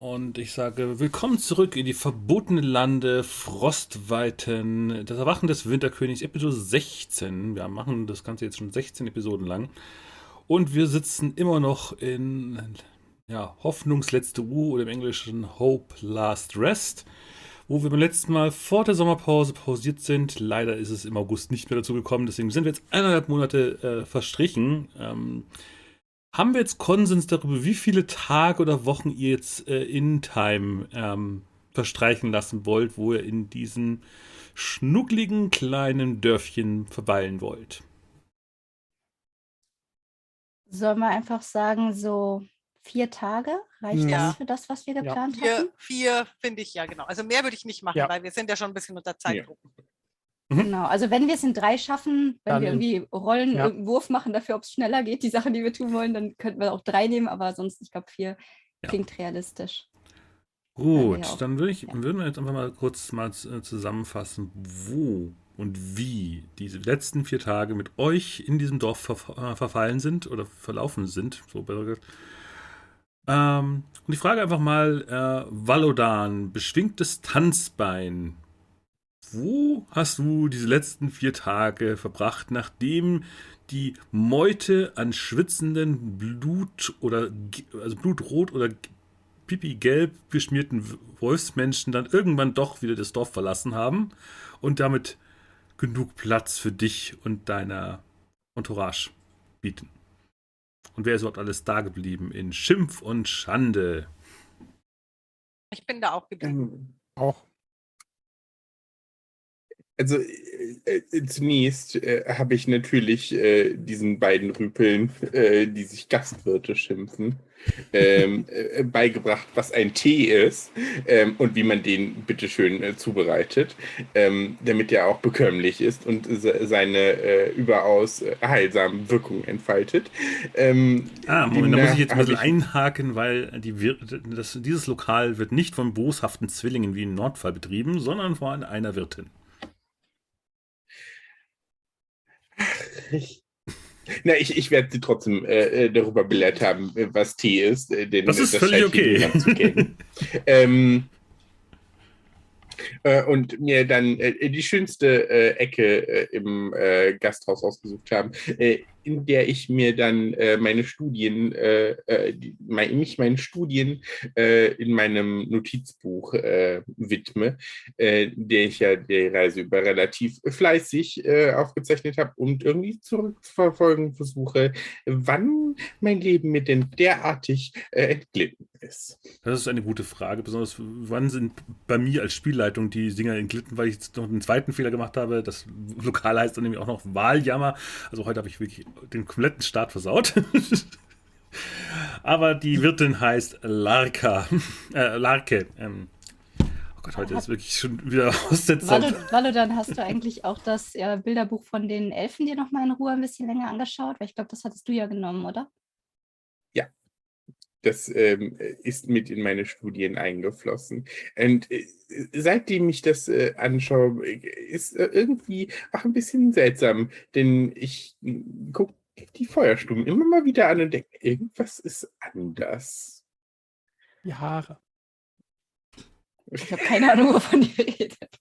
Und ich sage, willkommen zurück in die verbotenen Lande, Frostweiten, das Erwachen des Winterkönigs, Episode 16. Wir machen das Ganze jetzt schon 16 Episoden lang. Und wir sitzen immer noch in ja, Hoffnungsletzte Ruhe oder im Englischen Hope Last Rest, wo wir beim letzten Mal vor der Sommerpause pausiert sind. Leider ist es im August nicht mehr dazu gekommen, deswegen sind wir jetzt eineinhalb Monate äh, verstrichen. Ähm, haben wir jetzt Konsens darüber, wie viele Tage oder Wochen ihr jetzt äh, in Time ähm, verstreichen lassen wollt, wo ihr in diesem schnuckligen kleinen Dörfchen verweilen wollt? Sollen wir einfach sagen, so vier Tage? Reicht Ja. das für das, was wir geplant Vier, hatten? vier finde ich ja genau. Also mehr würde ich nicht machen, Ja. weil wir sind ja schon ein bisschen unter Zeitdruck. Genau. Also wenn wir es in drei schaffen, wenn Dann wir irgendwie Rollen, Ja. irgendeinen Wurf machen dafür, ob es schneller geht, die Sachen, die wir tun wollen, dann könnten wir auch drei nehmen, aber sonst, ich glaube, vier Ja. klingt realistisch. Gut, Ja, dann würde ich, Ja. würden wir jetzt einfach mal kurz mal äh, zusammenfassen, wo und wie diese letzten vier Tage mit euch in diesem Dorf verf äh, verfallen sind oder verlaufen sind. So besser gesagt. Ähm, und ich frage einfach mal, äh, Valodan, beschwingtes Tanzbein, wo hast du diese letzten vier Tage verbracht, nachdem die Meute an schwitzenden Blut oder also blutrot oder pipi-gelb geschmierten Wolfsmenschen dann irgendwann doch wieder das Dorf verlassen haben und damit genug Platz für dich und deiner Entourage bieten. Und wer ist überhaupt alles da geblieben in Schimpf und Schande? Ich bin da auch geblieben. Ähm, Auch. Also äh, äh, zunächst äh, habe ich natürlich äh, diesen beiden Rüpeln, äh, die sich Gastwirte schimpfen, ähm, äh, beigebracht, was ein Tee ist ähm, und wie man den bitteschön zubereitet, ähm, damit er auch bekömmlich ist und se seine überaus heilsamen Wirkungen entfaltet. Ähm, Ah, Moment, da muss ich jetzt ein demnach bisschen ich- einhaken, weil die, Wir- das, dieses Lokal wird nicht von boshaften Zwillingen wie in Nordfall betrieben, sondern von einer Wirtin. Ich, na, ich, ich werde sie trotzdem äh, äh, darüber belehrt haben, äh, was Tee ist. Äh, denn Das ist äh, völlig okay. ähm, äh, und mir dann äh, die schönste Ecke im Gasthaus ausgesucht haben, äh, in der ich mir dann äh, meine Studien, äh, äh, mein, mich meinen Studien äh, in meinem Notizbuch äh, widme, äh, der ich ja die Reise über relativ fleißig aufgezeichnet habe und irgendwie zurückzuverfolgen versuche, wann mein Leben mir denn derartig entglitten ist. Das ist eine gute Frage, besonders wann sind bei mir als Spielleitung die Dinger entglitten, weil ich jetzt noch einen zweiten Fehler gemacht habe. Das Lokal heißt dann nämlich auch noch Wahljammer. Also heute habe ich wirklich den kompletten Start versaut. Aber die Wirtin heißt Larka. Äh, Larke. Ähm, oh Gott, heute ist wirklich schon wieder aus der Zeit. Valo, Valo, dann hast du eigentlich auch das äh, Bilderbuch von den Elfen dir nochmal in Ruhe ein bisschen länger angeschaut, weil ich glaube, das hattest du ja genommen, oder? Das ähm, ist mit in meine Studien eingeflossen. Und äh, seitdem ich das äh, anschaue, äh, ist äh, irgendwie auch ein bisschen seltsam, denn ich gucke die Feuerstuben immer mal wieder an und denke, irgendwas ist anders. Die Haare. Ich habe keine Ahnung, wovon ihr redet.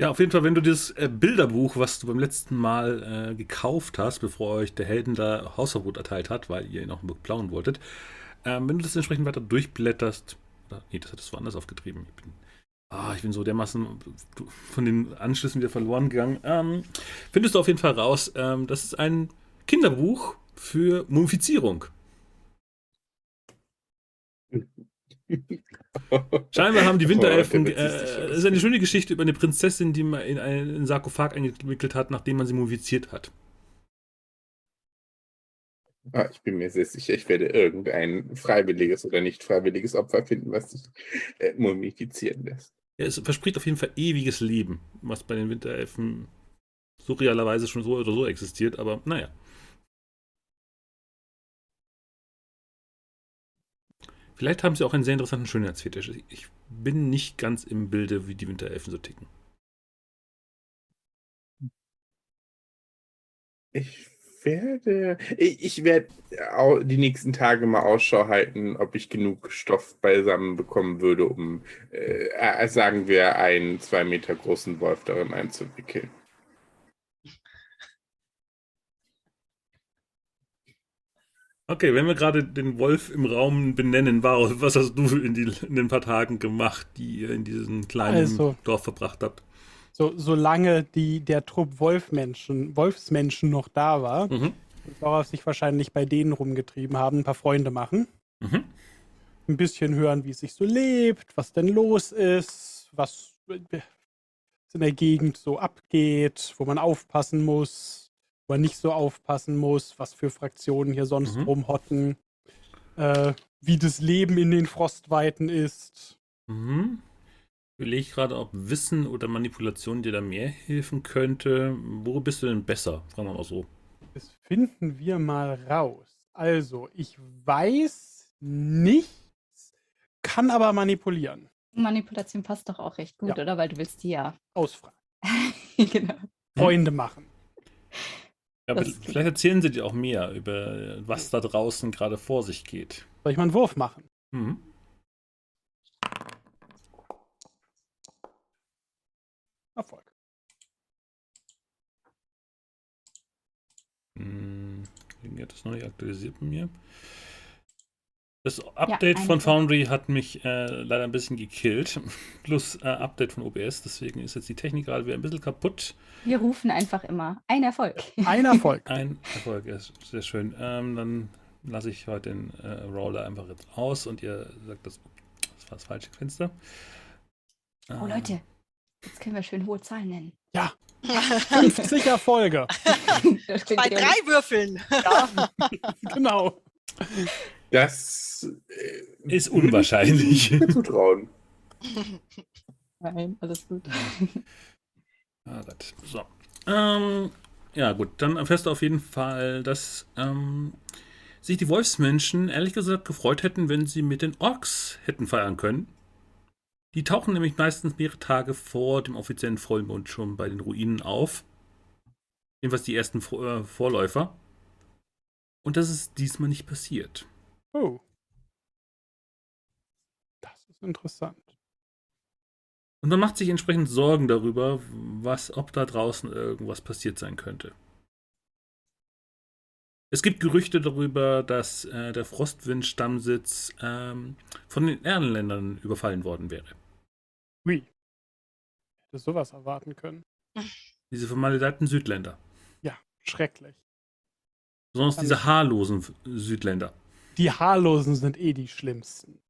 Ja, auf jeden Fall, wenn du dieses äh, Bilderbuch, was du beim letzten Mal äh, gekauft hast, bevor euch der Helden da Hausverbot erteilt hat, weil ihr ihn auch beklauen wolltet, ähm, wenn du das entsprechend weiter durchblätterst, oder, nee, das hattest du woanders aufgetrieben. Ich bin, ah, ich bin so dermaßen von den Anschlüssen wieder verloren gegangen. Ähm, findest du auf jeden Fall raus, ähm, das ist ein Kinderbuch für Mumifizierung. Scheinbar haben die Winterelfen. Äh, Scheiß. ist eine schöne Geschichte über eine Prinzessin, die man in einen Sarkophag eingewickelt hat, nachdem man sie mumifiziert hat. Ah, ich bin mir sehr sicher, ich werde irgendein freiwilliges oder nicht freiwilliges Opfer finden, was sich äh, mumifizieren lässt. Ja, es verspricht auf jeden Fall ewiges Leben, was bei den Winterelfen surrealerweise schon so oder so existiert, aber naja. Vielleicht haben sie auch einen sehr interessanten Schönheitsfetisch. Ich bin nicht ganz im Bilde, wie die Winterelfen so ticken. Ich werde. Ich werde die nächsten Tage mal Ausschau halten, ob ich genug Stoff beisammen bekommen würde, um, äh, äh sagen wir, einen zwei Meter großen Wolf darin einzuwickeln. Okay, wenn wir gerade den Wolf im Raum benennen, Varus, was hast du in, die, in, den paar Tagen gemacht, die ihr in diesem kleinen also, Dorf verbracht habt? So, solange die, der Trupp Wolfmenschen, Wolfsmenschen noch da war, mhm. worauf sich wahrscheinlich bei denen rumgetrieben haben, ein paar Freunde machen. Mhm. Ein bisschen hören, wie es sich so lebt, was denn los ist, was in der Gegend so abgeht, wo man aufpassen muss, man nicht so aufpassen muss, was für Fraktionen hier sonst mhm. rumhotten, äh, wie das Leben in den Frostweiten ist. Mhm. Ich überlege gerade, ob Wissen oder Manipulation dir da mehr helfen könnte. Wo bist du denn besser? Fragen wir mal so. Das finden wir mal raus. Also, ich weiß nichts, kann aber manipulieren. Manipulation passt doch auch recht gut, ja. oder? Weil du willst die ja ausfragen. genau. Freunde machen. Ja, vielleicht erzählen sie dir auch mehr über was da draußen gerade vor sich geht. Soll ich mal einen Wurf machen? Mhm. Erfolg. Hm, hat das noch nicht aktualisiert bei mir. Das Update ja, von Foundry hat mich äh, leider ein bisschen gekillt. Plus äh, Update von OBS, deswegen ist jetzt die Technik gerade wieder ein bisschen kaputt. Wir rufen einfach immer. Ein Erfolg. Ein Erfolg. ein Erfolg, ja, sehr schön. Ähm, dann lasse ich heute den äh, Roller einfach jetzt aus und ihr sagt, das, das war das falsche Fenster. Oh Leute, Jetzt können wir schön hohe Zahlen nennen. Ja. 50 Erfolge. Bei drei Würfeln. Ja, genau. Das äh, ist unwahrscheinlich. Ich zutrauen. Nein, alles gut. Ah, Gott. So. Ähm, ja, gut. Dann erfährst du auf jeden Fall, dass ähm, sich die Wolfsmenschen ehrlich gesagt gefreut hätten, wenn sie mit den Orks hätten feiern können. Die tauchen nämlich meistens mehrere Tage vor dem offiziellen Vollmond schon bei den Ruinen auf. Jedenfalls die ersten äh, Vorläufer. Und das ist diesmal nicht passiert. Oh. Das ist interessant. Und man macht sich entsprechend Sorgen darüber, was, ob da draußen irgendwas passiert sein könnte. Es gibt Gerüchte darüber, dass äh, der Frostwind-Stammsitz ähm, von den Erdenländern überfallen worden wäre. Ui. Hätte sowas erwarten können. Diese vermaledeiten Südländer. Ja, schrecklich. Besonders diese haarlosen Südländer. Die haarlosen sind eh die schlimmsten.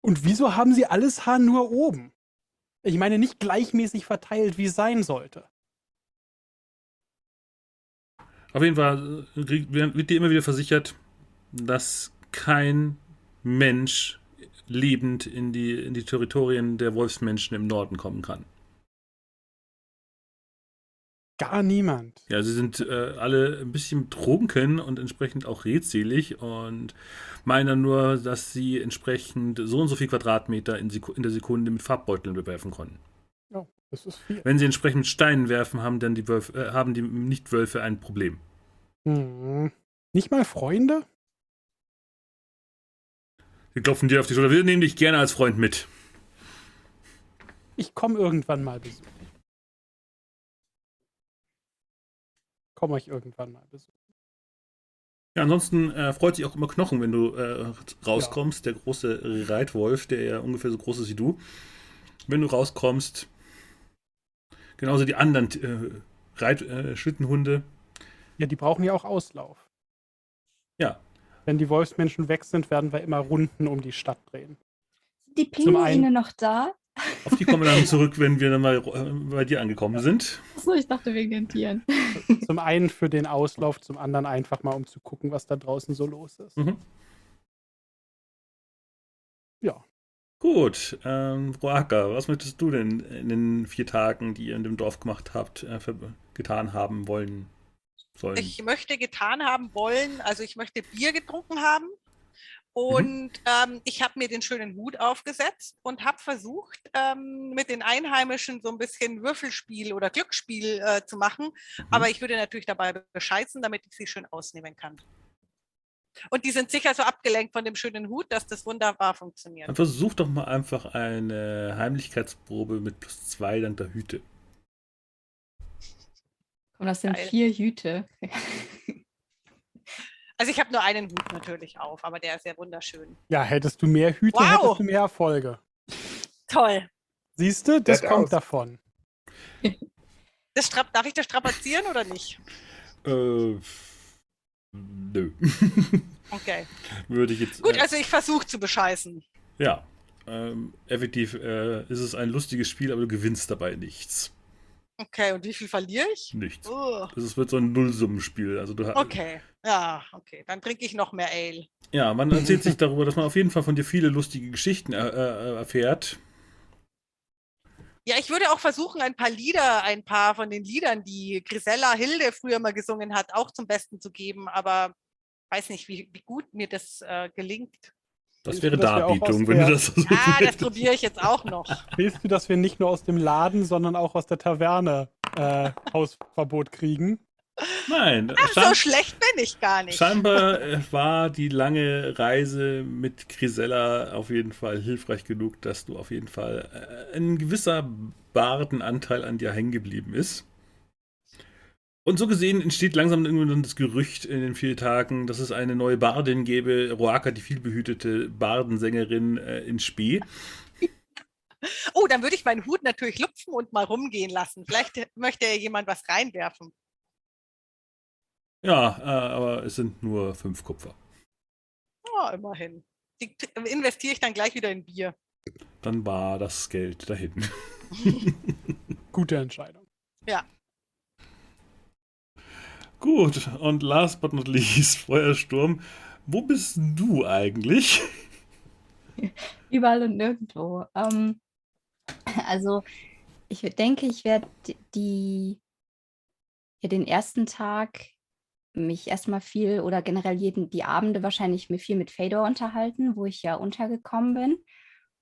Und wieso haben sie alles Haar nur oben? Ich meine, nicht gleichmäßig verteilt, wie es sein sollte. Auf jeden Fall äh, wird dir immer wieder versichert, dass kein Mensch lebend in die, in die Territorien der Wolfsmenschen im Norden kommen kann. Gar niemand. Ja, sie sind äh, alle ein bisschen betrunken und entsprechend auch redselig und meinen dann nur, dass sie entsprechend so und so viel Quadratmeter in, Sek in der Sekunde mit Farbbeuteln bewerfen konnten. Oh, das ist viel. Wenn sie entsprechend Steinen werfen, haben dann die, Wölfe, äh, haben die Nichtwölfe ein Problem. Hm. Nicht mal Freunde? Wir klopfen dir auf die Schulter. Wir nehmen dich gerne als Freund mit. Ich komme irgendwann mal besuchen. Komme euch irgendwann mal besuchen. Ja, ansonsten äh, freut sich auch immer Knochen, wenn du äh, rauskommst. Ja. Der große Reitwolf, der ja ungefähr so groß ist wie du. Wenn du rauskommst, genauso die anderen äh, Reit, äh, Schlittenhunde. Ja, die brauchen ja auch Auslauf. Ja, wenn die Wolfsmenschen weg sind, werden wir immer Runden um die Stadt drehen. Sind die Pinguine noch da? Auf die kommen wir dann zurück, wenn wir dann mal äh, bei dir angekommen sind. Achso, ich dachte wegen den Tieren. Zum einen für den Auslauf, zum anderen einfach mal, um zu gucken, was da draußen so los ist. Mhm. Ja. Gut, ähm, Roaka, was möchtest du denn in den vier Tagen, die ihr in dem Dorf gemacht habt, äh, getan haben wollen? sollen? Ich möchte getan haben wollen, also ich möchte Bier getrunken haben. Und mhm. ähm, ich habe mir den schönen Hut aufgesetzt und habe versucht, ähm, mit den Einheimischen so ein bisschen Würfelspiel oder Glücksspiel äh, zu machen. Mhm. Aber ich würde natürlich dabei bescheißen, damit ich sie schön ausnehmen kann. Und die sind sicher so abgelenkt von dem schönen Hut, dass das wunderbar funktioniert. Dann versuch doch mal einfach eine Heimlichkeitsprobe mit plus zwei dann der Hüte. Und das sind Geil. vier Hüte. Also ich habe nur einen Hut natürlich auf, aber der ist ja wunderschön. Ja, hättest du mehr Hüte, wow. hättest du mehr Erfolge. Toll. Siehst du, das, das kommt aus. davon. Das darf ich das strapazieren oder nicht? Äh, nö. Okay. Würde ich jetzt. Gut, äh, also ich versuche zu bescheißen. Ja. Ähm, effektiv äh, ist es ein lustiges Spiel, aber du gewinnst dabei nichts. Okay, und wie viel verliere ich? Nichts. Oh. Das wird so ein Nullsummenspiel. Also du okay, ja, okay. Dann trinke ich noch mehr Ale. Ja, man erzählt sich darüber, dass man auf jeden Fall von dir viele lustige Geschichten er äh, erfährt. Ja, ich würde auch versuchen, ein paar Lieder, ein paar von den Liedern, die Grisella Hilde früher mal gesungen hat, auch zum Besten zu geben. Aber weiß nicht, wie, wie gut mir das äh, gelingt. Das wäre Darbietung, wenn du das so Ah, das probiere ich jetzt auch noch. Willst du, dass wir nicht nur aus dem Laden, sondern auch aus der Taverne äh, Hausverbot kriegen? Nein. Ach, so schlecht bin ich gar nicht. Scheinbar äh, war die lange Reise mit Grisella auf jeden Fall hilfreich genug, dass du auf jeden Fall äh, ein gewisser Bardenanteil an dir hängen geblieben ist. Und so gesehen entsteht langsam irgendwann das Gerücht in den vier Tagen, dass es eine neue Bardin gäbe, Roaka, die vielbehütete Bardensängerin äh, in Spee. Oh, dann würde ich meinen Hut natürlich lupfen und mal rumgehen lassen. Vielleicht möchte jemand was reinwerfen. Ja, äh, aber es sind nur fünf Kupfer. Ja, immerhin. Die investiere ich dann gleich wieder in Bier. Dann war das Geld dahin. Gute Entscheidung. Ja. Gut, und last but not least, Feuersturm. Wo bist du eigentlich? Überall und nirgendwo. Ähm, also, ich denke, ich werde die, ja, den ersten Tag mich erstmal viel oder generell jeden, die Abende wahrscheinlich mir viel mit Fedor unterhalten, wo ich ja untergekommen bin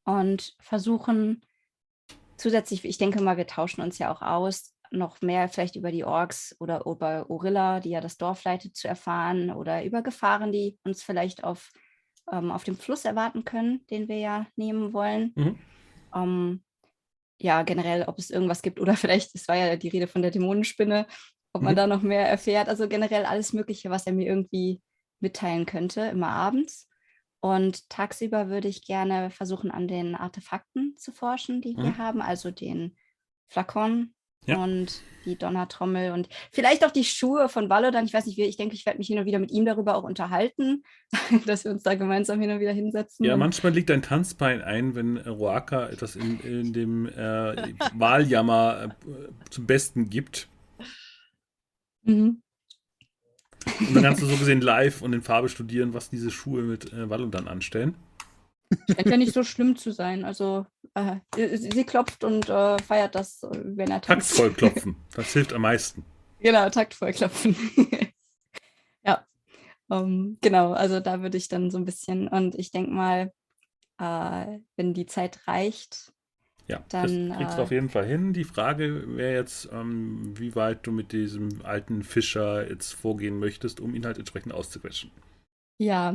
und versuchen zusätzlich, ich denke mal, wir tauschen uns ja auch aus, noch mehr vielleicht über die Orks oder über Orilla, die ja das Dorf leitet, zu erfahren oder über Gefahren, die uns vielleicht auf, ähm, auf dem Fluss erwarten können, den wir ja nehmen wollen. Mhm. Ähm, ja, generell, ob es irgendwas gibt oder vielleicht, es war ja die Rede von der Dämonenspinne, ob man mhm. da noch mehr erfährt. Also generell alles Mögliche, was er mir irgendwie mitteilen könnte, immer abends. Und tagsüber würde ich gerne versuchen, an den Artefakten zu forschen, die mhm. wir haben, also den Flakon, ja. und die Donnertrommel und vielleicht auch die Schuhe von Valodan. Ich weiß nicht, wie, ich denke, ich werde mich hin und wieder mit ihm darüber auch unterhalten, dass wir uns da gemeinsam hin und wieder hinsetzen. Ja, manchmal liegt ein Tanzbein ein, wenn Roaka etwas in, in dem äh, Wahljammer äh, zum Besten gibt. Mhm. Und dann kannst du so gesehen live und in Farbe studieren, was diese Schuhe mit äh, Valodan anstellen. Scheint ja nicht so schlimm zu sein. Also äh, sie klopft und äh, feiert das, wenn er tanzt. Taktvoll klopfen, das hilft am meisten. Genau, taktvoll klopfen. ja, um, ähm, genau, also da würde ich dann so ein bisschen, und ich denke mal, äh, wenn die Zeit reicht, ja, dann, das kriegst du auf jeden Fall hin. Die Frage wäre jetzt, ähm, wie weit du mit diesem alten Fischer jetzt vorgehen möchtest, um ihn halt entsprechend auszuquetschen. Ja,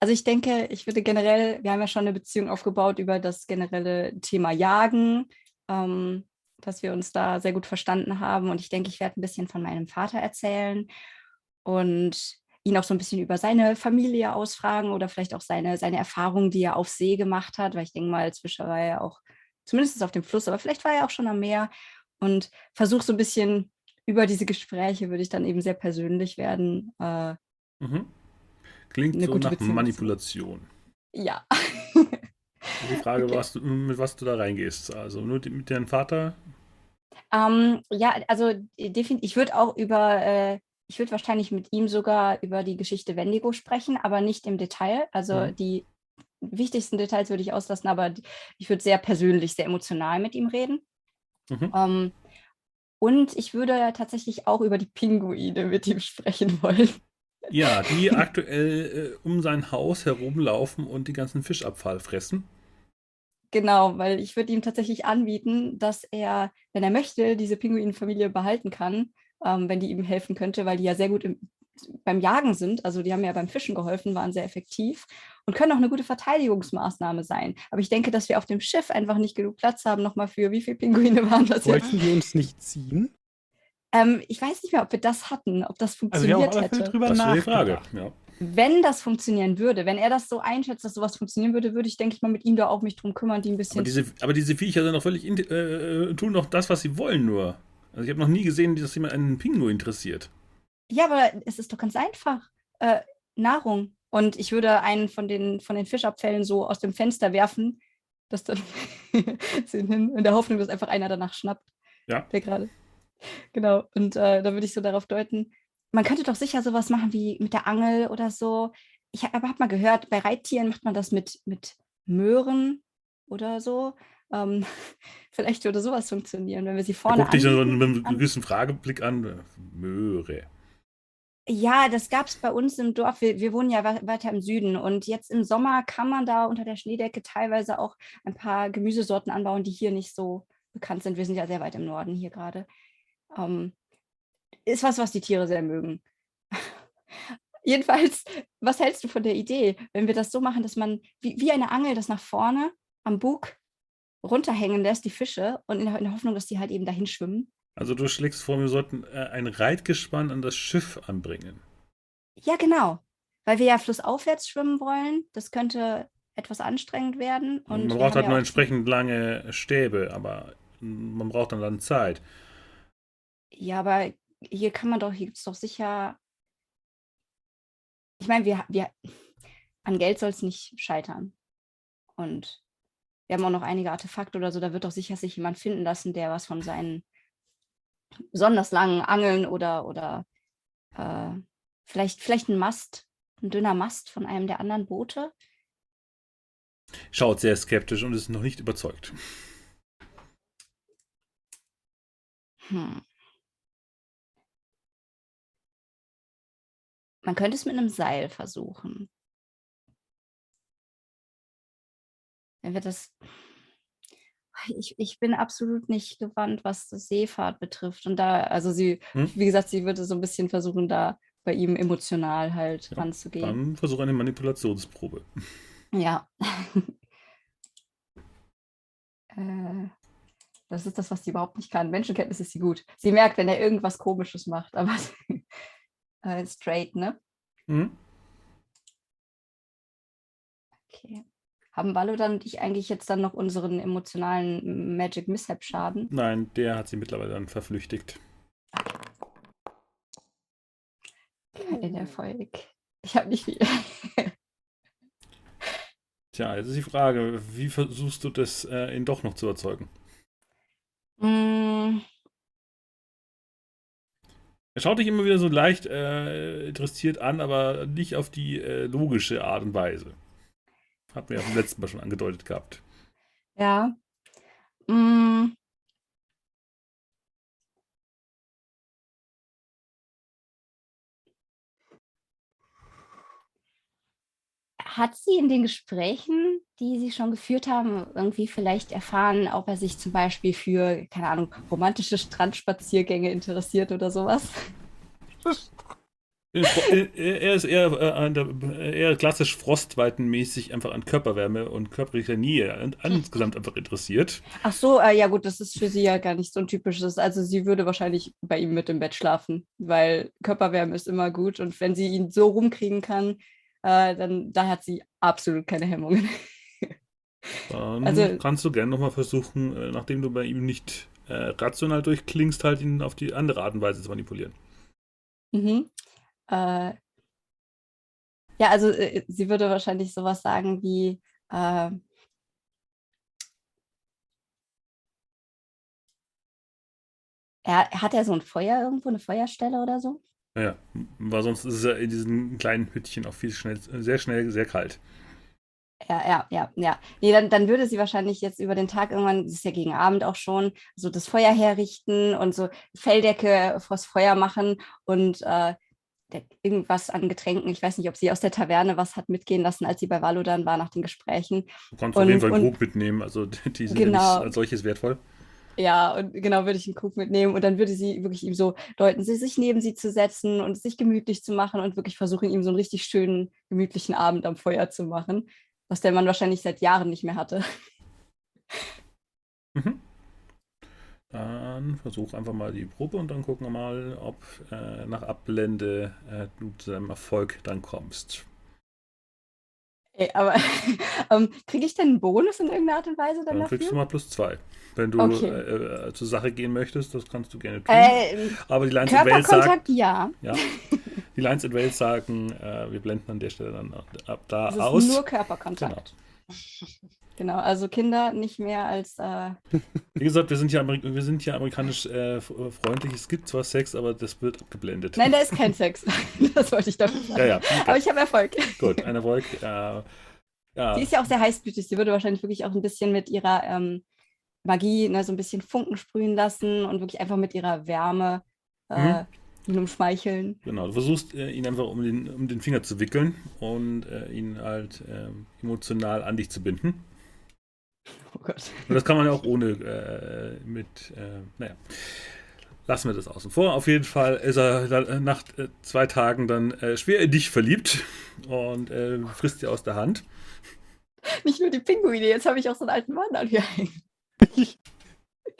also ich denke, ich würde generell, wir haben ja schon eine Beziehung aufgebaut über das generelle Thema Jagen, ähm, dass wir uns da sehr gut verstanden haben. Und ich denke, ich werde ein bisschen von meinem Vater erzählen und ihn auch so ein bisschen über seine Familie ausfragen oder vielleicht auch seine, seine Erfahrungen, die er auf See gemacht hat, weil ich denke mal, als Fischer war er auch zumindest auf dem Fluss, aber vielleicht war er auch schon am Meer und versuche so ein bisschen über diese Gespräche, würde ich dann eben sehr persönlich werden. Äh, mhm. Klingt so nach Beziehung Manipulation. Ja. Die Frage, okay. was du, mit was du da reingehst. Also nur mit deinem Vater? Ähm, ja, also definitiv. Ich würde auch über, äh, ich würde wahrscheinlich mit ihm sogar über die Geschichte Wendigo sprechen, aber nicht im Detail. Also mhm. die wichtigsten Details würde ich auslassen, aber ich würde sehr persönlich, sehr emotional mit ihm reden. Mhm. Ähm, und ich würde tatsächlich auch über die Pinguine mit ihm sprechen wollen. Ja, die aktuell äh, um sein Haus herumlaufen und die ganzen Fischabfall fressen. Genau, weil ich würde ihm tatsächlich anbieten, dass er, wenn er möchte, diese Pinguinfamilie behalten kann, ähm, wenn die ihm helfen könnte, weil die ja sehr gut im, beim Jagen sind. Also die haben ja beim Fischen geholfen, waren sehr effektiv und können auch eine gute Verteidigungsmaßnahme sein. Aber ich denke, dass wir auf dem Schiff einfach nicht genug Platz haben, nochmal für wie viele Pinguine waren das Wollten jetzt? wir uns nicht ziehen? Ähm, ich weiß nicht mehr, ob wir das hatten, ob das funktioniert also wir haben hätte. Drüber das ist die Frage. Ja. Wenn das funktionieren würde, wenn er das so einschätzt, dass sowas funktionieren würde, würde ich, denke ich mal, mit ihm da auch mich drum kümmern, die ein bisschen. Aber diese, aber diese Viecher sind doch völlig äh, äh, tun doch das, was sie wollen, nur. Also ich habe noch nie gesehen, dass jemand einen Pinguin interessiert. Ja, aber es ist doch ganz einfach. Äh, Nahrung. Und ich würde einen von den, von den Fischabfällen so aus dem Fenster werfen, dass dann in der Hoffnung, dass einfach einer danach schnappt. Ja. Der gerade. Genau. Und äh, da würde ich so darauf deuten, man könnte doch sicher sowas machen wie mit der Angel oder so. Ich habe hab mal gehört, bei Reittieren macht man das mit, mit Möhren oder so. Ähm, vielleicht würde sowas funktionieren, wenn wir sie vorne. Guck dich so mit einem gewissen Frageblick an. Möhre. Ja, das gab es bei uns im Dorf. Wir, wir, wohnen ja weiter im Süden und jetzt im Sommer kann man da unter der Schneedecke teilweise auch ein paar Gemüsesorten anbauen, die hier nicht so bekannt sind. Wir sind ja sehr weit im Norden hier gerade. Ähm, ist was, was die Tiere sehr mögen. Jedenfalls, was hältst du von der Idee, wenn wir das so machen, dass man wie, wie eine Angel das nach vorne am Bug runterhängen lässt, die Fische, und in der, in der Hoffnung, dass die halt eben dahin schwimmen? Also du schlägst vor, wir sollten äh, ein Reitgespann an das Schiff anbringen. Ja, genau. Weil wir ja flussaufwärts schwimmen wollen. Das könnte etwas anstrengend werden. Und man braucht halt ja nur entsprechend lange Stäbe, aber man braucht dann, dann Zeit. Ja, aber hier kann man doch, hier gibt es doch sicher. Ich meine, wir, wir an Geld soll es nicht scheitern. Und wir haben auch noch einige Artefakte oder so, da wird doch sicher sich jemand finden lassen, der was von seinen besonders langen Angeln oder, oder äh, vielleicht, vielleicht ein Mast, ein dünner Mast von einem der anderen Boote. Schaut sehr skeptisch und ist noch nicht überzeugt. Hm. Man könnte es mit einem Seil versuchen. Wenn wir das ich, ich bin absolut nicht gewandt, was das Seefahrt betrifft. Und da, also sie, hm? wie gesagt, sie würde so ein bisschen versuchen, da bei ihm emotional halt ja, ranzugehen. Dann versuche eine Manipulationsprobe. Ja. äh, das ist das, was sie überhaupt nicht kann. Menschenkenntnis ist sie gut. Sie merkt, wenn er irgendwas Komisches macht, aber äh, straight, ne? Hm? Okay. Haben Valodan und ich eigentlich jetzt dann noch unseren emotionalen Magic Mishap Schaden? Nein, der hat sie mittlerweile dann verflüchtigt. Kein Erfolg. Ich habe nicht viel. Tja, jetzt ist die Frage, wie versuchst du das, äh, ihn doch noch zu überzeugen? Mm. Er schaut dich immer wieder so leicht äh, interessiert an, aber nicht auf die äh, logische Art und Weise. Hatten wir ja beim letzten Mal schon angedeutet gehabt. Ja. Mm. Hat sie in den Gesprächen, die Sie schon geführt haben, irgendwie vielleicht erfahren, ob er sich zum Beispiel für, keine Ahnung, romantische Strandspaziergänge interessiert oder sowas? Er ist eher, äh, eher klassisch frostweitenmäßig einfach an Körperwärme und körperlicher Nähe insgesamt einfach interessiert. Ach so, äh, ja gut, das ist für sie ja gar nicht so ein typisches. Also sie würde wahrscheinlich bei ihm mit im Bett schlafen, weil Körperwärme ist immer gut und wenn sie ihn so rumkriegen kann, äh, dann da hat sie absolut keine Hemmungen. Dann also, kannst du gerne nochmal versuchen, äh, nachdem du bei ihm nicht äh, rational durchklingst, halt ihn auf die andere Art und Weise zu manipulieren. Mhm. Äh, ja, also äh, sie würde wahrscheinlich sowas sagen wie, äh, er, hat er so ein Feuer irgendwo, eine Feuerstelle oder so? Ja, weil sonst ist es ja in diesen kleinen Hüttchen auch viel schnell, sehr schnell, sehr kalt. Ja, ja, ja, ja. Nee, dann, dann würde sie wahrscheinlich jetzt über den Tag irgendwann, das ist ja gegen Abend auch schon, so das Feuer herrichten und so Felldecke vors Feuer machen und äh, irgendwas an Getränken. Ich weiß nicht, ob sie aus der Taverne was hat mitgehen lassen, als sie bei Valodan war nach den Gesprächen. Du kannst und, auf jeden Fall einen Krug mitnehmen, also die sind genau, ja nicht als solches wertvoll. Ja, und genau würde ich einen Krug mitnehmen und dann würde sie wirklich ihm so deuten, sich neben sie zu setzen und sich gemütlich zu machen und wirklich versuchen, ihm so einen richtig schönen, gemütlichen Abend am Feuer zu machen, was der Mann wahrscheinlich seit Jahren nicht mehr hatte. Mhm. Dann versuch einfach mal die Probe und dann gucken wir mal, ob äh, nach Abblende äh, du zu deinem Erfolg dann kommst. Ey, aber ähm, kriege ich denn einen Bonus in irgendeiner Art und Weise dann, dann kriegst du mal plus zwei. Wenn du okay. äh, äh, zur Sache gehen möchtest, das kannst du gerne tun. Äh, aber die Lines in Wales sagen, ja. ja. Die Lines in Wales sagen, äh, wir blenden an der Stelle dann ab da das aus. Ist nur Körperkontakt. Genau. Genau, also Kinder nicht mehr als. Äh Wie gesagt, wir sind ja, Ameri wir sind ja amerikanisch äh, freundlich. Es gibt zwar Sex, aber das wird abgeblendet. Nein, da ist kein Sex. das wollte ich doch sagen. Ja, ja, okay. Aber ich habe Erfolg. Gut, ein Erfolg. Äh, ja. Sie ist ja auch sehr heißblütig. Sie würde wahrscheinlich wirklich auch ein bisschen mit ihrer ähm, Magie ne, so ein bisschen Funken sprühen lassen und wirklich einfach mit ihrer Wärme äh, mhm. ihn umschmeicheln. Genau, du versuchst äh, ihn einfach um den, um den Finger zu wickeln und äh, ihn halt ähm, emotional an dich zu binden. Oh Gott. Und das kann man ja auch ohne äh, mit, äh, naja. Lassen wir das außen vor. Auf jeden Fall ist er nach äh, zwei Tagen dann äh, schwer in dich verliebt und äh, frisst sie aus der Hand. Nicht nur die Pinguine, jetzt habe ich auch so einen alten Mann an hier hängen.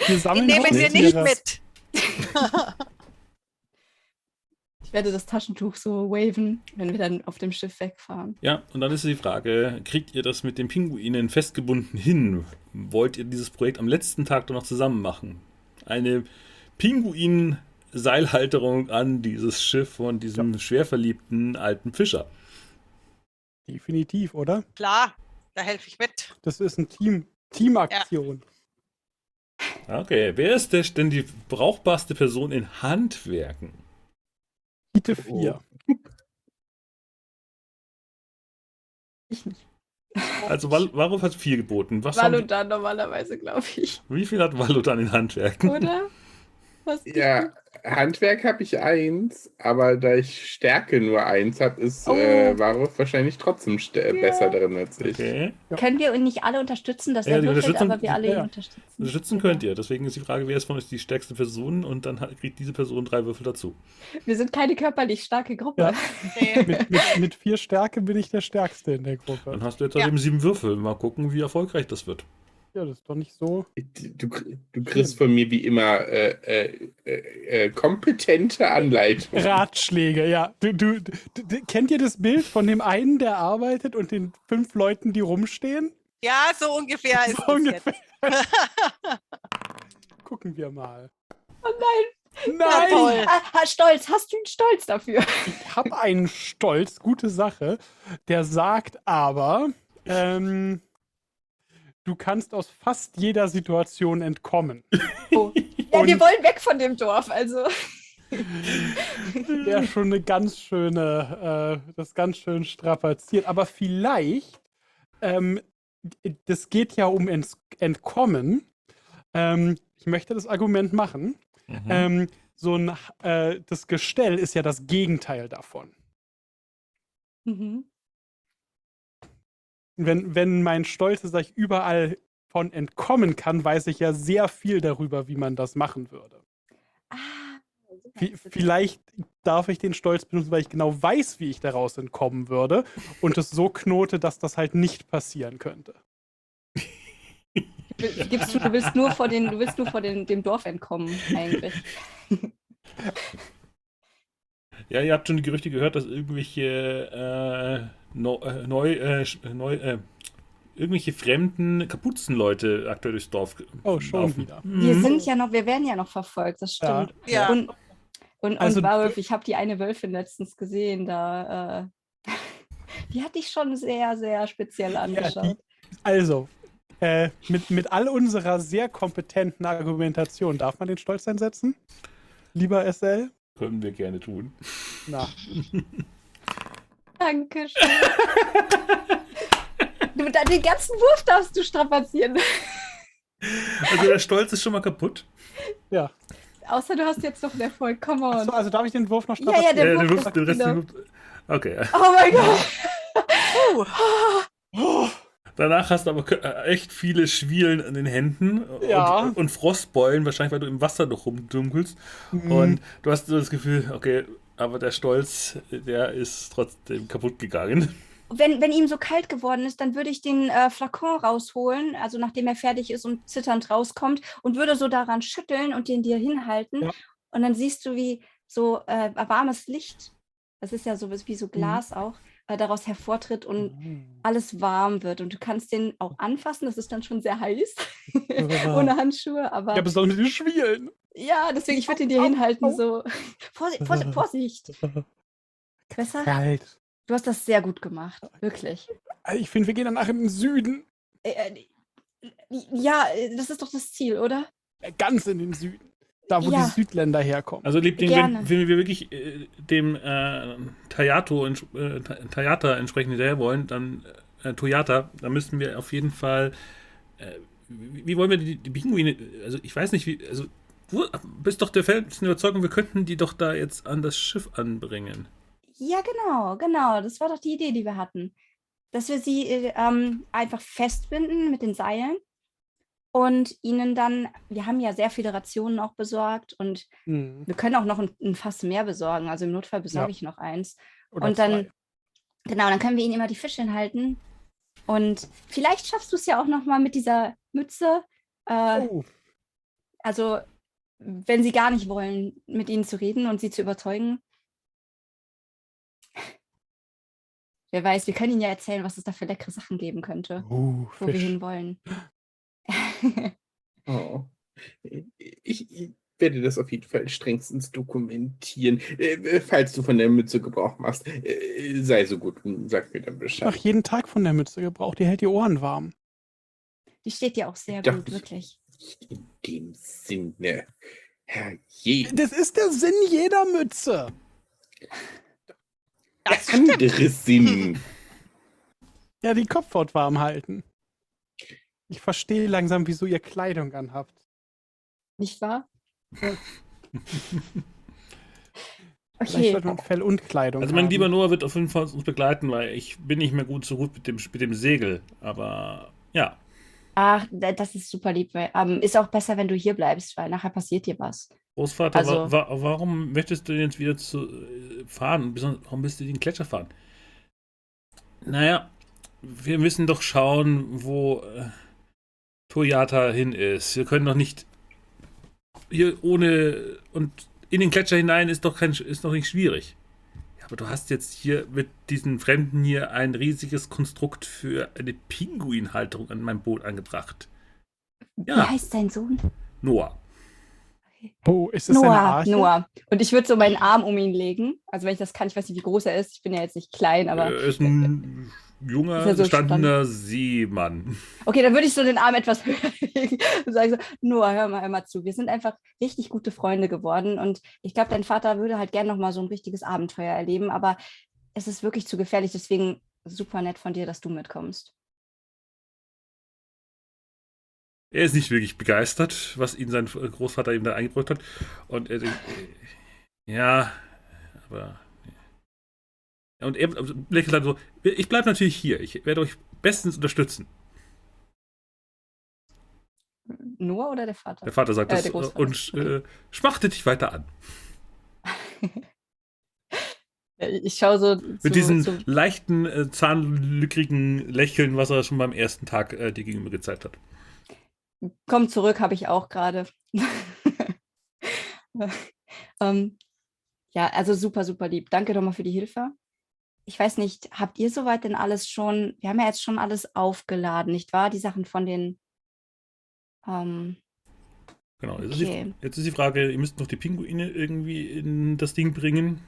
Wir sammeln Den nehmen wir nicht mit. Ich werde das Taschentuch so waven, wenn wir dann auf dem Schiff wegfahren. Ja, und dann ist die Frage, kriegt ihr das mit den Pinguinen festgebunden hin? Wollt ihr dieses Projekt am letzten Tag doch noch zusammen machen? Eine Pinguin-Seilhalterung an dieses Schiff von diesem ja. schwer verliebten alten Fischer. Definitiv, oder? Klar, da helfe ich mit. Das ist ein Team, Teamaktion. Ja. Okay, wer ist denn die brauchbarste Person in Handwerken? Bitte 4. Ich nicht. Also warum hat 4 geboten? Was Valodan normalerweise, glaube ich. Wie viel hat Valodan in Handwerken? Oder? Was ja, Handwerk habe ich eins, aber da ich Stärke nur eins habe, ist äh, oh. äh, Varuf wahrscheinlich trotzdem ja. besser drin als ich. Okay. Ja. Können wir ihn nicht alle unterstützen, dass ja, er würfelt, aber wir alle ihn unterstützen? Unterstützen könnt ihr. Deswegen ist die Frage, wer ist von euch die stärkste Person und dann kriegt diese Person drei Würfel dazu. Wir sind keine körperlich starke Gruppe. mit, mit, mit, vier Stärke bin ich der Stärkste in der Gruppe. Dann hast du jetzt halt eben sieben Würfel. Mal gucken, wie erfolgreich das wird. Ja, das ist doch nicht so. Du, du kriegst von mir wie immer äh, äh, äh, äh kompetente Anleitung. Ratschläge, ja. Du, du, du, kennt ihr das Bild von dem einen, der arbeitet und den fünf Leuten, die rumstehen? Ja, so ungefähr ist so ungefähr. Gucken wir mal. Oh nein. Nein! toll. Ah, stolz, hast du einen Stolz dafür? Ich habe einen Stolz, gute Sache. Der sagt aber, ähm, du kannst aus fast jeder Situation entkommen. Oh. Ja, wir wollen weg von dem Dorf, also. Wäre schon eine ganz schöne, äh, das ganz schön strapaziert. Aber vielleicht, ähm, das geht ja um Ent Entkommen. Ähm, ich möchte das Argument machen. Mhm. Ähm, so ein, äh, das Gestell ist ja das Gegenteil davon. Mhm wenn, wenn mein Stolz ist, dass ich überall von entkommen kann, weiß ich ja sehr viel darüber, wie man das machen würde. Ah, Vielleicht darf ich den Stolz benutzen, weil ich genau weiß, wie ich daraus entkommen würde und es so knote, dass das halt nicht passieren könnte. Gibst du, du willst nur vor, den, du willst nur vor den, dem Dorf entkommen, eigentlich. Ja, ihr habt schon die Gerüchte gehört, dass irgendwelche äh, no, äh, neu, äh, neu äh, irgendwelche fremden Kapuzenleute aktuell durchs Dorf Oh, schon laufen. wieder. Wir mhm. sind ja noch, wir werden ja noch verfolgt, das stimmt. Ja. Und, und, also, und Warwolf, ich habe die eine Wölfin letztens gesehen, da äh, die hatte ich schon sehr, sehr speziell angeschaut. Ja, die, also, äh, mit, mit all unserer sehr kompetenten Argumentation, darf man den Stolz einsetzen? Lieber SL? Können wir gerne tun. Na. Dankeschön. du, den ganzen Wurf darfst du strapazieren. Also der Stolz ist schon mal kaputt. Ja. außer du hast jetzt noch einen Erfolg. Come on. Achso, also darf ich den Wurf noch Ja, ja, strapazieren? der Ja, den, Wurf Wurf, den Rest. genau. Den Wurf, okay. Oh mein Gott. Oh, Danach hast du aber äh, echt viele Schwielen an den Händen Ja. und, und Frostbeulen, wahrscheinlich weil du im Wasser noch rumdunkelst. Mhm. Und du hast so das Gefühl, okay, aber der Stolz, der ist trotzdem kaputt gegangen. Wenn, wenn ihm so kalt geworden ist, dann würde ich den äh, Flakon rausholen, also nachdem er fertig ist und zitternd rauskommt, und würde so daran schütteln und den dir hinhalten. Ja. Und dann siehst du, wie so äh, warmes Licht, das ist ja so wie so Glas auch, äh, daraus hervortritt und alles warm wird. Und du kannst den auch anfassen, das ist dann schon sehr heiß, ohne Handschuhe, aber Ja, besonders mit den Schwielen. ja, deswegen, ich würde den dir hinhalten, so. Vorsicht, Vorsicht, Vorsicht. Besser? Kalt. Du hast das sehr gut gemacht, wirklich. Ich finde, wir gehen danach in den Süden. Äh, äh, ja, das ist doch das Ziel, oder? Äh, Ganz in den Süden. Da, wo Ja. die Südländer herkommen. Also Liebling, wenn, wenn wir wirklich äh, dem äh, Tayato, äh, Ta- Tayata entsprechend hinterher wollen, dann äh, Toyata, dann müssten wir auf jeden Fall äh, wie, wie wollen wir die, die Pinguine, also ich weiß nicht, wie, also du bist doch der festen Überzeugung, wir könnten die doch da jetzt an das Schiff anbringen. Ja, genau, genau. Das war doch die Idee, die wir hatten. Dass wir sie äh, ähm, einfach festbinden mit den Seilen und ihnen dann, wir haben ja sehr viele Rationen auch besorgt und Hm. wir können auch noch ein, ein Fass mehr besorgen. Also im Notfall besorge Ja. ich noch eins. Oder und dann, zwei. genau, dann können wir ihnen immer die Fische hinhalten. Und vielleicht schaffst du es ja auch noch mal mit dieser Mütze. Äh, Oh, Also, wenn sie gar nicht wollen, mit ihnen zu reden und sie zu überzeugen. Wer weiß, wir können ihnen ja erzählen, was es da für leckere Sachen geben könnte, oh wo wir Fisch. hinwollen. Oh. Ich, ich werde das auf jeden Fall strengstens dokumentieren. Äh, falls du von der Mütze Gebrauch machst, äh, sei so gut und sag mir dann Ich Bescheid. jeden Tag von der Mütze gebraucht. Die hält die Ohren warm. Die steht dir auch sehr dachte, gut, wirklich. Nicht in dem Sinne. Herrje. Das ist der Sinn jeder Mütze. Der andere Sinn. Ja, die Kopfhaut warm halten. Ich verstehe langsam, wieso ihr Kleidung anhabt. Nicht wahr? Vielleicht Okay, sollte man Fell und Kleidung Also mein haben. lieber Noah wird auf jeden Fall uns begleiten, weil ich bin nicht mehr gut so gut mit dem, mit dem Segel. Aber ja, ach, da- das ist super lieb. Ähm, ist auch besser, wenn du hier bleibst, weil nachher passiert dir was. Großvater, Also- wa wa warum möchtest du denn jetzt wieder zu äh, fahren? Warum bist du den Gletscher fahren? Naja, wir müssen doch schauen, wo äh, Toyata hin ist. Wir können doch nicht hier ohne und in den Gletscher hinein ist doch kein ist doch nicht schwierig. Ja, aber du hast jetzt hier mit diesen Fremden hier ein riesiges Konstrukt für eine Pinguinhalterung an mein Boot angebracht. Wie Ja, heißt dein Sohn? Noah. Oh, ist das eine Noah, Arche? Noah. Und ich würde so meinen Arm um ihn legen. Also wenn ich das kann, ich weiß nicht, wie groß er ist. Ich bin ja jetzt nicht klein, aber Er ist ein junger, er so gestandener Seemann. okay, dann würde ich so den Arm etwas höher legen und sagen so, Noah, hör mal, hör mal zu. Wir sind einfach richtig gute Freunde geworden und ich glaube, dein Vater würde halt gerne noch mal so ein richtiges Abenteuer erleben, aber es ist wirklich zu gefährlich. Deswegen super nett von dir, dass du mitkommst. Er ist nicht wirklich begeistert, was ihn sein Großvater ihm da eingebrockt hat. Und er denkt, äh, ja, aber. Und er lächelt dann so: Ich bleibe natürlich hier. Ich werde euch bestens unterstützen. Noah oder der Vater? Der Vater sagt Äh, das und äh, schmachtet dich weiter an. Ich schaue so Mit zu, diesem zu, leichten, äh, zahnlückrigen Lächeln, was er schon beim ersten Tag äh, dir gegenüber gezeigt hat. komm zurück, habe ich auch gerade. ähm, ja, also super, super lieb. Danke nochmal für die Hilfe. Ich weiß nicht, habt ihr soweit denn alles schon, wir haben ja jetzt schon alles aufgeladen, nicht wahr? Die Sachen von den, ähm, Genau. Jetzt, ist die, Okay. jetzt ist die Frage: Ihr müsst noch die Pinguine irgendwie in das Ding bringen.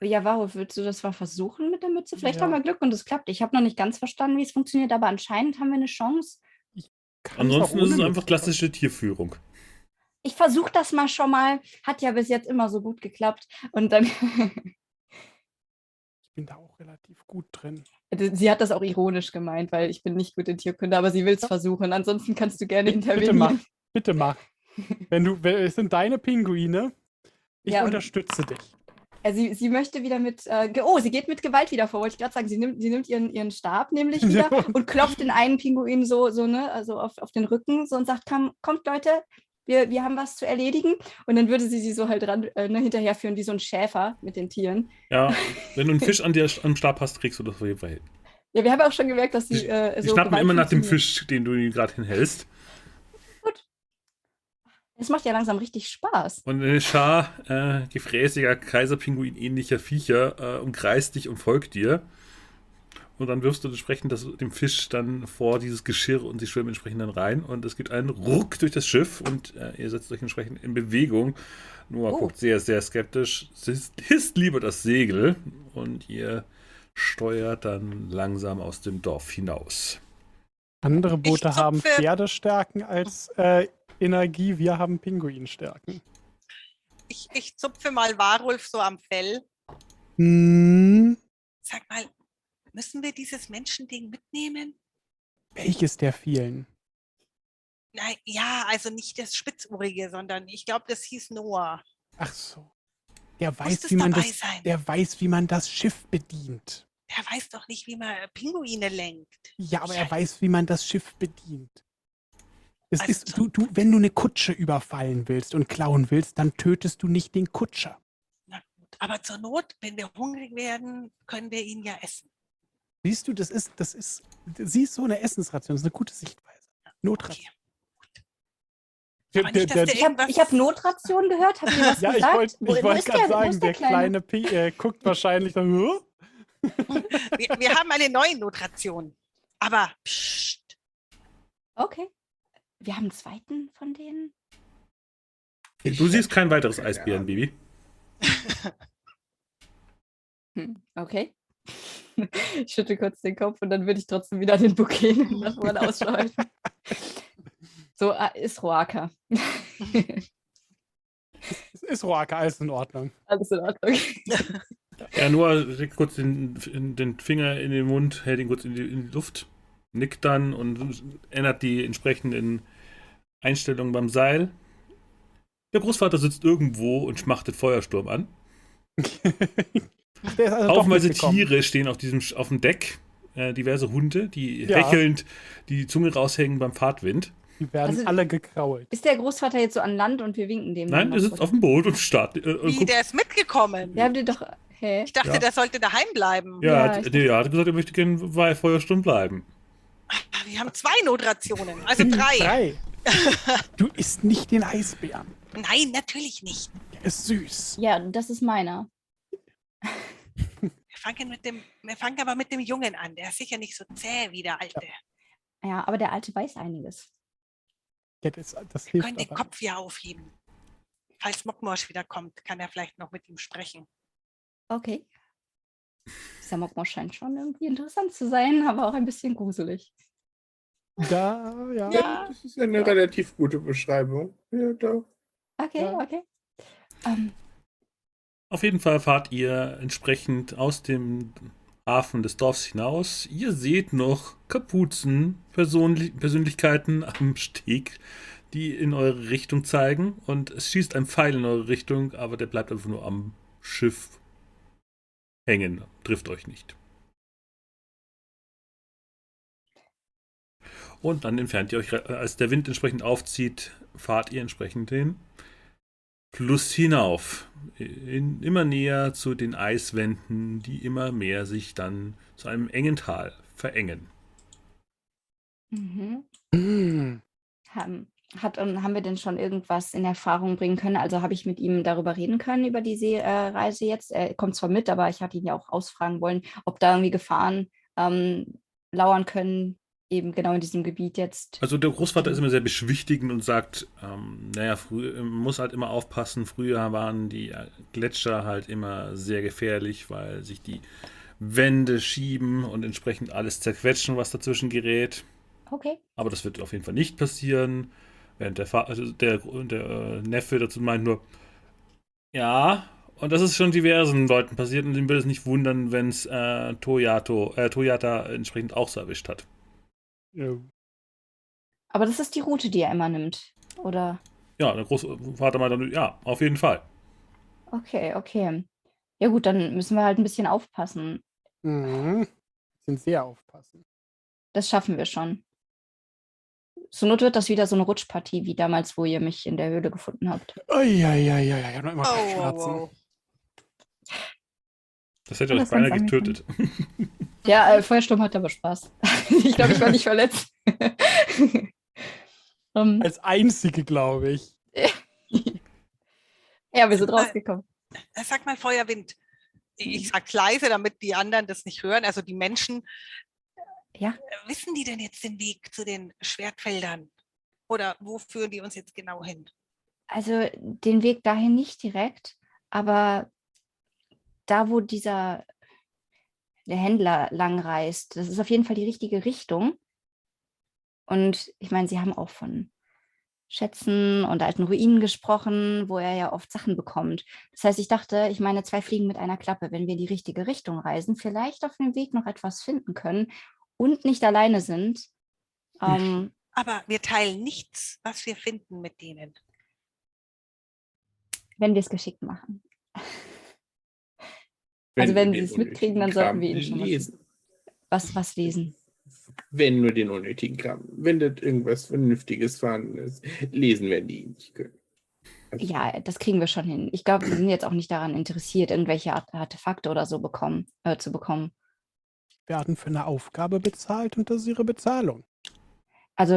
ja, Varro, willst du das mal versuchen mit der Mütze? Vielleicht Ja. haben wir Glück und es klappt. Ich habe noch nicht ganz verstanden, wie es funktioniert, aber anscheinend haben wir eine Chance. Ansonsten ist es einfach klassische Tierführung. Ich versuche das mal schon mal. Hat ja bis jetzt immer so gut geklappt. Und dann, bin da auch relativ gut drin. sie hat das auch ironisch gemeint, weil ich bin nicht gut in Tierkunde, aber sie will es versuchen. Ansonsten kannst du gerne Bitte intervenieren. mach. Bitte mach. Wenn du, es sind deine Pinguine. Ich Ja, unterstütze dich. Ja, sie, sie möchte wieder mit, äh, oh, sie geht mit Gewalt wieder vor, wollte ich gerade sagen. Sie nimmt, sie nimmt ihren, ihren Stab nämlich wieder Ja. und klopft den einen Pinguin so, so ne, also auf, auf den Rücken so und sagt, komm, kommt Leute, wir, wir haben was zu erledigen. Und dann würde sie sie so halt dran, äh, ne, hinterherführen, wie so ein Schäfer mit den Tieren. Ja, wenn du einen Fisch an dir am Stab hast, kriegst du das auf jeden Fall hin. Ja, wir haben auch schon gemerkt, dass sie äh, so schnapp mir immer nach dem Fisch, den du gerade hinhältst. Es macht ja langsam richtig Spaß. Und eine Schar äh, gefräßiger, Kaiserpinguin-ähnlicher Viecher äh, umkreist dich und folgt dir. Und dann wirfst du entsprechend das, dem Fisch dann vor dieses Geschirr und sie schwimmen entsprechend dann rein. Und es gibt einen Ruck durch das Schiff und äh, ihr setzt euch entsprechend in Bewegung. Noah Oh. guckt sehr, sehr skeptisch, hisst, hisst lieber das Segel und ihr steuert dann langsam aus dem Dorf hinaus. Andere Boote haben Pferdestärken als äh, Energie, wir haben Pinguinstärken. Ich, ich zupfe mal Warulf so am Fell. Hm, Sag mal, müssen wir dieses Menschending mitnehmen? welches der vielen? Nein, ja, also nicht das Spitzohrige, sondern ich glaube, das hieß Noah. Ach so. Der weiß, wie man das, sein? der weiß, wie man das Schiff bedient. Der weiß doch nicht, wie man Pinguine lenkt. Ja, aber er weiß, wie man das Schiff bedient. Es Also ist, du, du, wenn du eine Kutsche überfallen willst und klauen willst, dann tötest du nicht den Kutscher. Na gut, aber zur Not, wenn wir hungrig werden, können wir ihn ja essen. Siehst du, das ist, das ist, sie ist so eine Essensration, das ist eine gute Sichtweise. Notration. Okay. Aber nicht, dass der Ich habe hab Notration gehört. Habt ihr was ja, ich gesagt? wollte ich wollt ist gerade der- sagen, der, kleine Pi äh, guckt wahrscheinlich dann? Wir, wir haben eine neue Notration. Aber psst, Okay. Wir haben einen zweiten von denen. Du siehst kein weiteres Eisbärenbaby. Hm, okay. Ich schütte kurz den Kopf und dann würde ich trotzdem wieder den Bouquet nehmen, nach vorne Ausschau halten. So äh, ist Roaka. Es ist Roaka, alles in Ordnung. Alles in Ordnung. Ja, Noah legt kurz den, den Finger in den Mund, hält ihn kurz in die, in die Luft, nickt dann und ändert die entsprechenden Einstellungen beim Seil. Der Großvater sitzt irgendwo und schmachtet Feuersturm an. Der ist also Haufenweise. Tiere stehen auf, diesem, auf dem Deck. Äh, diverse Hunde, die Ja. hechelnd die Zunge raushängen beim Fahrtwind. Die werden Also- alle gekrault. Ist der Großvater jetzt so an Land und wir winken dem? Nein, er sitzt auf dem Boot und startet. Äh, und wie, guckt, der ist mitgekommen. Ja, habt ihr doch. Hä? Ich dachte, Ja. der sollte daheim bleiben. ja, Ja, hat, nee, er hat gesagt, er möchte gerne bei Feuersturm bleiben. Wir haben zwei Notrationen, also drei. Drei. Du isst nicht den Eisbären. Nein, natürlich nicht. Der ist süß. Ja, das ist meiner. Wir fangen, mit dem, wir fangen aber mit dem Jungen an. Der ist sicher nicht so zäh wie der Alte. Ja, aber der Alte weiß einiges. Ja, das, das Wir können den aber. Kopf ja aufheben. Falls Mockmorsch wieder kommt, kann er vielleicht noch mit ihm sprechen. Okay. Dieser Mokmo scheint schon irgendwie interessant zu sein, aber auch ein bisschen gruselig. Da, ja. Ja, das ist eine relativ gute Beschreibung. Ja, doch. Okay, Ja. okay. Ähm, Auf jeden Fall fahrt ihr entsprechend aus dem Hafen des Dorfs hinaus. Ihr seht noch Kapuzen, Persönli Persönlichkeiten am Steg, die in eure Richtung zeigen. Und es schießt ein Pfeil in eure Richtung, aber der bleibt einfach nur am Schiff hängen, trifft euch nicht. Und dann entfernt ihr euch, als der Wind entsprechend aufzieht, fahrt ihr entsprechend den Fluss hinauf. In, immer näher zu den Eiswänden, die immer mehr sich dann zu einem engen Tal verengen. mhm. Mm. haben, hat, und haben wir denn schon irgendwas in Erfahrung bringen können? Also habe ich mit ihm darüber reden können, über die Seereise jetzt? Er kommt zwar mit, aber ich hatte ihn ja auch ausfragen wollen, ob da irgendwie Gefahren ähm, lauern können, eben genau in diesem Gebiet jetzt. Also der Großvater ist immer sehr beschwichtigend und sagt, ähm, naja, früh, muss halt immer aufpassen. Früher waren die äh, Gletscher halt immer sehr gefährlich, weil sich die Wände schieben und entsprechend alles zerquetschen, was dazwischen gerät. Okay. Aber das wird auf jeden Fall nicht passieren. Während der, Fa also der, der äh, Neffe dazu meint nur, ja, und das ist schon diversen Leuten passiert und ihm würde es nicht wundern, wenn es äh, Toyato, äh, Toyota entsprechend auch so erwischt hat. Ja. Aber das ist die Route, die er immer nimmt, oder? Ja, der Großvater meinte dann, ja, auf jeden Fall. Okay, okay. Ja gut, dann müssen wir halt ein bisschen aufpassen. Mhm. Sind sehr aufpassen. Das schaffen wir schon. Zur Not wird das wieder so eine Rutschpartie wie damals, wo ihr mich in der Höhle gefunden habt. Eieieiei, ich habe noch immer Oh, Kopfschmerzen. wow. Das hätte euch beinahe getötet. Ja, äh, Feuersturm hat aber Spaß. ich glaube, ich war nicht verletzt. um, Als einzige, glaube ich. ja, wir sind rausgekommen. Äh, Sag mal, Feuerwind. Ich sag's leise, damit die anderen das nicht hören. Also die Menschen. Ja. Äh, Wissen die denn jetzt den Weg zu den Schwertfeldern? Oder wo führen die uns jetzt genau hin? Also den Weg dahin nicht direkt, aber da, wo dieser der Händler lang reist, das ist auf jeden Fall die richtige Richtung. Und ich meine, Sie haben auch von Schätzen und alten Ruinen gesprochen, wo er ja oft Sachen bekommt. Das heißt, ich dachte, ich meine, zwei Fliegen mit einer Klappe, wenn wir in die richtige Richtung reisen, vielleicht auf dem Weg noch etwas finden können und nicht alleine sind. Ähm, Aber wir teilen nichts, was wir finden mit denen. wenn wir es geschickt machen. Also wenn wir sie es mitkriegen, dann unnötigen sollten Kram wir ihnen schon was lesen. Was, was lesen? Wenn nur den unnötigen Kram. Wenn das irgendwas Vernünftiges vorhanden ist, lesen werden die nicht können. Ja, das kriegen wir schon hin. Ich glaube, wir sind jetzt auch nicht daran interessiert, irgendwelche Art- Artefakte oder so bekommen, äh, zu bekommen. Werden für eine Aufgabe bezahlt und das ist ihre Bezahlung. Also,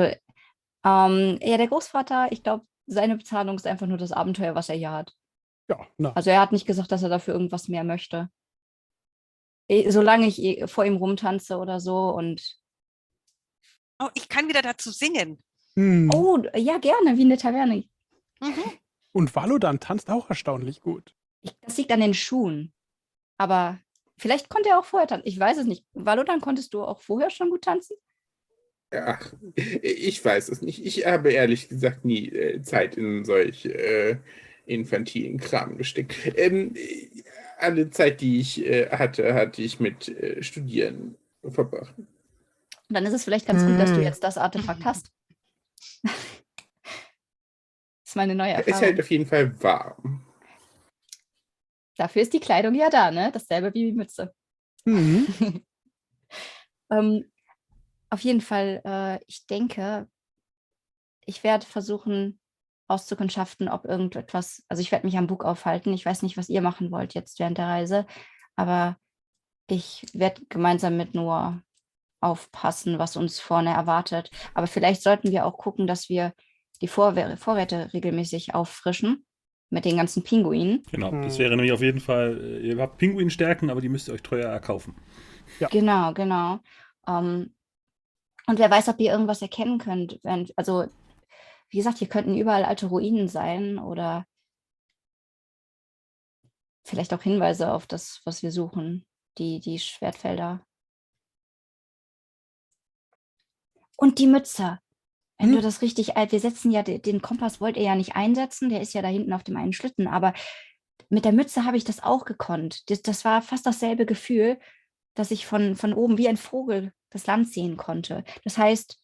ähm, ja, der Großvater, ich glaube, seine Bezahlung ist einfach nur das Abenteuer, was er hier hat. Ja, na. Also er hat nicht gesagt, dass er dafür irgendwas mehr möchte. Solange ich vor ihm rumtanze oder so und Oh, ich kann wieder dazu singen. Hm. oh, ja, gerne, wie in der Taverne. Mhm. Und Valodan tanzt auch erstaunlich gut. Ich, das liegt an den Schuhen. Aber vielleicht konnte er auch vorher tanzen. Ich weiß es nicht. Valodan, konntest du auch vorher schon gut tanzen? Ach, ich weiß es nicht. Ich habe ehrlich gesagt nie äh, Zeit in solch äh, infantilen Kram gesteckt. Ähm, äh, alle Zeit, die ich äh, hatte, hatte ich mit äh, Studieren verbracht. Dann ist es vielleicht ganz gut, dass du Mm. jetzt das Artefakt hast. das ist meine neue Es Erfahrung. hält auf jeden Fall warm. Dafür ist die Kleidung ja da, ne? Dasselbe wie die Mütze. Mhm. Ähm, auf jeden Fall, äh, ich denke, ich werde versuchen auszukundschaften, ob irgendetwas, also ich werde mich am Bug aufhalten. Ich weiß nicht, was ihr machen wollt jetzt während der Reise, aber ich werde gemeinsam mit Noah aufpassen, was uns vorne erwartet. Aber vielleicht sollten wir auch gucken, dass wir die Vorwä- Vorräte regelmäßig auffrischen mit den ganzen Pinguinen. Genau, das Hm. wäre nämlich auf jeden Fall, äh, ihr habt Pinguinstärken, aber die müsst ihr euch teuer erkaufen. Ja. Genau, genau. Ähm, und wer weiß, ob ihr irgendwas erkennen könnt. Wenn, also, wie gesagt, hier könnten überall alte Ruinen sein oder vielleicht auch Hinweise auf das, was wir suchen, die, die Schwertfelder. Und die Mütze. Wenn du Hm. das richtig, alt- wir setzen ja de- den Kompass, wollt ihr ja nicht einsetzen, der ist ja da hinten auf dem einen Schlitten, aber mit der Mütze habe ich das auch gekonnt. Das, das war fast dasselbe Gefühl, dass ich von, von oben wie ein Vogel das Land sehen konnte. Das heißt,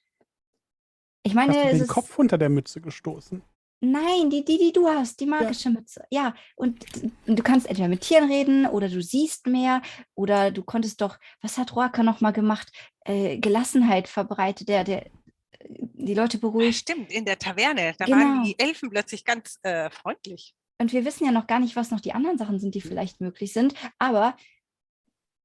ich meine, Hast du es den ist, Kopf unter der Mütze gestoßen? nein, die, die, die du hast, die magische Mütze. Ja, und du kannst entweder mit Tieren reden oder du siehst mehr oder du konntest doch, was hat Roaka noch mal gemacht? Äh, Gelassenheit verbreitet, der, der die Leute Ja, beruhigt. stimmt, in der Taverne. Da Genau. waren die Elfen plötzlich ganz äh, freundlich. Und wir wissen ja noch gar nicht, was noch die anderen Sachen sind, die vielleicht möglich sind. Aber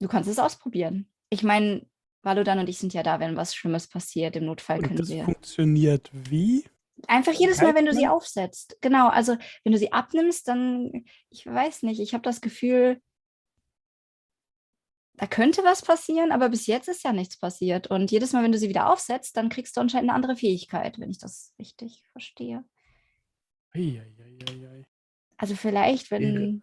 du kannst es ausprobieren. Ich meine, Valodan und ich sind ja da, wenn was Schlimmes passiert. Im Notfall Und können das wir. funktioniert wie? Einfach jedes Mal, wenn du sie aufsetzt. Genau, also wenn du sie abnimmst, dann, ich weiß nicht, ich habe das Gefühl, da könnte was passieren, aber bis jetzt ist ja nichts passiert. Und jedes Mal, wenn du sie wieder aufsetzt, dann kriegst du anscheinend eine andere Fähigkeit, wenn ich das richtig verstehe. Eieieiei. Also vielleicht, wenn.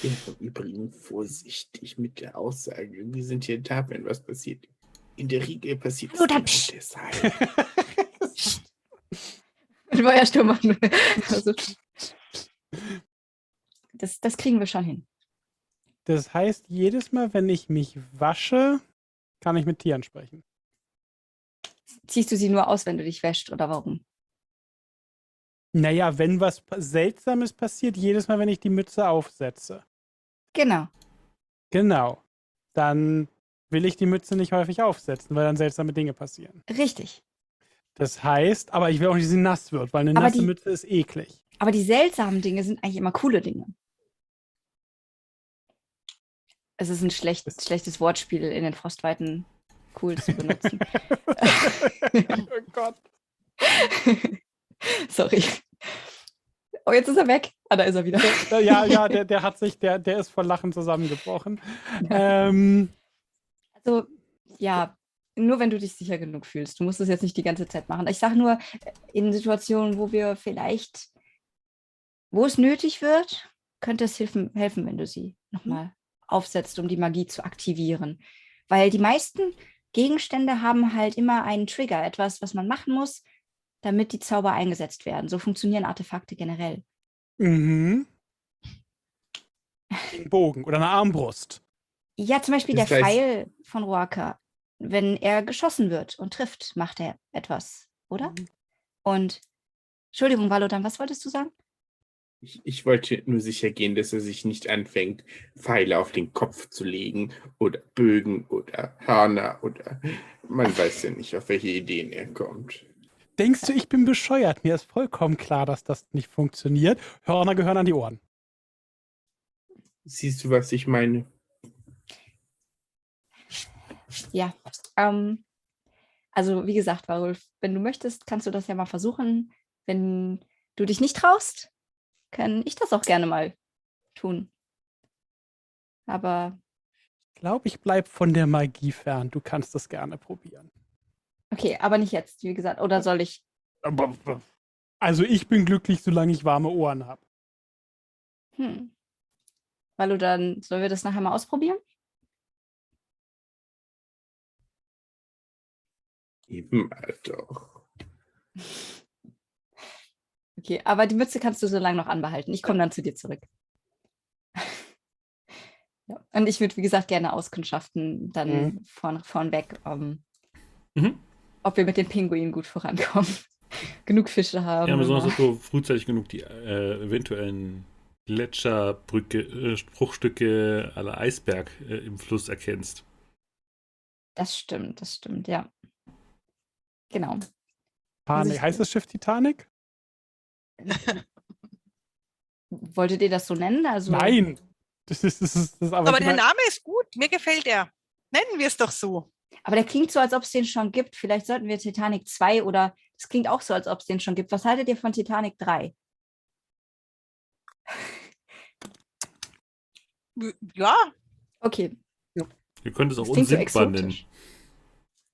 Ich bin im Übrigen vorsichtig mit der Aussage. Wir sind hier da, wenn was passiert. In der Regel passiert es Hallo, dann genau psst. deshalb. Feuersturm machen. also, das, das kriegen wir schon hin. Das heißt, jedes Mal, wenn ich mich wasche, kann ich mit Tieren sprechen. Ziehst du sie nur aus, wenn du dich wäscht oder warum? Naja, wenn was Seltsames passiert, jedes Mal, wenn ich die Mütze aufsetze. Genau. Genau. Dann will ich die Mütze nicht häufig aufsetzen, weil dann seltsame Dinge passieren. Richtig. Das heißt, aber ich will auch nicht, dass sie nass wird, weil eine Aber nasse die- Mütze ist eklig. Aber die seltsamen Dinge sind eigentlich immer coole Dinge. Es ist ein schlecht, Das- schlechtes Wortspiel in den Frostweiten cool zu benutzen. oh Gott. Sorry. Oh, jetzt ist er weg. Ah, da ist er wieder. Der- Ja, ja, der, der hat sich, der, der ist vor Lachen zusammengebrochen. Ähm, Also, ja, nur wenn du dich sicher genug fühlst. Du musst es jetzt nicht die ganze Zeit machen. Ich sage nur, in Situationen, wo wir vielleicht, wo es nötig wird, könnte es helfen, helfen wenn du sie nochmal aufsetzt, um die Magie zu aktivieren. Weil die meisten Gegenstände haben halt immer einen Trigger, etwas, was man machen muss, damit die Zauber eingesetzt werden. So funktionieren Artefakte generell. mhm. Ein Bogen oder eine Armbrust. Ja, zum Beispiel Das der heißt- Pfeil von Roaka. Wenn er geschossen wird und trifft, macht er etwas, oder? Mhm. Und, Entschuldigung, Valodan, was wolltest du sagen? Ich, ich wollte nur sicher gehen, dass er sich nicht anfängt, Pfeile auf den Kopf zu legen oder Bögen oder Hörner oder man weiß ja nicht, auf welche Ideen er kommt. Denkst du, ich bin bescheuert? Mir ist vollkommen klar, dass das nicht funktioniert. Hörner gehören an die Ohren. Siehst du, was ich meine? Ja. Ähm, also, wie gesagt, Warulf, wenn du möchtest, kannst du das ja mal versuchen. Wenn du dich nicht traust, kann ich das auch gerne mal tun. Aber, Ich glaube, ich bleibe von der Magie fern. Du kannst das gerne probieren. Okay, aber nicht jetzt, wie gesagt. Oder soll ich? Also ich bin glücklich, solange ich warme Ohren habe. Hm. Valodan, sollen wir das nachher mal ausprobieren? Eben mal doch. Okay, aber die Mütze kannst du so lange noch anbehalten. Ich komme dann zu dir zurück. ja. Und ich würde, wie gesagt, gerne auskundschaften, dann Mhm. vorn, vornweg, ähm, Mhm. Ob wir mit den Pinguinen gut vorankommen. Genug Fische haben. Ja, besonders, ob du frühzeitig genug die äh, eventuellen Gletscherbrücke, äh, Bruchstücke aller Eisberg äh, im Fluss erkennst. Das stimmt, das stimmt, ja. Genau. Titanic. ich- Heißt das Schiff Titanic? Wolltet ihr das so nennen? Also, Nein. Das ist, das ist, das ist aber, Aber der Me- Name ist gut, mir gefällt er. Nennen wir es doch so. Aber der klingt so, als ob es den schon gibt. Vielleicht sollten wir Titanic 2 oder es klingt auch so, als ob es den schon gibt. Was haltet ihr von Titanic 3? Ja, Okay. Ihr könnt es auch Das klingt so unsinkbar nennen.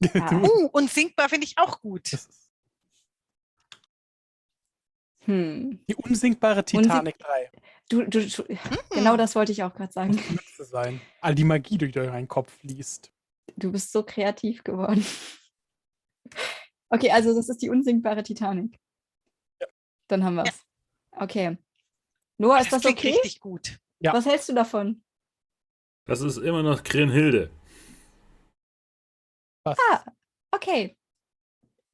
Ja. uh, und sinkbar finde ich auch gut. Hm. die unsinkbare Titanic 3. Du, du, du, genau das wollte ich auch gerade sagen. Müsste sein. All die Magie, die durch deinen Kopf fließt. Du bist so kreativ geworden. Okay, also das ist die unsinkbare Titanic. Ja. Dann haben wir es. Okay. Noah, ist das, klingt okay? richtig gut. Ja. Was hältst du davon? Das ist immer noch Grenhilde. Was? Ah. Okay.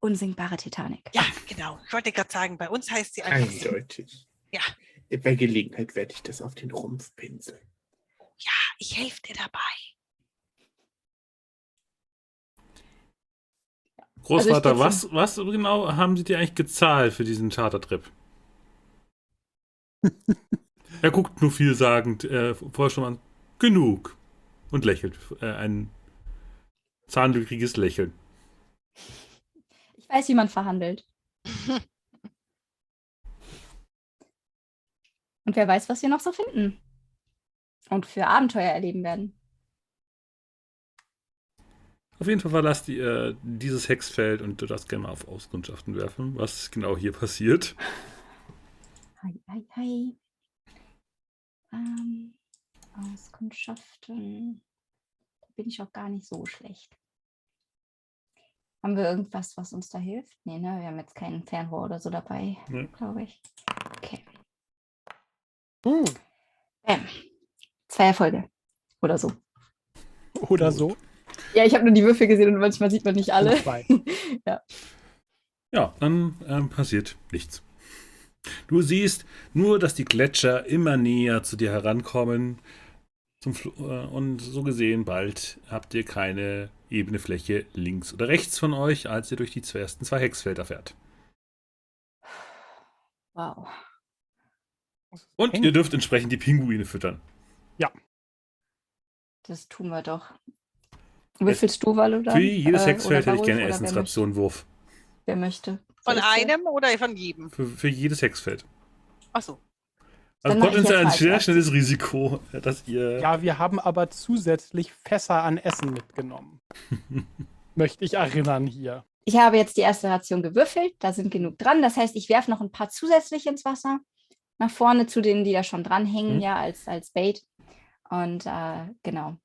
Unsinkbare Titanic. Ja, genau. Ich wollte gerade sagen, bei uns heißt sie einfach. Eindeutig. Ja. Bei Gelegenheit werde ich das auf den Rumpf pinseln. Ich helfe dir dabei. Großvater, Also was, was genau haben sie dir eigentlich gezahlt für diesen Chartertrip? er guckt nur vielsagend, äh, vorher schon mal an, genug und lächelt. Äh, ein zahnlückiges Lächeln. Ich weiß, wie man verhandelt. Und wer weiß, was wir noch so finden. Und für Abenteuer erleben werden. Auf jeden Fall verlasst ihr äh, dieses Hexfeld und du darfst gerne mal auf Auskundschaften werfen, was genau hier passiert. Hi, hi, hi. Ähm, Auskundschaften. Da bin ich auch gar nicht so schlecht. Haben wir irgendwas, was uns da hilft? Nee, ne? Wir haben jetzt kein Fernrohr oder so dabei, Nee. glaube ich. Okay. Hm. Bam. Zwei Erfolge. Oder so. Oder so. Ja, ich habe nur die Würfel gesehen und manchmal sieht man nicht alle. Zwei. Ja, dann ähm, passiert nichts. Du siehst nur, dass die Gletscher immer näher zu dir herankommen. Zum Fl äh, und so gesehen, bald habt ihr keine ebene Fläche links oder rechts von euch, als ihr durch die ersten zwei Hexfelder fährt. Wow. Und ihr dürft entsprechend die Pinguine füttern. Ja. Das tun wir doch. Würfelst du, Valo, dann? Für jedes Äh, Hexfeld hätte ich gerne Essensrationenwurf. möchte- Wer möchte? Von einem oder von jedem? Für, für jedes Hexfeld. Achso. Also Dann potenziell jetzt ein sehr schnelles Risiko, dass ihr. Ja, wir haben aber zusätzlich Fässer an Essen mitgenommen. Möchte ich erinnern hier. Ich habe jetzt die erste Ration gewürfelt, da sind genug dran. Das heißt, ich werfe noch ein paar zusätzlich ins Wasser. Nach vorne zu denen, die da schon dranhängen, Mhm. ja, als, als Bait. Und äh, genau.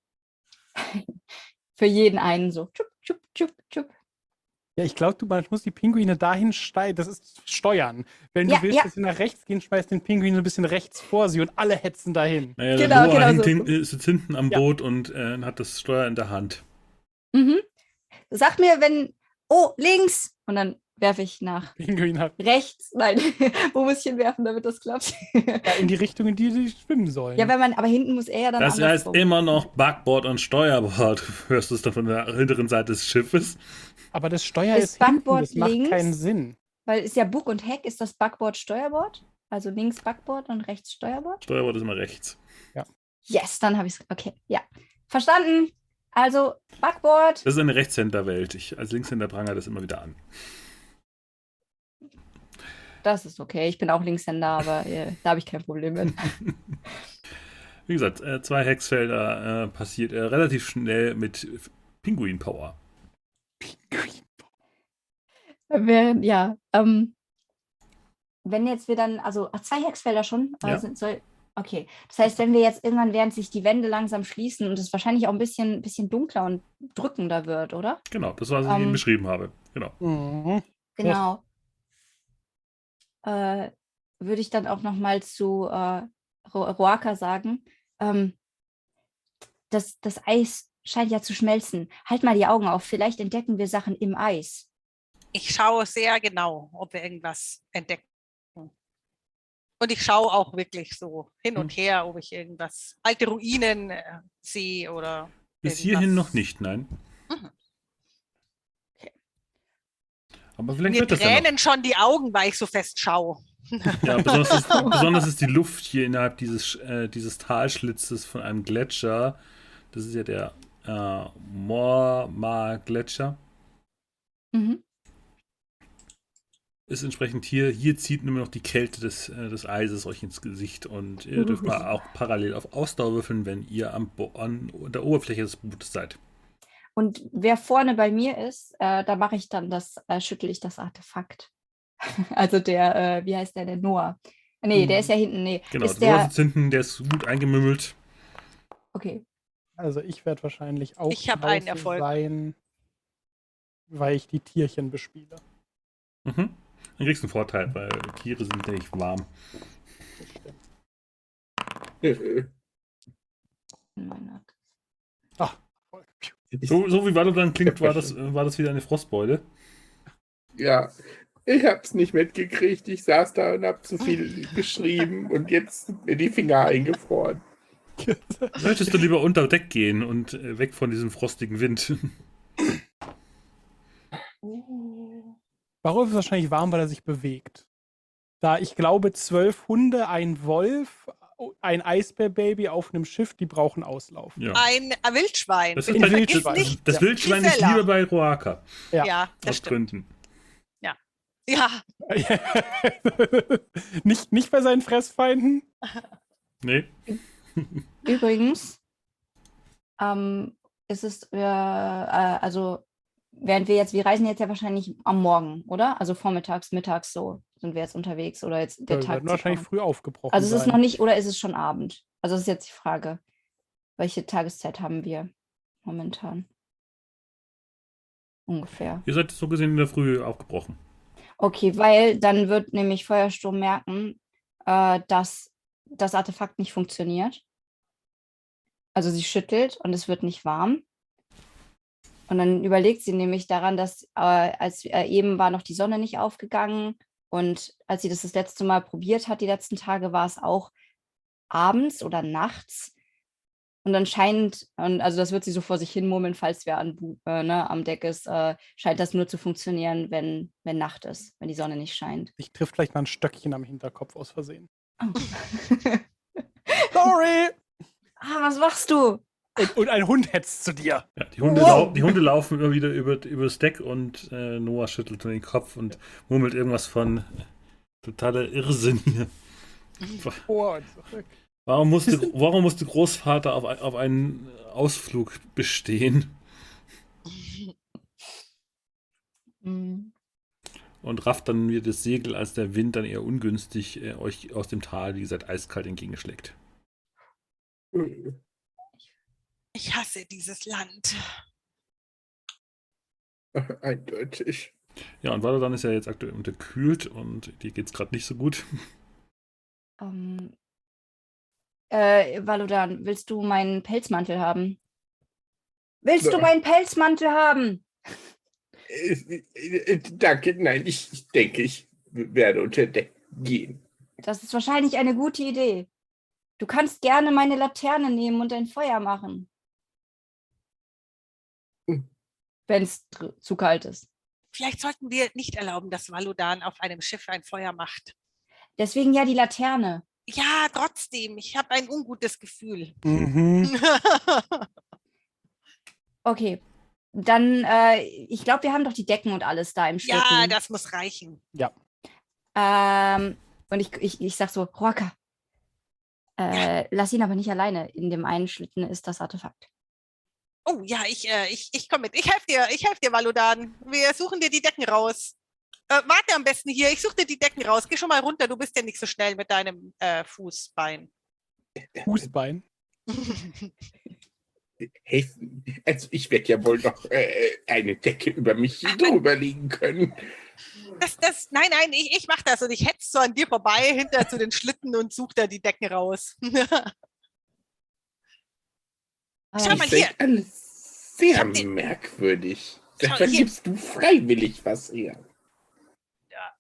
Für jeden einen so. Tschup, tschup, tschup, tschup. Ja, ich glaube, du man muss die Pinguine dahin steuern. Das ist steuern. Wenn Ja, du willst, ja. dass sie nach rechts gehen, schmeißt den Pinguin so ein bisschen rechts vor sie und alle hetzen dahin. Naja, Genau, der Noah genau hängt so. ist jetzt hinten am Ja. Boot und äh, hat das Steuer in der Hand. Mhm. Sag mir, wenn. Oh, links! Und dann werfe ich nach Pinguin hat rechts. Nein, wo muss ich hinwerfen, damit das klappt? ja, in die Richtung, in die sie schwimmen sollen. ja, wenn man, aber hinten muss er ja dann. Das heißt andersrum. immer noch Backbord und Steuerbord. Hörst du es dann von der hinteren Seite des Schiffes? aber das Steuer Ist ist, hinten, Backbord das macht links? keinen Sinn. Weil ist ja Bug und Heck, ist das Backboard Steuerbord? Also links Backboard und rechts Steuerbord? Steuerbord ist immer rechts. Yes, dann habe ich es. Okay, ja. Verstanden. Also Backboard. Das ist eine Rechtshänderwelt. Ich als Linkshänder prangere das immer wieder an. Das ist okay. Ich bin auch Linkshänder, aber äh, da habe ich kein Problem mit. Wie gesagt, äh, zwei Hexfelder äh, passiert äh, relativ schnell mit Pinguin-Power. Während, ja. Ähm, wenn jetzt wir dann, also ach, zwei Hexfelder schon, äh, Ja. sind, soll, okay. Das heißt, wenn wir jetzt irgendwann, während sich die Wände langsam schließen und es wahrscheinlich auch ein bisschen, bisschen dunkler und drückender wird, oder? Genau, das war, was ich Ähm. Ihnen beschrieben habe. Genau. Mhm. Genau. Äh, würde ich dann auch noch mal zu äh, Ro- Roaka sagen, ähm, das, das Eis scheint ja zu schmelzen. Halt mal die Augen auf, vielleicht entdecken wir Sachen im Eis. Ich schaue sehr genau, ob wir irgendwas entdecken. Und ich schaue auch wirklich so hin und her, ob ich irgendwas, alte Ruinen äh, sehe oder. Bis irgendwas. hierhin noch nicht, nein. Mhm. Aber vielleicht Mir wird das ja noch. tränen schon die Augen, weil ich so fest schaue. Ja, besonders ist, besonders ist die Luft hier innerhalb dieses, äh, dieses Talschlitzes von einem Gletscher. Das ist ja der äh, Morma-Gletscher. Mhm. Ist entsprechend hier, hier zieht nur noch die Kälte des, äh, des Eises euch ins Gesicht und ihr dürft mal auch parallel auf Ausdauer würfeln, wenn ihr am an der Oberfläche des Bootes seid. Und wer vorne bei mir ist, äh, da mache ich dann das, äh, schüttel ich das Artefakt. also der, äh, wie heißt der, der Noah? Nee, der Mhm. ist ja hinten, nee. Genau, ist der Noah der, sitzt hinten, der ist gut eingemümmelt. okay. Also ich werde wahrscheinlich auch Ich einen Erfolg. sein, weil ich die Tierchen bespiele. Mhm. Dann kriegst du einen Vorteil, weil Tiere sind nicht warm. Das stimmt. Äh, Meine- Ach, So, so wie Wallo dann klingt, war das, äh, war das wieder eine Frostbeule. Ja, ich hab's nicht mitgekriegt. Ich saß da und hab zu viel geschrieben und jetzt sind mir die Finger eingefroren. Möchtest du lieber unter Deck gehen und äh, weg von diesem frostigen Wind? Varulf ist wahrscheinlich warm, weil er sich bewegt. Da ich glaube, zwölf Hunde, ein Wolf, ein Eisbärbaby auf einem Schiff, die brauchen Auslauf. Ja. Ein äh, Wildschwein. Das, ist vergiss Wildschwein. nicht. das Wildschwein ist Gisela. lieber bei Roaka. Ja. Ja, das Aus stimmt. Gründen. Ja, nicht, nicht bei seinen Fressfeinden? Nee? Übrigens, ähm, ist es, äh, äh, also, während wir jetzt, wir reisen jetzt ja wahrscheinlich am Morgen, oder? Also vormittags, mittags so sind wir jetzt unterwegs oder jetzt der Ja, wir Tag. werden wahrscheinlich früh aufgebrochen. Also, es ist sein. noch nicht, oder ist es schon Abend? Also, das ist jetzt die Frage. Welche Tageszeit haben wir momentan? Ungefähr. Ihr seid so gesehen in der Früh aufgebrochen. Okay, weil dann wird nämlich Feuersturm merken, äh, dass das Artefakt nicht funktioniert. Also sie schüttelt und es wird nicht warm. Und dann überlegt sie nämlich daran, dass äh, als äh, eben war noch die Sonne nicht aufgegangen Und als sie das das letzte Mal probiert hat, die letzten Tage, war es auch abends oder nachts. Und anscheinend, und also das wird sie so vor sich hin murmeln, falls wer an, äh, ne, am Deck ist, äh, scheint das nur zu funktionieren, wenn, wenn Nacht ist, wenn die Sonne nicht scheint. Ich trifft vielleicht mal ein Stöckchen am Hinterkopf aus Versehen. Oh. Sorry! Ah, was machst du? Und, und, ein Hund hetzt zu dir. Ja, die, Hunde wow. die, Hunde laufen immer wieder über, über das Deck und äh, Noah schüttelt den Kopf und murmelt irgendwas von totaler Irrsinn hier. Oh, zurück. Warum musste, warum musste Großvater auf, auf einen Ausflug bestehen? Mhm. Und rafft dann wieder das Segel, als der Wind dann eher ungünstig äh, euch aus dem Tal, wie gesagt, eiskalt entgegenschlägt. Ich hasse dieses Land. Eindeutig. Ja, und Valodan ist ja jetzt aktuell unterkühlt und dir geht es gerade nicht so gut. Um, äh, Valodan, willst du meinen Pelzmantel haben? Willst ja. du meinen Pelzmantel haben? Danke, nein, ich, ich denke, ich werde unter Deck gehen. Das ist wahrscheinlich eine gute Idee. Du kannst gerne meine Laterne nehmen und ein Feuer machen. Wenn es zu kalt ist. Vielleicht sollten wir nicht erlauben, dass Valodan auf einem Schiff ein Feuer macht. Deswegen ja die Laterne. Ja, trotzdem. Ich habe ein ungutes Gefühl. Mhm. okay. Dann, äh, ich glaube, wir haben doch die Decken und alles da im Schlitten. Ja, das muss reichen. Ja. Ähm, und ich, ich, ich sag so, Roaka, äh, ja. lass ihn aber nicht alleine. In dem einen Schlitten ist das Artefakt. Oh ja, ich, äh, ich, ich komme mit. Ich helfe dir, ich helfe dir, Valudan. Wir suchen dir die Decken raus. Äh, warte am besten hier, ich suche dir die Decken raus. Geh schon mal runter, du bist ja nicht so schnell mit deinem äh, Fußbein. Fußbein? Helfen. Also ich werde ja wohl noch äh, eine Decke über mich drüber legen können. Das, das, nein, nein, ich, ich mache das und ich hetze so an dir vorbei hinter zu den Schlitten und suche da die Decken raus. Schau mal hier. Alles sehr merkwürdig. Da gibst du freiwillig was her. Ja,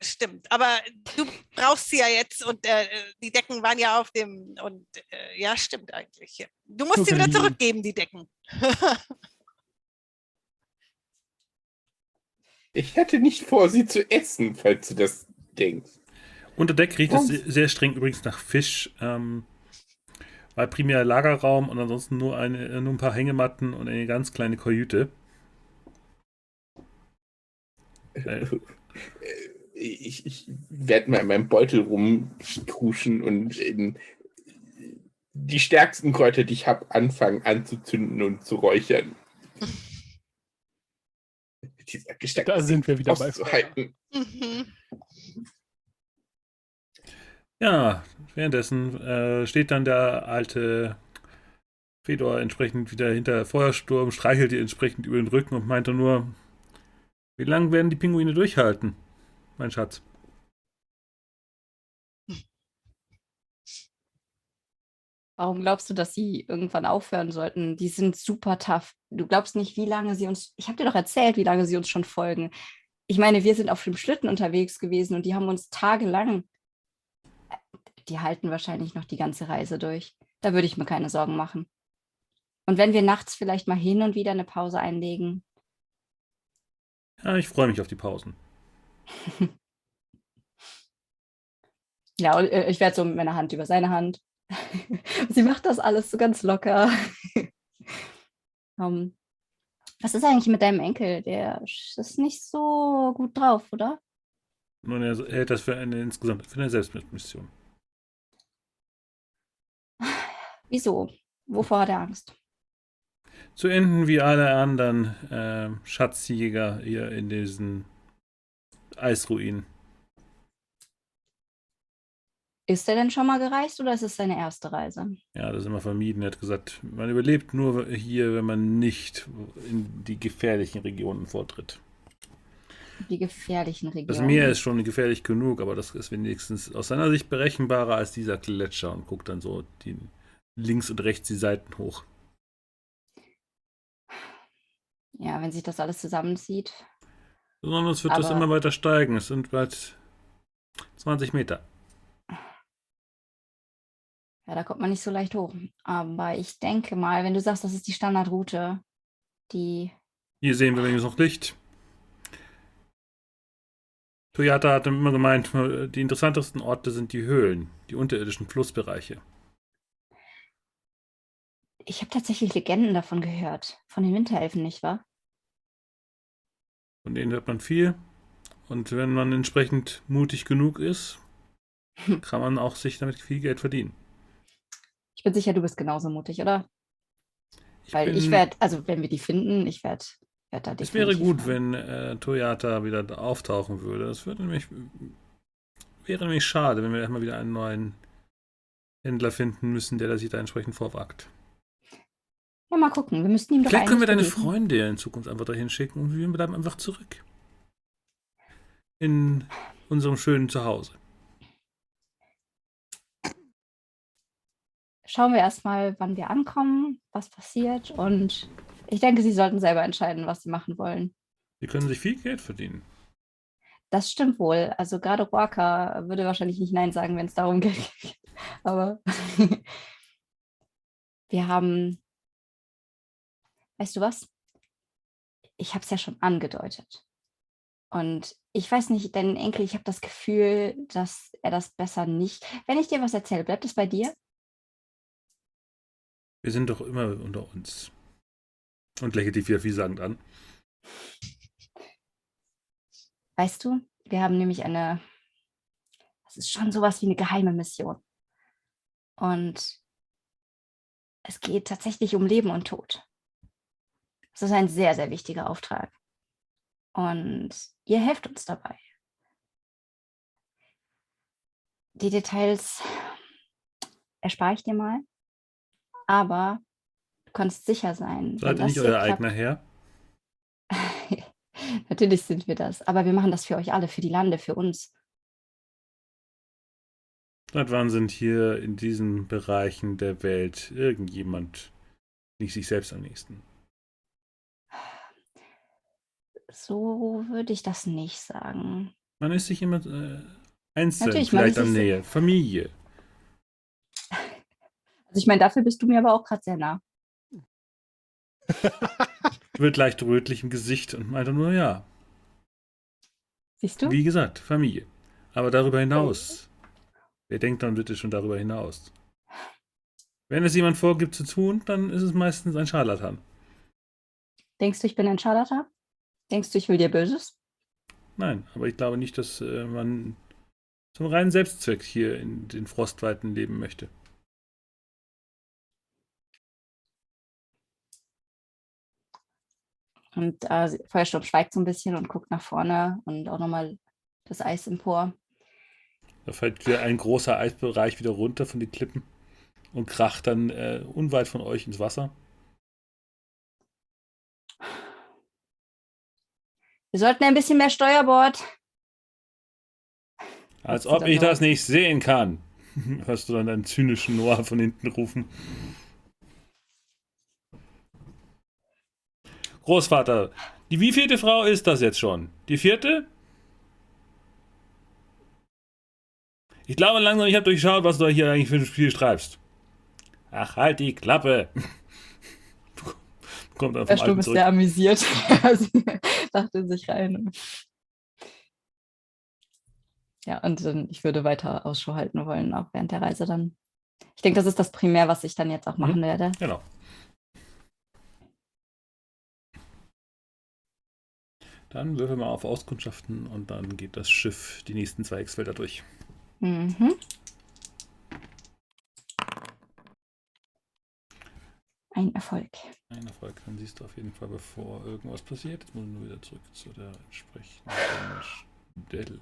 stimmt. Aber du brauchst sie ja jetzt und äh, die Decken waren ja auf dem. Und äh, ja, stimmt eigentlich. Du musst sie wieder zurückgeben, die Decken. ich hatte nicht vor, sie zu essen, falls du das denkst. Unter Deck riecht es sehr streng übrigens nach Fisch. Ähm, war primär Lagerraum und ansonsten nur, eine, nur ein paar Hängematten und eine ganz kleine Kajüte. Äh. Ich, ich werde mal in meinem Beutel rumkuschen und die stärksten Kräuter, die ich habe, anfangen anzuzünden und zu räuchern. da sind wir wieder bei Mhm. Ja, währenddessen äh, steht dann der alte Fedor entsprechend wieder hinter Feuersturm, streichelt ihr entsprechend über den Rücken und meinte nur, wie lange werden die Pinguine durchhalten, mein Schatz? Warum glaubst du, dass sie irgendwann aufhören sollten? Die sind super tough. Du glaubst nicht, wie lange sie uns. Ich habe dir doch erzählt, wie lange sie uns schon folgen. Ich meine, wir sind auf dem Schlitten unterwegs gewesen und die haben uns tagelang die halten wahrscheinlich noch die ganze Reise durch. Da würde ich mir keine Sorgen machen. Und wenn wir nachts vielleicht mal hin und wieder eine Pause einlegen. Ja, ich freue mich auf die Pausen. ja, äh, ich werde so mit meiner Hand über seine Hand. Sie macht das alles so ganz locker. um, was ist eigentlich mit deinem Enkel? Der ist nicht so gut drauf, oder? Nun, er hält das für eine insgesamt für eine Selbstmission. Wieso? Wovor hat er Angst? Zu enden wie alle anderen äh, Schatzjäger hier in diesen Eisruinen. Ist er denn schon mal gereist oder ist es seine erste Reise? Ja, das ist immer vermieden. Er hat gesagt, man überlebt nur hier, wenn man nicht in die gefährlichen Regionen vortritt. Die gefährlichen Regionen. Das Meer ist schon gefährlich genug, aber das ist wenigstens aus seiner Sicht berechenbarer als dieser Gletscher und guckt dann so die links und rechts die Seiten hoch. Ja, wenn sich das alles zusammenzieht. Besonders wird Aber das immer weiter steigen. Es sind bald 20 Meter. Ja, da kommt man nicht so leicht hoch. Aber ich denke mal, wenn du sagst, das ist die Standardroute, die. Hier sehen wir wenigstens noch Licht. Toyota hat immer gemeint, die interessantesten Orte sind die Höhlen, die unterirdischen Flussbereiche. Ich habe tatsächlich Legenden davon gehört. Von den Winterelfen, nicht wahr? Von denen hört man viel. Und wenn man entsprechend mutig genug ist, kann man auch sich damit viel Geld verdienen. Ich bin sicher, du bist genauso mutig, oder? Ich Weil bin, ich werde, also wenn wir die finden, ich werde werd da Es wäre gut, fahren. wenn äh, Toyota wieder auftauchen würde. Das würde nämlich, wäre nämlich schade, wenn wir erstmal wieder einen neuen Händler finden müssen, der sich da entsprechend vorwagt. Ja, mal gucken. Wir müssten ihm doch Vielleicht können wir deine begegnen. Freunde in Zukunft einfach dahin schicken und wir bleiben einfach zurück. In unserem schönen Zuhause. Schauen wir erstmal, wann wir ankommen, was passiert und ich denke, sie sollten selber entscheiden, was sie machen wollen. Sie können sich viel Geld verdienen. Das stimmt wohl. Also gerade Roaka würde wahrscheinlich nicht Nein sagen, wenn es darum geht. Aber wir haben weißt du was? Ich habe es ja schon angedeutet. Und ich weiß nicht, dein Enkel, ich habe das Gefühl, dass er das besser nicht. Wenn ich dir was erzähle, bleibt es bei dir? Wir sind doch immer unter uns. Und lächelt die wie sagend an. Weißt du, wir haben nämlich eine, das ist schon sowas wie eine geheime Mission. Und es geht tatsächlich um Leben und Tod. Das ist ein sehr, sehr wichtiger Auftrag. Und ihr helft uns dabei. Die Details erspare ich dir mal. Aber du kannst sicher sein. Seid ihr nicht euer eigener Herr? Natürlich sind wir das. Aber wir machen das für euch alle, für die Lande, für uns. Seit wann sind hier in diesen Bereichen der Welt irgendjemand nicht sich selbst am nächsten? So würde ich das nicht sagen. Man ist sich immer äh, einzeln, Natürlich, vielleicht an Nähe, Familie. Also ich meine, dafür bist du mir aber auch gerade sehr nah. Wird leicht rötlich im Gesicht und meinte nur ja. Siehst du? Wie gesagt, Familie. Aber darüber hinaus. Wer denkt dann bitte schon darüber hinaus? Wenn es jemand vorgibt zu tun, dann ist es meistens ein Scharlatan. Denkst du, ich bin ein Scharlatan? Denkst du, ich will dir Böses? Nein, aber ich glaube nicht, dass äh, man zum reinen Selbstzweck hier in den Frostweiten leben möchte. Und äh, Feuersturm schweigt so ein bisschen und guckt nach vorne und auch nochmal das Eis empor. Da fällt wieder ein großer Eisbereich wieder runter von den Klippen und kracht dann äh, unweit von euch ins Wasser. Wir sollten ein bisschen mehr Steuerbord. Als ob ich das nicht sehen kann. Hörst du dann einen zynischen Noah von hinten rufen. Großvater, die wievielte Frau ist das jetzt schon? Die vierte? Ich glaube langsam, ich habe durchschaut, was du hier eigentlich für ein Spiel treibst. Ach, halt die Klappe. Kommt einfach Der Sturm ist sehr amüsiert. dachte sich rein. Ja, und ähm, ich würde weiter Ausschau halten wollen, auch während der Reise dann. Ich denke, das ist das Primär, was ich dann jetzt auch machen mhm. werde. Genau. Dann würfeln wir auf Auskundschaften und dann geht das Schiff die nächsten zwei X-Felder durch. Mhm. Ein Erfolg. Ein Erfolg, dann siehst du auf jeden Fall, bevor irgendwas passiert. Jetzt muss ich nur wieder zurück zu der entsprechenden Stelle.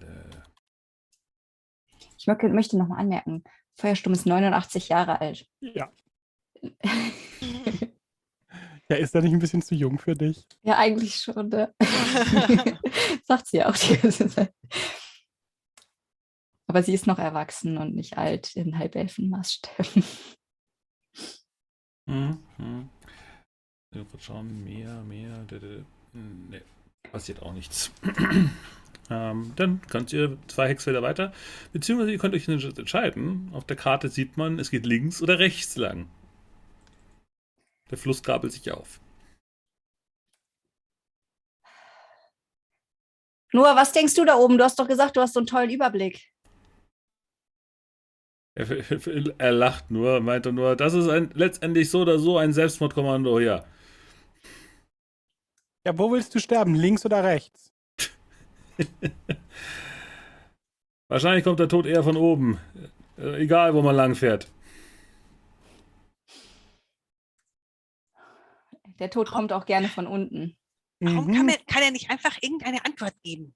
Ich möchte nochmal anmerken, Feuersturm ist 89 Jahre alt. Ja. ja, ist er nicht ein bisschen zu jung für dich? Ja, eigentlich schon. Ne? Sagt sie auch die ganze Zeit. Aber sie ist noch erwachsen und nicht alt in Halbelfenmaßstäben. Mhm. Schauen, mehr, mehr. Ne, passiert auch nichts. Ähm, dann könnt ihr zwei Hexfelder weiter, beziehungsweise ihr könnt euch entscheiden. Auf der Karte sieht man, es geht links oder rechts lang. Der Fluss gabelt sich auf. Noah, was denkst du da oben? Du hast doch gesagt, du hast so einen tollen Überblick. Er, er lacht nur, meinte nur, das ist ein, letztendlich so oder so ein Selbstmordkommando hier. Ja, wo willst du sterben? Links oder rechts? Wahrscheinlich kommt der Tod eher von oben. Äh, egal, wo man lang fährt. Der Tod kommt auch gerne von unten. Warum kann, er, kann er nicht einfach irgendeine Antwort geben?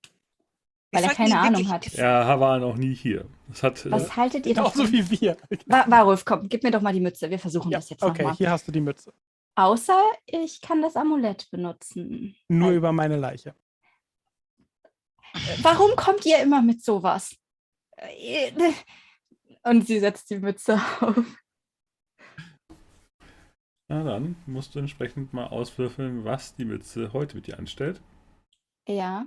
Weil er sollten keine Ahnung hat. Er war noch nie hier. Das hat, Was äh, haltet ihr Genauso davon? wie wir. Wa Warulf, komm, gib mir doch mal die Mütze. Wir versuchen Ja, das jetzt okay, nochmal. hier hast du die Mütze. Außer ich kann das Amulett benutzen. Nur Weil- über meine Leiche. Warum kommt ihr immer mit sowas? Äh, Und sie setzt die Mütze auf. na dann musst du entsprechend mal auswürfeln, was die Mütze heute mit dir anstellt. Ja.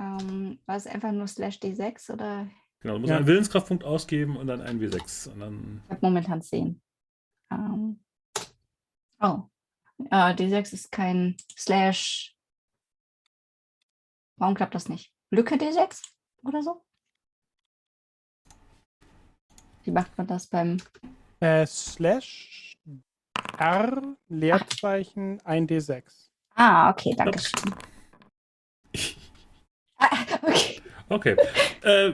Ähm, war es einfach nur slash D6 oder? Genau, du musst Ja. einen Willenskraftpunkt ausgeben und dann einen W6. Und dann, Ich habe momentan 10. Ähm, oh. Äh, D6 ist kein slash. Warum klappt das nicht? Lücke D6 oder so? Wie macht man das beim. Äh, slash R, Leerzeichen, 1D6. Ah, okay, danke schön. Ah, okay. äh,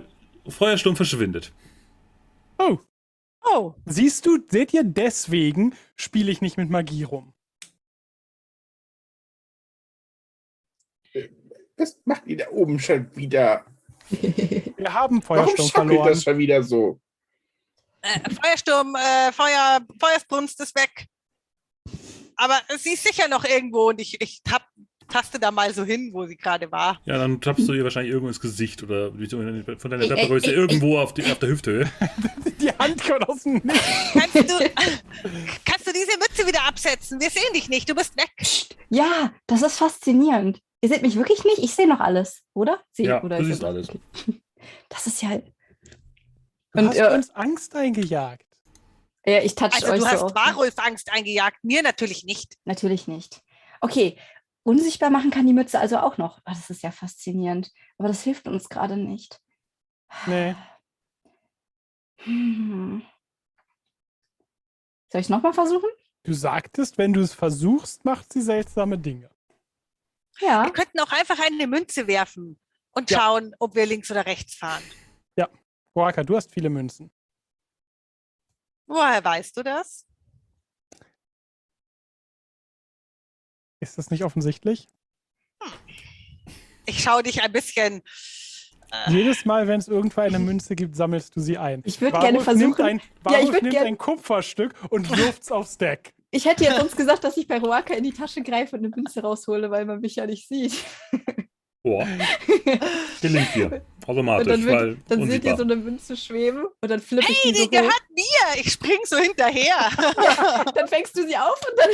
Feuersturm verschwindet. Oh, Oh, siehst du, seht ihr, deswegen spiele ich nicht mit Magie rum. Was macht ihr da oben schon wieder? Wir haben Warum Feuersturm schaukelt verloren. das schon wieder so? äh, Feuersturm, äh, Feuer, Feuersbrunst ist weg. Aber sie ist sicher noch irgendwo und ich, ich tap, taste da mal so hin, wo sie gerade war. Ja, dann tappst du ihr wahrscheinlich irgendwo ins Gesicht oder von deiner ey, irgendwo auf, die, auf der Hüfthöhe. Die Hand kommt aus dem Nichts. Kannst du, kannst du diese Mütze wieder absetzen? Wir sehen dich nicht, du bist weg. Ja, das ist faszinierend. Ihr seht mich wirklich nicht? Ich sehe noch alles, oder? Sehe Ja, oder du ich- siehst alles. Das ist ja. Du Und, hast äh, uns Angst eingejagt. Ja, ich touch Also euch du so. hast auf- Warulf Angst eingejagt, mir natürlich nicht. Natürlich nicht. Okay, unsichtbar machen kann die Mütze also auch noch. Ah, das ist ja faszinierend. Aber das hilft uns gerade nicht. Nee. Hm. Soll ich es nochmal versuchen? Du sagtest, wenn du es versuchst, macht sie seltsame Dinge. Ja. Wir könnten auch einfach eine Münze werfen und Ja. schauen, ob wir links oder rechts fahren. Boaka, du hast viele Münzen. Woher weißt du das? Ist das nicht offensichtlich? Ich schaue dich ein bisschen. Äh, Jedes Mal, wenn es irgendwo eine Münze gibt, sammelst du sie ein. Ich würde gerne versuchen. ein, Ja, ich nimmt gern- ein Kupferstück und wirft es aufs Deck. Ich hätte jetzt sonst gesagt, dass ich bei Roaka in die Tasche greife und eine Münze raushole, weil man mich ja nicht sieht. Boah, gelingt dir. Und Automatisch, dann, weil wird, dann seht ihr so eine Münze schweben und dann flippe ich hey, die so die hoch. gehört mir. Ich spring so hinterher. Dann fängst du sie auf und dann.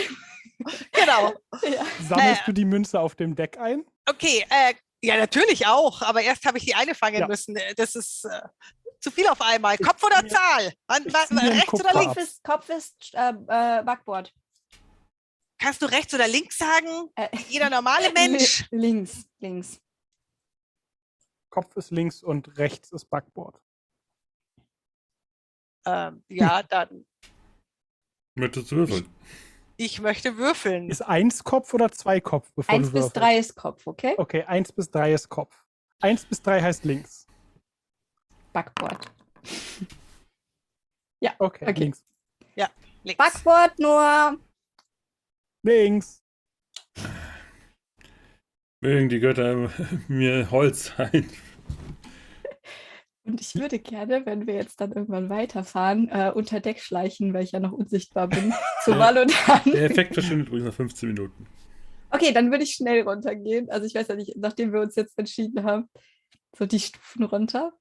genau. Ja. Sammelst Äh. du die Münze auf dem Deck ein? Okay, äh, ja, natürlich auch. Aber erst habe ich die eine fangen Ja. müssen. Äh, Das ist äh, zu viel auf einmal. Kopf oder Zahl? Ich einen rechts oder links? Kopf ist, Kopf ist äh, äh, Backboard. Kannst du rechts oder links sagen? Äh, Jeder normale Mensch. li- links, links. Kopf ist links und rechts ist Backboard. Ähm, ja, dann. Möchtest du würfeln? Ich möchte würfeln. Ist eins Kopf oder zwei Kopf, bevor Eins du bis drei ist Kopf, okay? Okay, eins bis drei ist Kopf. Eins bis drei heißt links. Backboard. Okay, Okay. links. Links. Backboard nur. Links. Mögen die Götter mir Holz sein. Und ich würde gerne, wenn wir jetzt dann irgendwann weiterfahren, äh, unter Deck schleichen, weil ich ja noch unsichtbar bin, zu. Valodan. Der Effekt verschwindet übrigens nach 15 Minuten. Okay, dann würde ich schnell runtergehen. Also ich weiß ja nicht, nachdem wir uns jetzt entschieden haben, so die Stufen runter.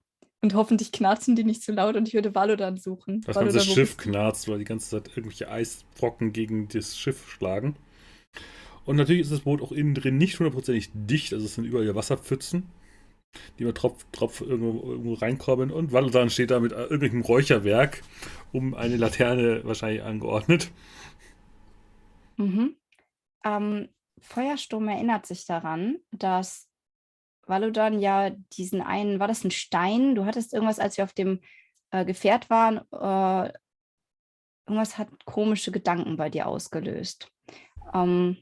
Und hoffentlich knarzen die nicht zu laut und ich würde Valodan suchen. Das ganze Schiff knarzt, weil die ganze Zeit irgendwelche Eisbrocken gegen das Schiff schlagen. Und natürlich ist das Boot auch innen drin nicht hundertprozentig dicht, also es sind überall Wasserpfützen. Die wir Tropf, Tropf irgendwo, irgendwo reinkommen. Und Valodan steht da mit irgendwelchem Räucherwerk um eine Laterne wahrscheinlich angeordnet. Mhm. Ähm, Feuersturm erinnert sich daran, dass Valodan ja diesen einen, war das ein Stein? Du hattest irgendwas, als wir auf dem äh, Gefährt waren, äh, irgendwas hat komische Gedanken bei dir ausgelöst. Ähm,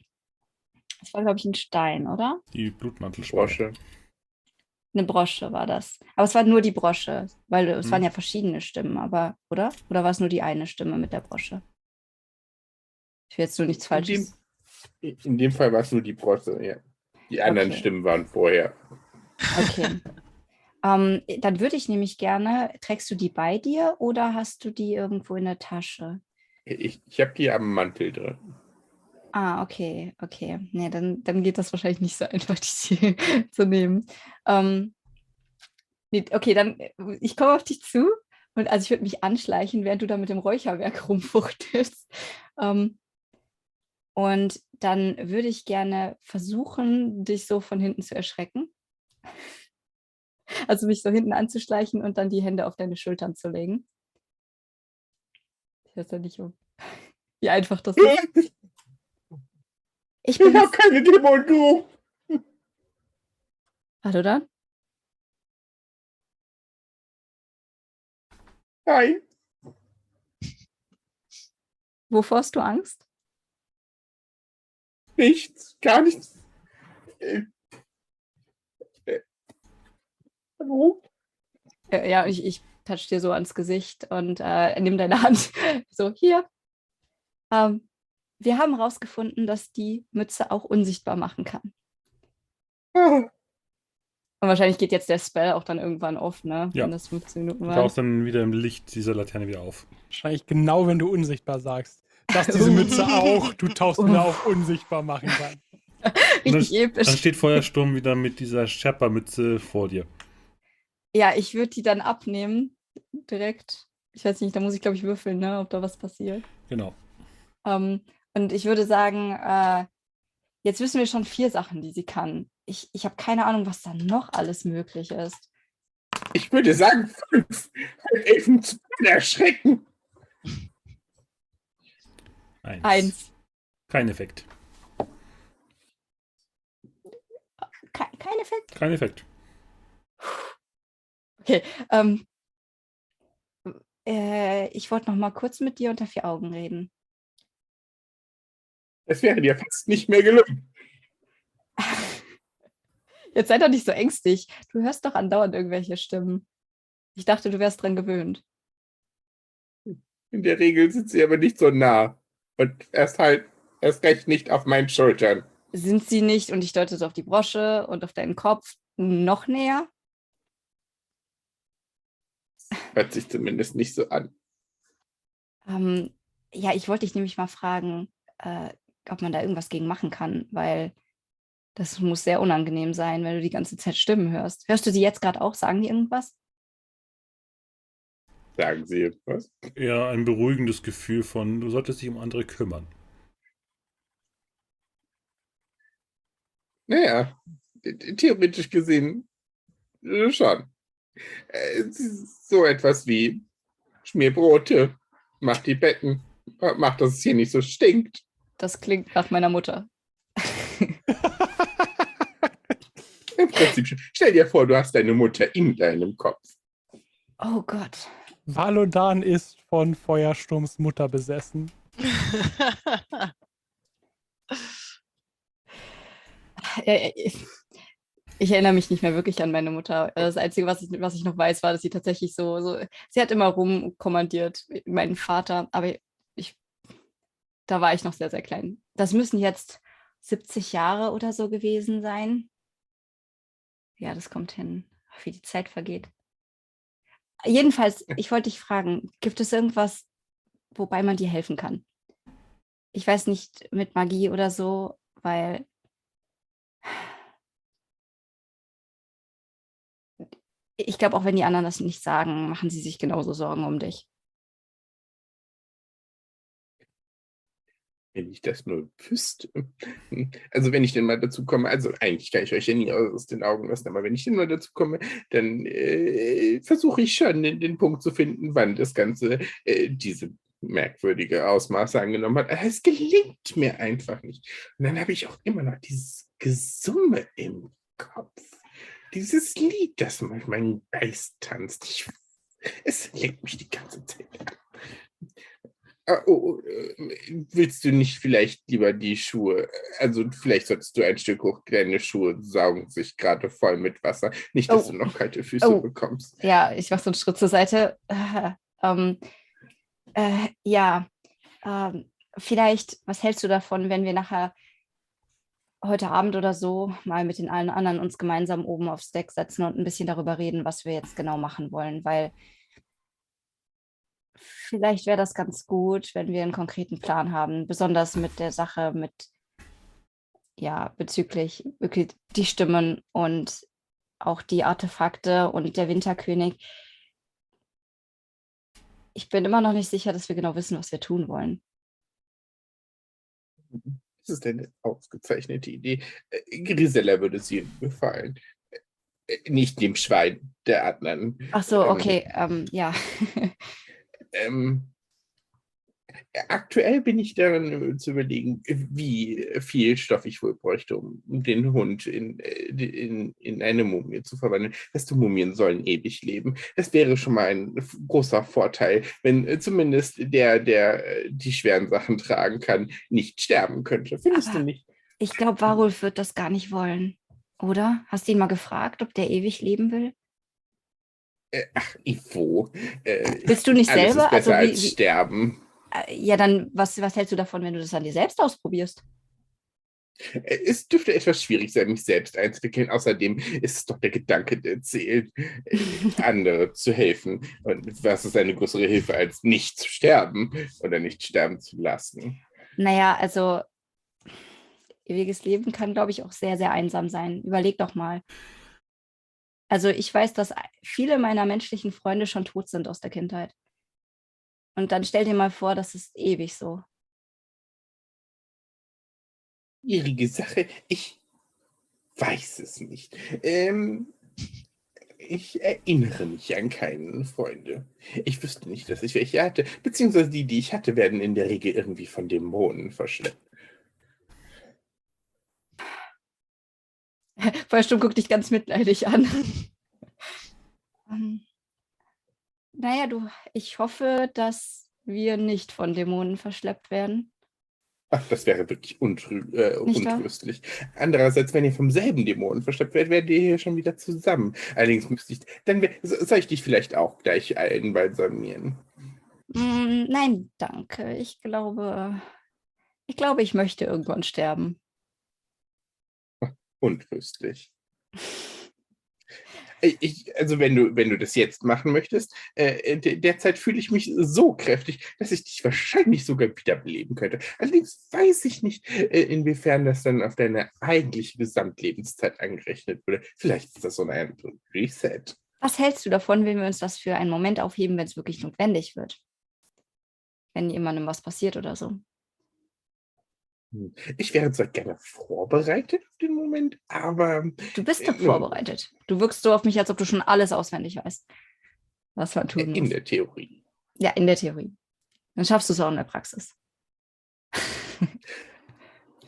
das war, glaube ich, ein Stein, oder? Die Blutmantelbrosche. Eine Brosche war das. Aber es war nur die Brosche, weil es hm. waren ja verschiedene Stimmen, aber, oder? Oder war es nur die eine Stimme mit der Brosche? Ich will jetzt nur nichts Falsches. In dem, in dem Fall war es nur die Brosche, ja. Die anderen okay. Stimmen waren vorher. Okay. ähm, dann würde ich nämlich gerne, trägst du die bei dir oder hast du die irgendwo in der Tasche? Ich, ich habe die am Mantel drin. Ah, okay, okay. Nee, dann, dann geht das wahrscheinlich nicht so einfach, die zu nehmen. Ähm, nee, okay, dann, äh, ich komme auf dich zu und also ich würde mich anschleichen, während du da mit dem Räucherwerk rumfuchtelst. Ähm, und dann würde ich gerne versuchen, dich so von hinten zu erschrecken. Also mich so hinten anzuschleichen und dann die Hände auf deine Schultern zu legen. Ich weiß ja nicht, wie einfach das ist. Ich, ich habe keine Dämonen. Hallo dann? Nein. Wovor hast du Angst? Nichts, gar nichts. Äh, äh, hallo? Ja, ich, ich touch dir so ans Gesicht und äh, nimm deine Hand. So, hier. Ähm, wir haben herausgefunden, dass die Mütze auch unsichtbar machen kann. Und wahrscheinlich geht jetzt der Spell auch dann irgendwann auf, ne? Ja. Wenn das 15 Minuten war. Tauchst dann wieder im Licht dieser Laterne wieder auf. Wahrscheinlich genau, wenn du unsichtbar sagst. Dass diese Mütze auch, du tauchst wieder auf unsichtbar machen kann. Richtig dann, episch. Dann steht Feuersturm wieder mit dieser Sherpa-Mütze vor dir. Ja, ich würde die dann abnehmen. Direkt. Ich weiß nicht, da muss ich, glaube ich, würfeln, ne? Ob da was passiert. Genau. Ähm, und ich würde sagen, äh, jetzt wissen wir schon vier Sachen, die sie kann. Ich, ich habe keine Ahnung, was da noch alles möglich ist. Ich würde sagen, fünf Elfen zu erschrecken. Eins. Eins. Kein Effekt. Kein, kein Effekt? Kein Effekt. Okay. Ähm, äh, ich wollte noch mal kurz mit dir unter vier Augen reden. Es wäre dir fast nicht mehr gelungen. Jetzt sei doch nicht so ängstlich. Du hörst doch andauernd irgendwelche Stimmen. Ich dachte, du wärst dran gewöhnt. In der Regel sind sie aber nicht so nah. Und erst halt, erst recht nicht auf meinen Schultern. Sind sie nicht, und ich deute so auf die Brosche und auf deinen Kopf, noch näher? Hört sich zumindest nicht so an. Ähm, ja, ich wollte dich nämlich mal fragen, äh, ob man da irgendwas gegen machen kann, weil das muss sehr unangenehm sein, wenn du die ganze Zeit Stimmen hörst. Hörst du sie jetzt gerade auch? Sagen die irgendwas? Sagen sie etwas? Ja, ein beruhigendes Gefühl von, du solltest dich um andere kümmern. Naja, theoretisch gesehen äh, schon. Äh, so etwas wie Schmierbrote, macht die Betten, macht, dass es hier nicht so stinkt. Das klingt nach meiner Mutter. Im Prinzip Stell dir vor, du hast deine Mutter in deinem Kopf. Oh Gott. Valodan ist von Feuersturms Mutter besessen. ich erinnere mich nicht mehr wirklich an meine Mutter. Das Einzige, was ich, was ich noch weiß, war, dass sie tatsächlich so, so, sie hat immer rumkommandiert, meinen Vater, aber da war ich noch sehr, sehr klein. Das müssen jetzt 70 Jahre oder so gewesen sein. Ja, das kommt hin, wie die Zeit vergeht. Jedenfalls, ich wollte dich fragen, gibt es irgendwas, wobei man dir helfen kann? Ich weiß nicht mit Magie oder so, weil ich glaube, auch wenn die anderen das nicht sagen, machen sie sich genauso Sorgen um dich. Wenn ich das nur wüsste. Also wenn ich denn mal dazu komme, also eigentlich kann ich euch ja nie aus den Augen lassen, aber wenn ich denn mal dazu komme, dann äh, versuche ich schon den, den, Punkt zu finden, wann das Ganze äh, diese merkwürdige Ausmaße angenommen hat. Es gelingt mir einfach nicht. Und dann habe ich auch immer noch dieses Gesumme im Kopf. Dieses Lied, das durch meinen Geist tanzt. Ich, es lenkt mich die ganze Zeit an. Ah, oh, äh, willst du nicht vielleicht lieber die Schuhe? Also vielleicht solltest du ein Stück hoch, deine Schuhe saugen sich gerade voll mit Wasser. Nicht, dass oh. du noch kalte Füße oh. bekommst. Ja, ich mache so einen Schritt zur Seite. Äh, ähm, äh, ja, ähm, vielleicht, was hältst du davon, wenn wir nachher heute Abend oder so mal mit den allen anderen uns gemeinsam oben aufs Deck setzen und ein bisschen darüber reden, was wir jetzt genau machen wollen, weil vielleicht wäre das ganz gut, wenn wir einen konkreten Plan haben, besonders mit der Sache mit, ja, bezüglich wirklich die Stimmen und auch die Artefakte und der Winterkönig. Ich bin immer noch nicht sicher, dass wir genau wissen, was wir tun wollen. Das ist eine ausgezeichnete Idee. Äh, Grisella würde sie gefallen. Äh, nicht dem Schwein der anderen. Ach so, ähm, okay, ähm, ja. ähm, aktuell bin ich daran äh, zu überlegen, wie viel Stoff ich wohl bräuchte, um den Hund in, äh, in, in eine Mumie zu verwandeln. Feste Mumien sollen ewig leben. Das wäre schon mal ein großer Vorteil, wenn äh, zumindest der, der die schweren Sachen tragen kann, nicht sterben könnte. Findest Aber du nicht? Ich glaube, Warulf wird das gar nicht wollen. Oder? Hast du ihn mal gefragt, ob der ewig leben will? Äh, ach, Ivo. Äh, Bist du nicht selber? Ist besser also, wie, als sterben. Äh, ja, dann, was, was hältst du davon, wenn du das an dir selbst ausprobierst? Äh, es dürfte etwas schwierig sein, mich selbst einzuwickeln. Außerdem ist es doch der Gedanke, der zählt, andere zu helfen. Und was ist eine größere Hilfe, als nicht zu sterben oder nicht sterben zu lassen? Naja, also ewiges Leben kann, glaube ich, auch sehr, sehr einsam sein. Überleg doch mal. Also ich weiß, dass viele meiner menschlichen Freunde schon tot sind aus der Kindheit. Und dann stell dir mal vor, das ist ewig so. Schwierige Sache. Ich weiß es nicht. Ähm, ich erinnere mich an keinen Freunde. Ich wüsste nicht, dass ich welche hatte. Beziehungsweise die, die ich hatte, werden in der Regel irgendwie von Dämonen verschleppt. Feuersturm guckt dich ganz mitleidig an. ähm, naja, du, ich hoffe, dass wir nicht von Dämonen verschleppt werden. Ach, das wäre wirklich untrü äh, untröstlich. Andererseits, wenn ihr vom selben Dämonen verschleppt werdet, werdet ihr hier schon wieder zusammen. Allerdings müsste ich, dann soll ich dich vielleicht auch gleich einbalsamieren. Mm, nein, danke. Ich glaube, ich glaube, ich möchte irgendwann sterben untröstlich. Ich, also wenn du, wenn du das jetzt machen möchtest, äh, derzeit fühle ich mich so kräftig, dass ich dich wahrscheinlich sogar wiederbeleben könnte. Allerdings weiß ich nicht, äh, inwiefern das dann auf deine eigentliche Gesamtlebenszeit angerechnet würde. Vielleicht ist das so ein Reset. Was hältst du davon, wenn wir uns das für einen Moment aufheben, wenn es wirklich notwendig wird? Wenn jemandem was passiert oder so? Hm. Ich wäre zwar gerne vorbereitet auf den Moment, aber. Du bist doch äh, vorbereitet. Du wirkst so auf mich, als ob du schon alles auswendig weißt, was man tun muss. In der Theorie. Ja, in der Theorie. Dann schaffst du es auch in der Praxis.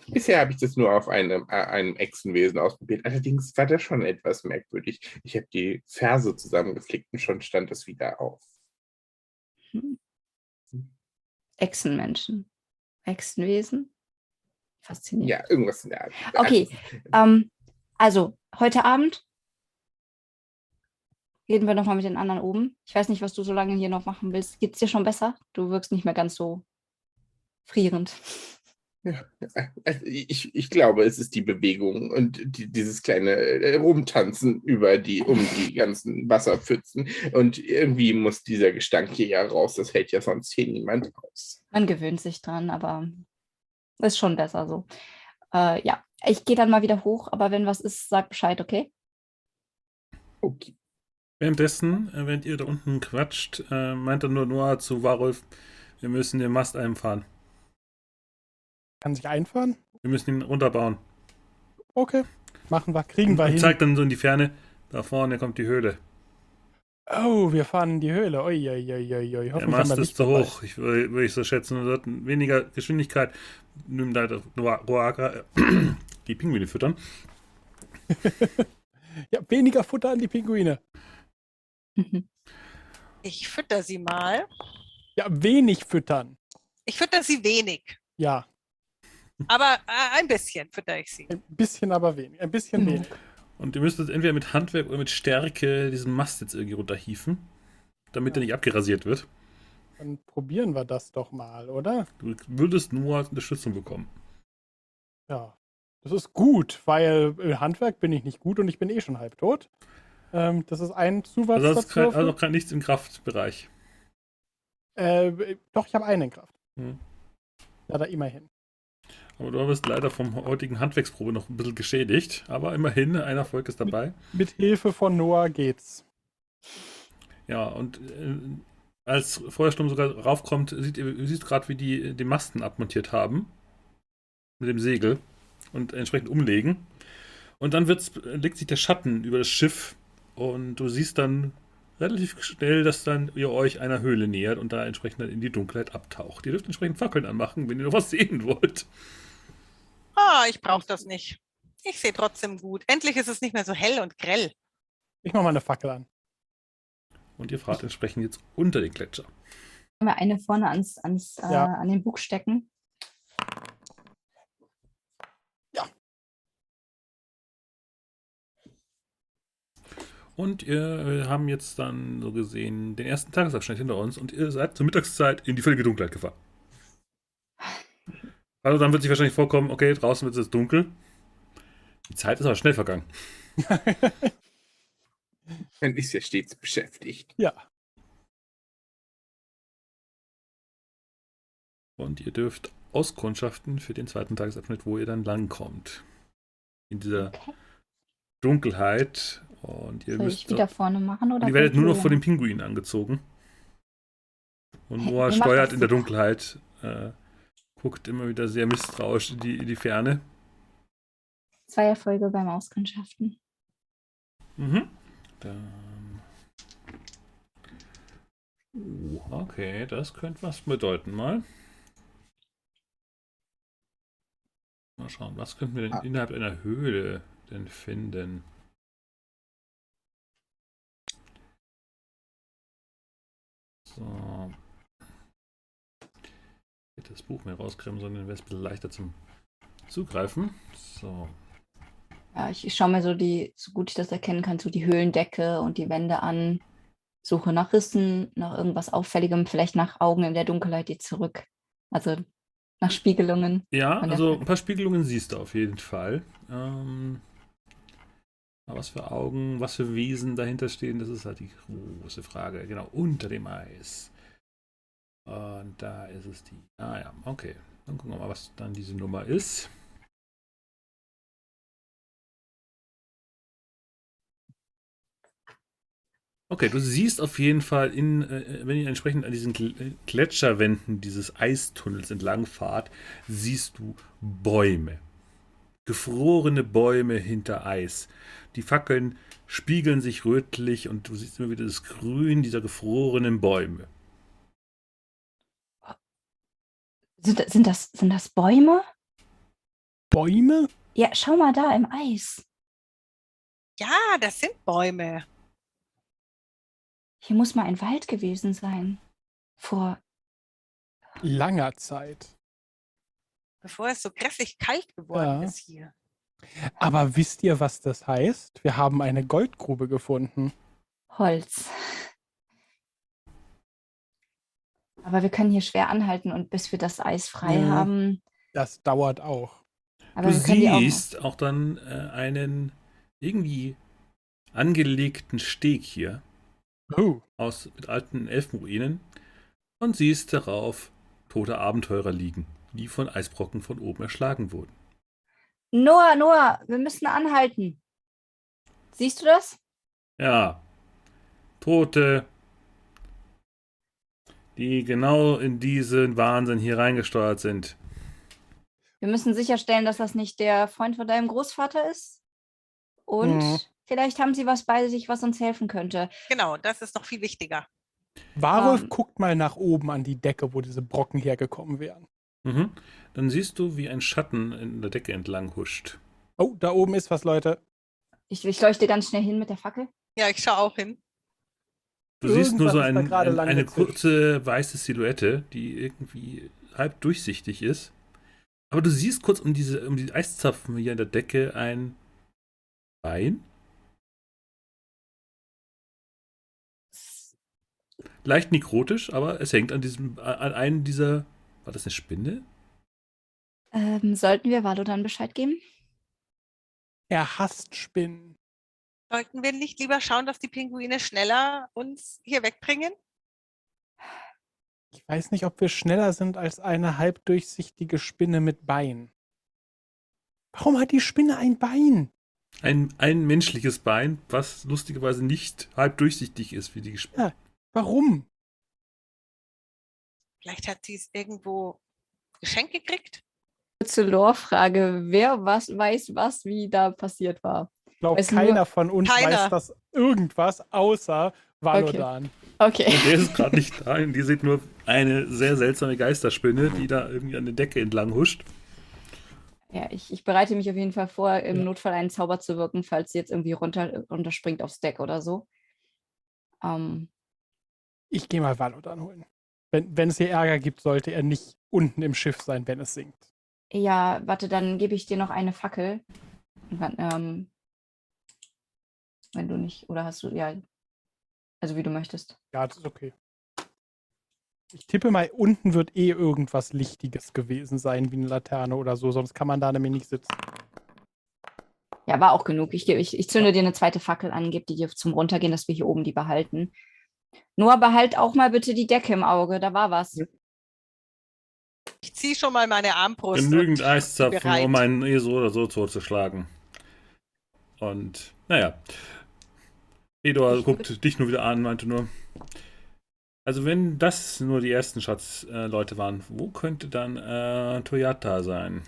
Bisher habe ich das nur auf einem, äh, einem Echsenwesen ausprobiert. Allerdings war das schon etwas merkwürdig. Ich habe die Verse zusammengeflickt und schon stand es wieder auf. Hm. Echsenmenschen. Echsenwesen? Faszinierend. Ja, irgendwas in der Art. Okay, ähm, also heute Abend reden wir nochmal mit den anderen oben. Ich weiß nicht, was du so lange hier noch machen willst. Geht es dir schon besser? Du wirkst nicht mehr ganz so frierend. Ja, also ich, ich glaube, es ist die Bewegung und die, dieses kleine äh, Rumtanzen über die, um die ganzen Wasserpfützen. Und irgendwie muss dieser Gestank hier ja raus. Das hält ja sonst hier niemand aus. Man gewöhnt sich dran, aber ist schon besser so. Äh, ja, ich gehe dann mal wieder hoch, aber wenn was ist, sag Bescheid, okay? Okay. Währenddessen, äh, während ihr da unten quatscht, äh, meint dann nur Noah zu Warulf, wir müssen den Mast einfahren. Kann sich einfahren? Wir müssen ihn runterbauen. Okay, machen wir, kriegen wir Und hin. zeigt dann so in die Ferne, da vorne kommt die Höhle. Oh, wir fahren in die Höhle. Ui, ui, ui, ui. Der Mast wir ist zu hoch, ich, würde ich so schätzen. Wir sollten weniger Geschwindigkeit, nimm da Roagra, die Pinguine füttern. Ja, weniger Futter an die Pinguine. Ich fütter sie mal. Ja, wenig füttern. Ich fütter sie wenig. Ja, Aber äh, ein bisschen fütter ich sie. ein bisschen aber wenig. Ein bisschen Genug. wenig. Und ihr müsst jetzt entweder mit Handwerk oder mit Stärke diesen Mast jetzt irgendwie runterhieven, damit er nicht abgerasiert wird. Dann probieren wir das doch mal, oder? Du würdest nur Unterstützung bekommen. Ja. Das ist gut, weil äh, Handwerk bin ich nicht gut und ich bin eh schon halb tot. Ähm, das ist ein Zusatz Also, das ist kein, also kein, nichts im Kraftbereich. äh, doch, ich habe einen in Kraft. Hm. Ja, da immerhin. Aber du wirst leider vom heutigen Handwerksprobe noch ein bisschen geschädigt. Aber immerhin, ein Erfolg ist dabei. Mit Hilfe von Noah geht's. Ja, und äh, als Feuersturm sogar raufkommt, sieht, ihr siehst gerade, wie die die Masten abmontiert haben. Mit dem Segel. Und entsprechend umlegen. Und dann wird's, legt sich der Schatten über das Schiff. Und du siehst dann relativ schnell, dass dann ihr euch einer Höhle nähert und da entsprechend dann in die Dunkelheit abtaucht. Ihr dürft entsprechend Fackeln anmachen, wenn ihr noch was sehen wollt. Ah, ich brauche das nicht. Ich sehe trotzdem gut. Endlich ist es nicht mehr so hell und grell. Ich mach mal eine Fackel an. Und ihr fahrt entsprechend jetzt unter den Gletscher. Können wir eine vorne ans, ans, äh, Ja. an den Bug stecken? Und wir haben jetzt dann so gesehen den ersten Tagesabschnitt hinter uns und ihr seid zur Mittagszeit in die völlige Dunkelheit gefahren. Also dann wird sich wahrscheinlich vorkommen, okay, draußen wird es jetzt dunkel. Die Zeit ist aber schnell vergangen. Man ist ja stets beschäftigt. Ja. Und ihr dürft auskundschaften für den zweiten Tagesabschnitt, wo ihr dann langkommt. In dieser Okay. Dunkelheit. Und ihr Soll müsst. ich wieder vorne machen oder? Ihr werdet nur noch ihr den Pinguinen angezogen. Und Noah steuert in der. Dunkelheit, äh, guckt immer wieder sehr misstrauisch in die, in die Ferne. Zwei Erfolge beim Auskundschaften. Mhm. Dann. Uh, okay, das könnte was bedeuten mal. Mal schauen, was könnten wir denn Ah. innerhalb einer Höhle denn finden? So. Hätte das Buch mehr rauskriegen, sondern wäre es ein bisschen leichter zum Zugreifen. So. Ja, ich, schaue mir so die, so gut ich das erkennen kann, so die Höhlendecke und die Wände an. Suche nach Rissen, nach irgendwas Auffälligem, vielleicht nach Augen in der Dunkelheit, die zurück. Also nach Spiegelungen. Ja, also ein paar Spiegelungen siehst du auf jeden Fall. Ähm, aber was für Augen, was für Wesen dahinter stehen, das ist halt die große Frage. Genau, unter dem Eis. Und da ist es die. Ah ja, okay. Dann gucken wir mal, was dann diese Nummer ist. Okay, du siehst auf jeden Fall, in, äh, wenn ihr entsprechend an diesen Gl- Gletscherwänden dieses Eistunnels entlang fahrt, siehst du Bäume. Gefrorene Bäume hinter Eis. Die Fackeln spiegeln sich rötlich und du siehst immer wieder das Grün dieser gefrorenen Bäume. Sind, sind, das, sind das Bäume? Bäume? Ja, schau mal da im Eis. Ja, das sind Bäume. Hier muss mal ein Wald gewesen sein. Vor. Langer Zeit. Bevor es so grässlich kalt geworden Ja. ist hier. Aber wisst ihr, was das heißt? Wir haben eine Goldgrube gefunden. Holz. Aber wir können hier schwer anhalten und bis wir das Eis frei Mhm. haben. Das dauert auch. Aber du die auch. siehst auch dann äh, einen irgendwie angelegten Steg hier Oh, aus mit alten Elfenruinen und siehst darauf tote Abenteurer liegen, die von Eisbrocken von oben erschlagen wurden. Noah, Noah, wir müssen anhalten. Siehst du das? Ja, Tote, die genau in diesen Wahnsinn hier reingesteuert sind. Wir müssen sicherstellen, dass das nicht der Freund von deinem Großvater ist. Und Mhm. vielleicht haben sie was bei sich, was uns helfen könnte. Genau, das ist noch viel wichtiger. Warwolf Ähm. guckt mal nach oben an die Decke, wo diese Brocken hergekommen wären. Mhm. Dann siehst du, wie ein Schatten in der Decke entlang huscht. Oh, da oben ist was, Leute. Ich, ich leuchte ganz schnell hin mit der Fackel. Ja, ich schaue auch hin. Du siehst nur so ein, ein, eine kurze weiße Silhouette, die irgendwie halb durchsichtig ist. Aber du siehst kurz um diese, um die Eiszapfen hier in der Decke ein Bein. Leicht nekrotisch, aber es hängt an diesem, an einem dieser. War das eine Spinne? Ähm, sollten wir Valo dann Bescheid geben? Er hasst Spinnen. Sollten wir nicht lieber schauen, dass die Pinguine schneller uns hier wegbringen? Ich weiß nicht, ob wir schneller sind als eine halbdurchsichtige Spinne mit Bein. Warum hat die Spinne ein Bein? Ein, ein menschliches Bein, was lustigerweise nicht halb durchsichtig ist wie die Spinne. Warum? Vielleicht hat sie es irgendwo geschenkt gekriegt? Kurze Lore-Frage. Wer was weiß, was wie da passiert war? Ich glaube, nur- keiner von uns Keiner. weiß das irgendwas außer Valodan. Okay. Und der ist gerade nicht da. Und die sieht nur eine sehr seltsame Geisterspinne, die da irgendwie an der Decke entlang huscht. Ja, ich, ich bereite mich auf jeden Fall vor, im Ja. Notfall einen Zauber zu wirken, falls sie jetzt irgendwie runter, runterspringt aufs Deck oder so. Ähm, Ich gehe mal Valodan holen. Wenn, wenn es hier Ärger gibt, sollte er nicht unten im Schiff sein, wenn es sinkt. ja, warte, dann gebe ich dir noch eine Fackel. Und dann, ähm, wenn du nicht, oder hast du, ja, also wie du möchtest. Ja, das ist okay. Ich tippe mal, unten wird eh irgendwas Lichtiges gewesen sein, wie eine Laterne oder so, sonst kann man da nämlich nicht sitzen. Ja, war auch genug. Ich, ich, ich zünde dir eine zweite Fackel an, gebe die dir zum Runtergehen, dass wir hier oben die behalten. Noah, behalt auch mal bitte die Decke im Auge, da war was. Ich ziehe schon mal meine Armbrust. Genügend Eiszapfen, bereit. um einen eh so oder so totzuschlagen. Und, naja. Eduard Ich guckt dich nur wieder an, meinte nur. Also, wenn das nur die ersten Schatzleute waren, wo könnte dann äh, Toyota sein?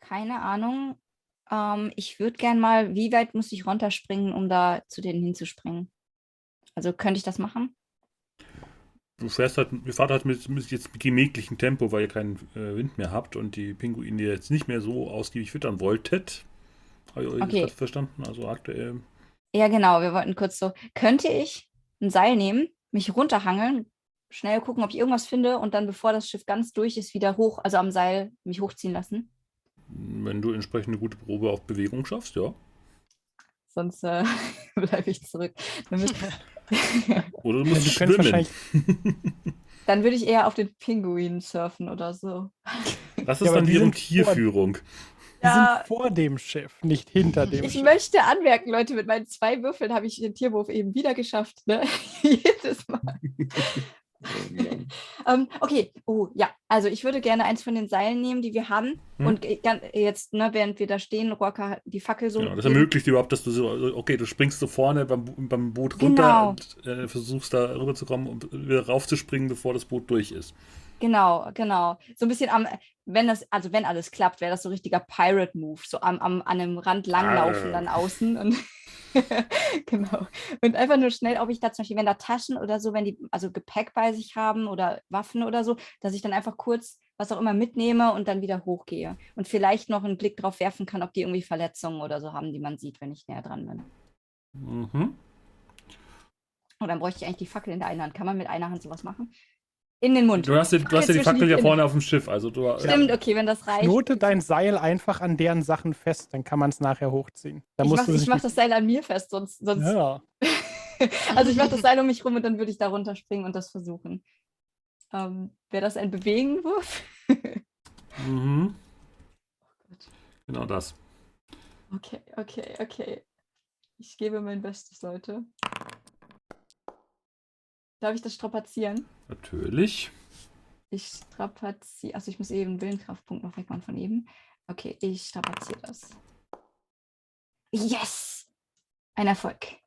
Keine Ahnung. Ähm, ich würde gern mal, wie weit muss ich runterspringen, um da zu denen hinzuspringen? Also könnte ich das machen? Du fährst halt, ihr fahrt halt mit, mit jetzt mit gemächlichem Tempo, weil ihr keinen äh, Wind mehr habt und die Pinguine jetzt nicht mehr so ausgiebig füttern wolltet. Habe ich euch Okay. das verstanden? Also aktuell. Ja, genau. Wir wollten kurz so, könnte ich ein Seil nehmen, mich runterhangeln, schnell gucken, ob ich irgendwas finde und dann, bevor das Schiff ganz durch ist, wieder hoch, also am Seil mich hochziehen lassen? Wenn du entsprechend eine gute Probe auf Bewegung schaffst, ja. Sonst äh, bleibe ich zurück. Oder du Ja, musst du könntest schwimmen. wahrscheinlich, dann würde ich eher auf den Pinguin surfen oder so. Das Ja, ist aber dann die wiederum Tierführung. Die Ja. sind vor dem Schiff, nicht hinter dem Ich Schiff. möchte anmerken, Leute, mit meinen zwei Würfeln habe ich den Tierwurf eben wieder geschafft. Ne? Jedes Mal. Ähm, okay, oh ja, also ich würde gerne eins von den Seilen nehmen, die wir haben. Hm. Und äh, gan- jetzt, ne, während wir da stehen, Rocker die Fackel so. Genau, das ermöglicht überhaupt, dass du so, okay, du springst so vorne beim, beim Boot runter Genau. und äh, versuchst da rüberzukommen und wieder raufzuspringen, bevor das Boot durch ist. Genau, genau. So ein bisschen am, wenn das, also wenn alles klappt, wäre das so richtiger Pirate-Move, so am, am, an einem Rand langlaufen, Ah. dann außen. Und genau. Und einfach nur schnell, ob ich da zum Beispiel, wenn da Taschen oder so, wenn die also Gepäck bei sich haben oder Waffen oder so, dass ich dann einfach kurz was auch immer mitnehme und dann wieder hochgehe. Und vielleicht noch einen Blick drauf werfen kann, ob die irgendwie Verletzungen oder so haben, die man sieht, wenn ich näher dran bin. Mhm. Und dann bräuchte ich eigentlich die Fackel in der einen Hand. Kann man mit einer Hand sowas machen? In den Mund. Du hast, ja- du hast ja die Fackel ja vorne auf dem Schiff, also du Stimmt, okay, wenn das reicht. Knote dein Seil einfach an deren Sachen fest, dann kann man es nachher hochziehen. Da ich musst mach, das Seil an mir fest, sonst. sonst Ja. also ich mache das Seil um mich rum und dann würde ich da runterspringen und das versuchen. Ähm, Wäre das ein Bewegenwurf? Mhm. Genau das. Okay, okay, okay. Ich gebe mein Bestes, Leute. Darf ich das strapazieren? Natürlich. Ich strapaziere. Also ich muss eben einen Willenskraftpunkt noch wegmachen von eben. Okay, ich strapaziere das. Yes! Ein Erfolg.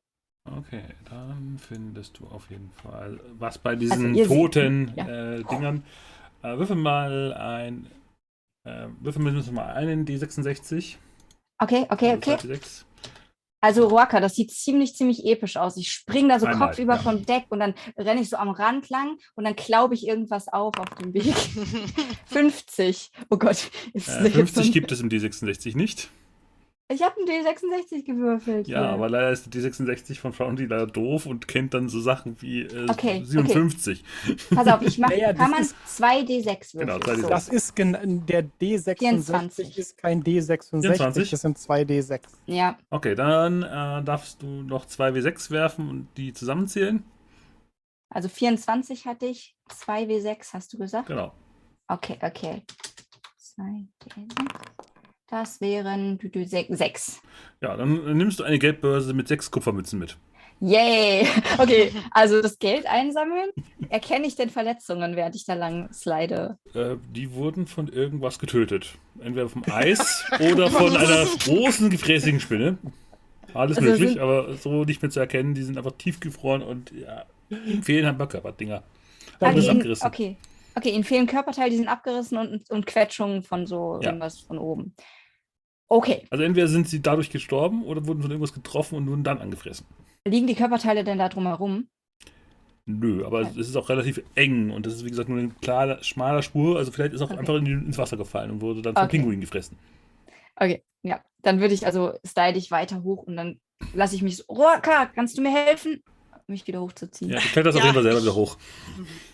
Okay, dann findest du auf jeden Fall was bei diesen Also toten ja. äh, Dingern. Äh, würfel mal ein Äh, würfeln wir uns mal einen D66. Okay, okay, Also okay. 2d6. Also Roaka, das sieht ziemlich, ziemlich episch aus. Ich springe da so Einmal, kopfüber ja. vom Deck und dann renne ich so am Rand lang und dann klaube ich irgendwas auf auf dem Weg. 50. Oh Gott. Ist Äh, jetzt 50 so- gibt es im D66 nicht. Ich habe einen D66 gewürfelt. Ja, hier. aber leider ist die D66 von Foundry leider doof und kennt dann so Sachen wie äh, Okay, 57. Pass auf, ich mache. Naja, kann man ist- 2D6 würfeln? Genau, 2D6. So. Das ist der D66 24. ist kein D66, 24? das sind zwei D6. Ja, Okay, dann äh, darfst du noch 2W6 werfen und die zusammenzählen. also 24 hatte ich. 2W6 hast du gesagt? Genau. Okay, okay. 2D6. Das wären 6. Ja, dann nimmst du eine Geldbörse mit sechs Kupfermützen mit. Yay! Okay, also das Geld einsammeln. Erkenne ich denn Verletzungen, während ich da lang slide? Äh, die wurden von irgendwas getötet. Entweder vom Eis oder von einer großen, gefräßigen Spinne. Alles Also möglich, aber so nicht mehr zu erkennen. Die sind einfach tiefgefroren und ja, fehlen halt Körperdinger. Dann Alles abgerissen. okay. Okay, ihnen fehlen Körperteile, die sind abgerissen und, und Quetschungen von so Ja. irgendwas von oben. Okay. Also entweder sind sie dadurch gestorben oder wurden von irgendwas getroffen und wurden dann angefressen. Liegen die Körperteile denn da drumherum? Nö, aber es ist auch relativ eng und das ist wie gesagt nur eine klare, schmaler Spur. Also vielleicht ist auch Okay. einfach in die, ins Wasser gefallen und wurde dann von Okay. Pinguinen gefressen. Okay, ja. Dann würde ich also style ich weiter hoch und dann lasse ich mich so. Roaka, kannst du mir helfen? Mich wieder hochzuziehen. Ja, du kletterst auf Ja, jeden Fall selber ich- wieder hoch.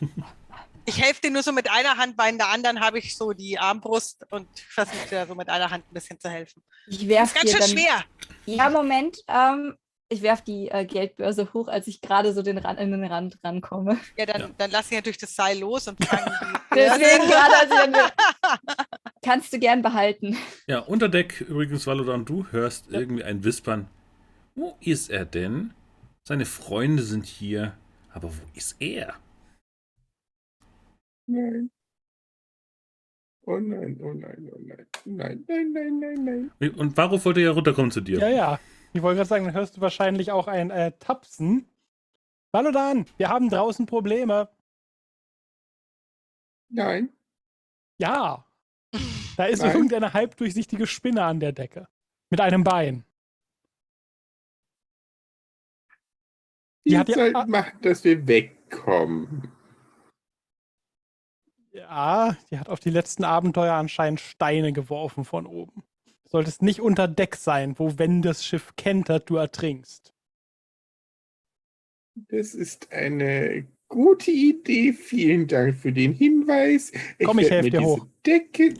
Ich helfe dir nur so mit einer Hand, bei der anderen habe ich so die Armbrust und versuche dir so mit einer Hand ein bisschen zu helfen. Ich Das werfe ist ganz schön dann. schwer. Ja, Moment. Ähm, ich werfe die äh, Geldbörse hoch, als ich gerade so den Rand, in den Rand rankomme. Ja, dann, Ja. dann lass ich natürlich das Seil los und fange die Deswegen gerade, als ich dann Kannst du gern behalten. Ja, unter Deck übrigens, Valodan, du hörst irgendwie ein Wispern. Wo ist er denn? Seine Freunde sind hier. Aber wo ist er? Nein. Oh nein, oh nein, oh nein. Nein, nein, nein, nein, nein. Und Varuf wollte ja runterkommen zu dir. Ja, ja. Ich wollte gerade sagen, dann hörst du wahrscheinlich auch ein äh, Tapsen. Valodan, wir haben draußen Probleme. Nein. Ja. Da ist Nein. irgendeine halbdurchsichtige Spinne an der Decke. Mit einem Bein. Die Ihr hat ja- sollt ah. machen, dass wir wegkommen. Ja, die hat auf die letzten Abenteuer anscheinend Steine geworfen von oben. Du solltest nicht unter Deck sein, wo, wenn das Schiff kentert, du ertrinkst. Das ist eine gute Idee. Vielen Dank für den Hinweis. Komm, ich werd helf mir dir hoch. Decke.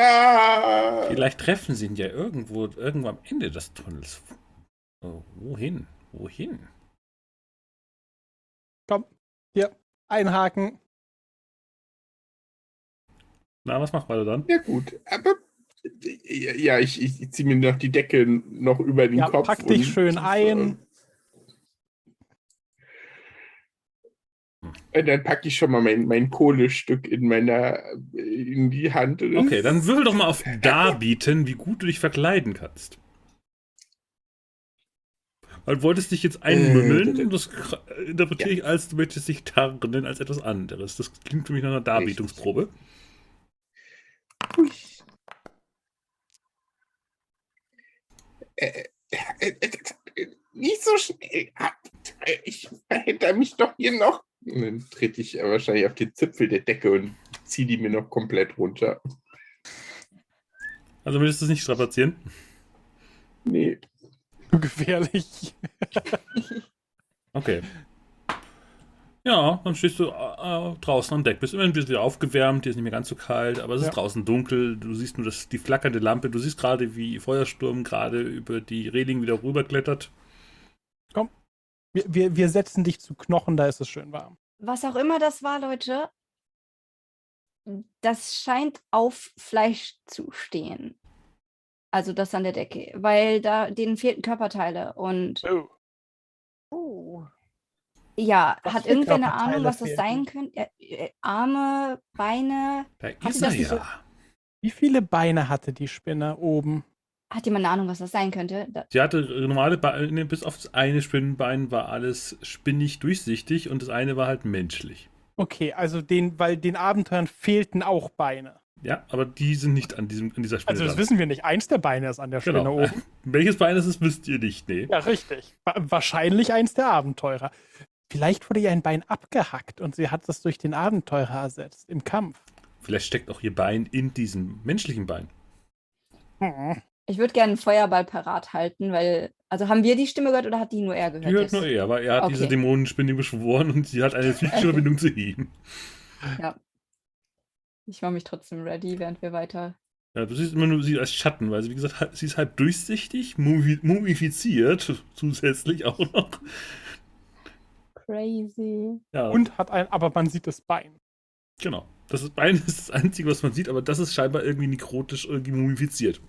Ah. Vielleicht treffen sie ihn ja irgendwo, irgendwo am Ende des Tunnels. Oh, wohin? Wohin? Komm, hier, einhaken. Na, was macht Valodan? Ja, gut. Aber ja, ich, ich ziehe mir noch die Decke noch über den Ja, Kopf. pack dich und- schön ein. Und dann packe ich schon mal mein, mein Kohlestück in meiner in die Hand. Okay, dann würfel doch mal auf Darbieten, wie gut du dich verkleiden kannst. Weil du wolltest dich jetzt einmümmeln, Äh, und das interpretiere ich als, du möchtest dich tarnen als etwas anderes. Das klingt für mich nach einer Darbietungsprobe. Ui. Äh, äh, äh, äh, nicht so schnell. Ich verhinter mich doch hier noch. Und dann trete ich wahrscheinlich auf den Zipfel der Decke und ziehe die mir noch komplett runter. Also willst du es nicht strapazieren? Nee. Gefährlich. Okay. Ja, dann stehst du äh, draußen am Deck. Bist immer ein bisschen aufgewärmt, dir ist nicht mehr ganz so kalt, aber es ist Ja. draußen dunkel. Du siehst nur das, die flackernde Lampe. Du siehst gerade, wie Feuersturm gerade über die Reling wieder rüberklettert. Wir, wir, wir setzen dich zu Knochen, da ist es schön warm. Was auch immer das war, Leute, das scheint auf Fleisch zu stehen. Also das an der Decke, weil da denen fehlten Körperteile und Oh. Oh. Ja, Was hat irgendwer eine Ahnung, was das sein könnte? Ja, äh, Arme, Beine. Da ist er so- ja. Wie viele Beine hatte die Spinne oben? Hat jemand eine Ahnung, was das sein könnte? Sie hatte normale Beine, bis auf das eine Spinnenbein war alles spinnig durchsichtig und das eine war halt menschlich. Okay, also den, weil den Abenteuern fehlten auch Beine. Ja, aber die sind nicht an, diesem, an dieser Spinne. Also das dran. wissen wir nicht. Eins der Beine ist an der Spinne Genau. oben. Welches Bein ist es, wisst ihr nicht. Nee. Ja, richtig. Wa- Wahrscheinlich eins der Abenteurer. Vielleicht wurde ihr ein Bein abgehackt und sie hat das durch den Abenteurer ersetzt im Kampf. Vielleicht steckt auch ihr Bein in diesem menschlichen Bein. Hm. Ich würde gerne einen Feuerball parat halten, weil, also haben wir die Stimme gehört oder hat die nur er gehört? Die hört jetzt? nur er, aber er hat Okay. diese Dämonenspinne beschworen und sie hat eine physische Verbindung zu ihm. Ich mache mich trotzdem ready, während wir weiter. Ja, du siehst immer nur sie als Schatten, weil sie, wie gesagt, sie ist halb durchsichtig, mumifi- mumifiziert, zusätzlich auch noch. Crazy. Ja, Und hat ein, aber man sieht das Bein. genau. Das ist- Bein ist das Einzige, was man sieht, aber das ist scheinbar irgendwie nekrotisch irgendwie mumifiziert.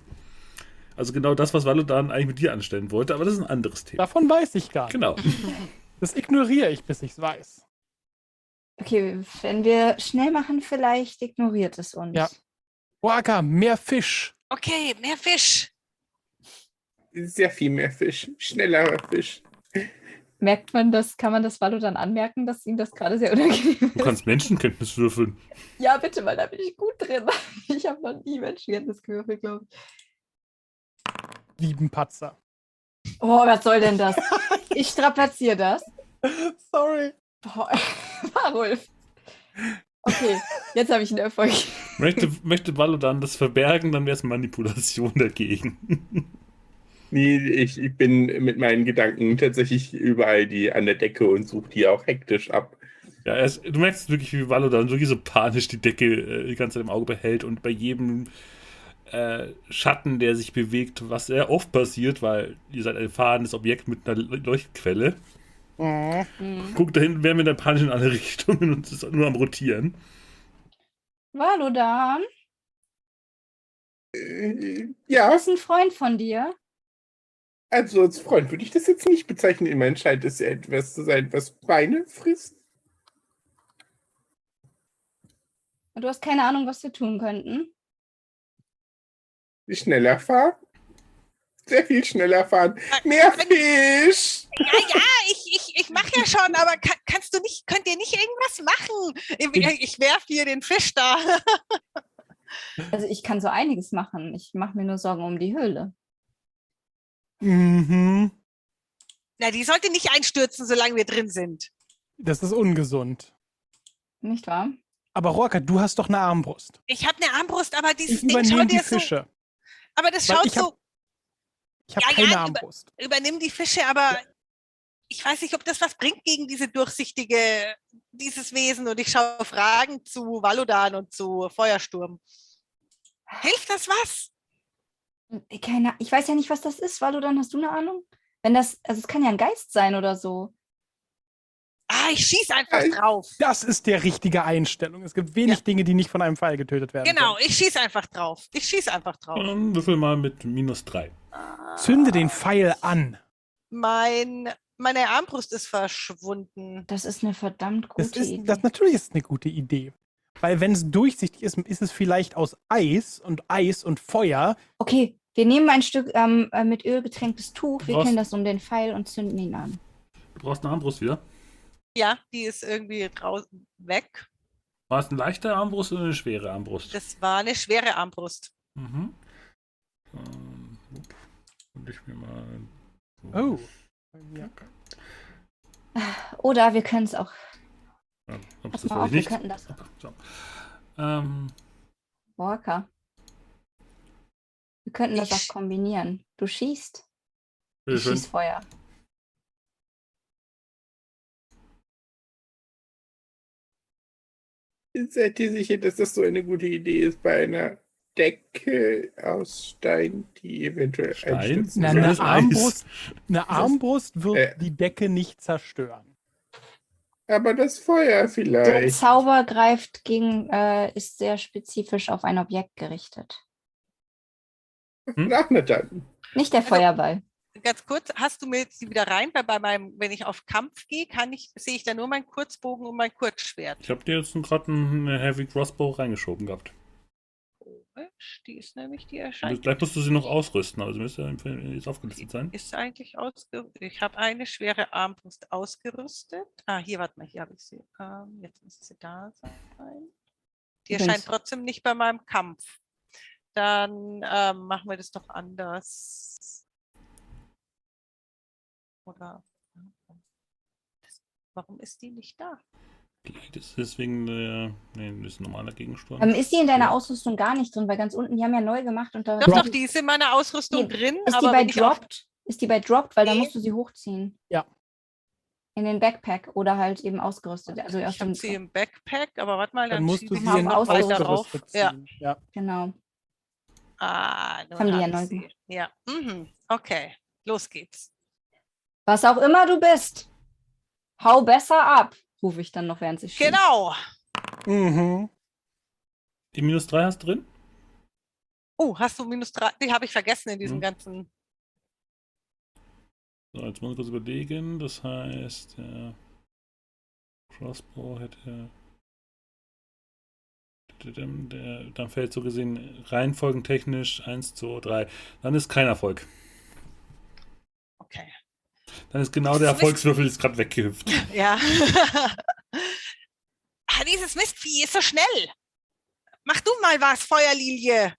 Also genau das, was Valodan eigentlich mit dir anstellen wollte, aber das ist ein anderes Thema. Davon weiß ich gar nicht. Genau. Das ignoriere ich, bis ich es weiß. Okay, wenn wir schnell machen, vielleicht ignoriert es uns. Ja. Waka, mehr Fisch. Okay, mehr Fisch. Sehr viel mehr Fisch. Schnellerer Fisch. Merkt man das, kann man das Valo dann anmerken, dass ihm das gerade sehr unangenehm Du ist? kannst Menschenkenntnis würfeln. Ja, bitte, weil da bin ich gut drin. Ich habe noch nie Menschenkenntnis gewürfelt, glaube ich. Lieben Patzer. Oh, was soll denn das? Ich strapaziere das. Sorry. Boah, Warulf. Okay, jetzt habe ich einen Erfolg. Möchte, möchte Valodan das verbergen, dann wäre es Manipulation dagegen. Nee, ich, ich bin mit meinen Gedanken tatsächlich überall die an der Decke und suche die auch hektisch ab. Ja, er ist, du merkst wirklich, wie Valodan wirklich so panisch die Decke äh, die ganze Zeit im Auge behält und bei jedem äh, Schatten, der sich bewegt, was sehr oft passiert, weil ihr seid ein fahrendes Objekt mit einer Leuchtquelle, Mhm. Hm. guckt dahin, werden wir dann panisch in alle Richtungen und ist nur am Rotieren. Valodan, Äh, ja, ist ein Freund von dir. Also als Freund würde ich das jetzt nicht bezeichnen. Immerhin scheint es ja etwas zu sein, was Beine frisst. Und du hast keine Ahnung, was wir tun könnten. Schneller fahren. Sehr viel schneller fahren. Mehr Fisch! Ja, ja, ich, ich, ich mache ja schon, aber kann, kannst du nicht, könnt ihr nicht irgendwas machen? Ich, ich werfe hier den Fisch da. Also ich kann so einiges machen. Ich mache mir nur Sorgen um die Höhle. Mhm. Na, die sollte nicht einstürzen, solange wir drin sind. Das ist ungesund. Nicht wahr? Aber Roaka, du hast doch eine Armbrust. Ich habe eine Armbrust, aber dieses Ich Ding übernehme schaut die dir so. Fische. Aber das Weil schaut ich hab- so. Ich habe Ja, ja, keine über- Armbrust. Übernimm die Fische, aber ich weiß nicht, ob das was bringt gegen diese durchsichtige, dieses Wesen. Und ich schaue Fragen zu Valodan und zu Feuersturm. Hilft das was? Keine, ich weiß ja nicht, was das ist. Valodan, hast du eine Ahnung? Wenn das, also es kann ja ein Geist sein oder so. Ah, ich schieße einfach Äh, drauf. Das ist der richtige Einstellung. Es gibt wenig Ja. Dinge, die nicht von einem Pfeil getötet werden. Genau, ich schieße einfach drauf. Ich schieße einfach drauf. Ähm, würfel mal mit minus 3. können. Zünde den Pfeil an. Mein, meine Armbrust ist verschwunden. Das ist eine verdammt Das gute ist, Idee. das natürlich ist es eine gute Idee. Weil wenn es durchsichtig ist, ist es vielleicht aus Eis und Eis und Feuer. Okay, wir nehmen ein Stück ähm, äh, mit Öl getränktes Tuch, wickeln das um den Pfeil und zünden ihn an. Du brauchst eine Armbrust wieder. Ja, die ist irgendwie raus weg. War es eine leichte Armbrust oder eine schwere Armbrust? Das war eine schwere Armbrust. Mhm. Ähm, und ich mir mal. Oh. Ja. Oder wir können es auch. Ja, das mal auf, ich wir nicht. könnten das. So. Ähm, Walker. Wir könnten das Ich- auch kombinieren. Du schießt. Ich bitteschön. schieß Feuer. Seid ihr sicher, dass das so eine gute Idee ist bei einer Decke aus Stein, die eventuell Stein? einstürzen Na, eine. Armbrust, eine Armbrust wird Äh. die Decke nicht zerstören. Aber das Feuer Der vielleicht. Zauber greift gegen, äh, ist sehr spezifisch auf ein Objekt gerichtet. Hm? Ach, na dann. Nicht der Also- Feuerball. Ganz kurz, hast du mir jetzt die wieder rein? Weil bei meinem, wenn ich auf Kampf gehe, kann ich, sehe ich da nur meinen Kurzbogen und mein Kurzschwert. Ich habe dir jetzt gerade eine Heavy Crossbow reingeschoben gehabt. Komisch, Die ist nämlich, die Und erscheint. Gleich musst du sie noch ausrüsten, also müsste jetzt aufgelistet sein. Ist eigentlich ausgerüstet. Ich habe eine schwere Armbrust ausgerüstet. Ah, hier, warte mal, hier habe ich sie. Ähm, jetzt müsste sie da sein. Die erscheint trotzdem nicht bei meinem Kampf. Dann ähm, machen wir das doch anders. Oder warum ist die nicht da? Vielleicht ist deswegen der. Nee, das ist ein normaler Gegenstand. Ähm, ist die in deiner. Ausrüstung gar nicht drin? Weil ganz unten, die haben ja neu gemacht und da Doch, doch, die ist in meiner Ausrüstung Die- drin, ist die bei Dropped. Ist die bei Dropped, weil dann Nee. musst du sie hochziehen. Ja. In den Backpack oder halt eben ausgerüstet. Also aus ich habe dem sie im Backpack, aber warte mal, Dann dann, musst du sie mal in auf ausgerüstet Ja. Ja. Genau. Ah, nun haben die ja mhm. okay, los geht's. Was auch immer du bist, hau besser ab, rufe ich dann noch, während sie schießt. Genau. Mhm. Die minus 3 hast du drin? Oh, hast du minus drei? Die habe ich vergessen in diesem Mhm. ganzen. So, jetzt muss ich kurz überlegen. Das heißt, der Crossbow hätte. Der, dann fällt so gesehen reihenfolgentechnisch 1, 2, 3. Dann ist kein Erfolg. Okay. Dann ist genau der. Erfolgswürfel ist gerade weggehüpft. Ja. ah, dieses Mistvieh ist so schnell. Mach du mal was, Feuerlilie.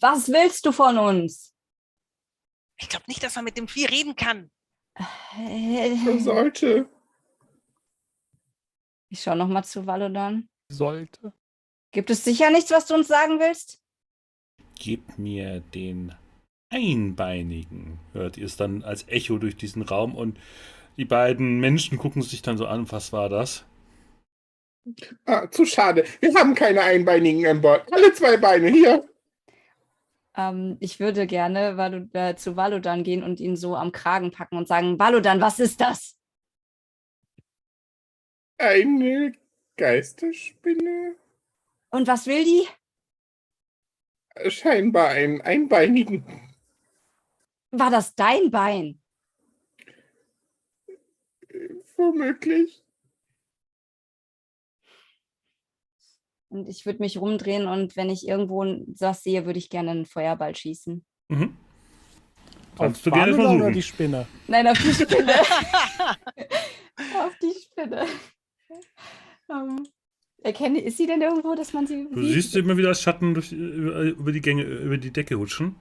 Was willst du von uns? Ich glaube nicht, dass man mit dem Vieh reden kann. Man sollte. Ich schau noch mal zu Valodan. Sollte. Gibt es sicher nichts, was du uns sagen willst? Gib mir den Einbeinigen. Hört ihr es dann als Echo durch diesen Raum und die beiden Menschen gucken sich dann so an, was war das? Ah, zu schade. Wir haben keine Einbeinigen an Bord. Alle zwei Beine hier. Ähm, ich würde gerne Valo, äh, zu Valodan gehen und ihn so am Kragen packen und sagen, Valodan, was ist das? Eine Geisterspinne. Und was will die? Scheinbar einen Einbeinigen. War das dein Bein? Womöglich. Und ich würde mich rumdrehen und wenn ich irgendwo was sehe, würde ich gerne einen Feuerball schießen. Mhm. Auf Kannst du gerne Vanilla oder versuchen. die Spinne? Nein, auf die Spinne. auf die Spinne. Ähm, erkenne, ist sie denn irgendwo, dass man sie Du siehst immer wieder Schatten durch, über, über die Gänge, über die Decke hutschen.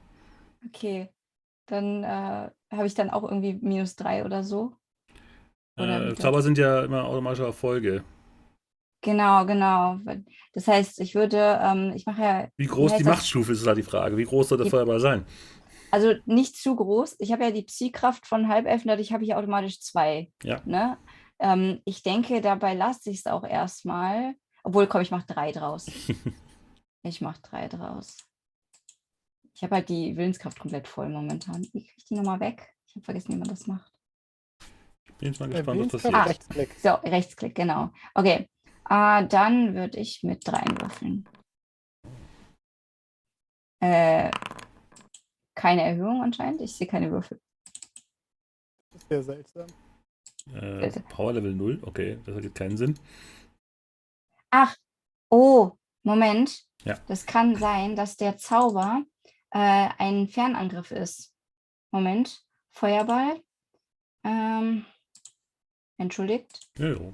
Okay, dann äh, habe ich dann auch irgendwie minus drei oder so. Oder Äh, Zauber sind ja immer automatische Erfolge. Genau, genau. Das heißt, ich würde, ähm, ich mache ja, Wie groß die? Machtstufe ist, ist halt die Frage. Wie groß soll der Feuerball sein? also nicht zu groß. Ich habe ja die Psy-Kraft von Halbelfen, dadurch habe ich automatisch zwei. Ja. Ne? Ähm, ich denke, dabei lasse ich es auch erstmal. Obwohl, komm, ich mache drei draus. ich mache drei draus. Ich habe halt die Willenskraft komplett voll momentan. Wie kriege ich die nochmal weg? Ich habe vergessen, wie man das macht. Bin jetzt mal Bei gespannt, was Willenskraft passiert. Rechtsklick. So, Rechtsklick, genau. Okay. Äh, dann würde ich mit dreien würfeln. Äh, keine Erhöhung anscheinend. Ich sehe keine Würfel. Das ist sehr seltsam. Äh, Power Level 0, okay, das ergibt keinen Sinn. Ach, oh, Moment. Ja. Das kann sein, dass der Zauber äh, ein Fernangriff ist. Moment. Feuerball. Ähm, entschuldigt. Ja, ja.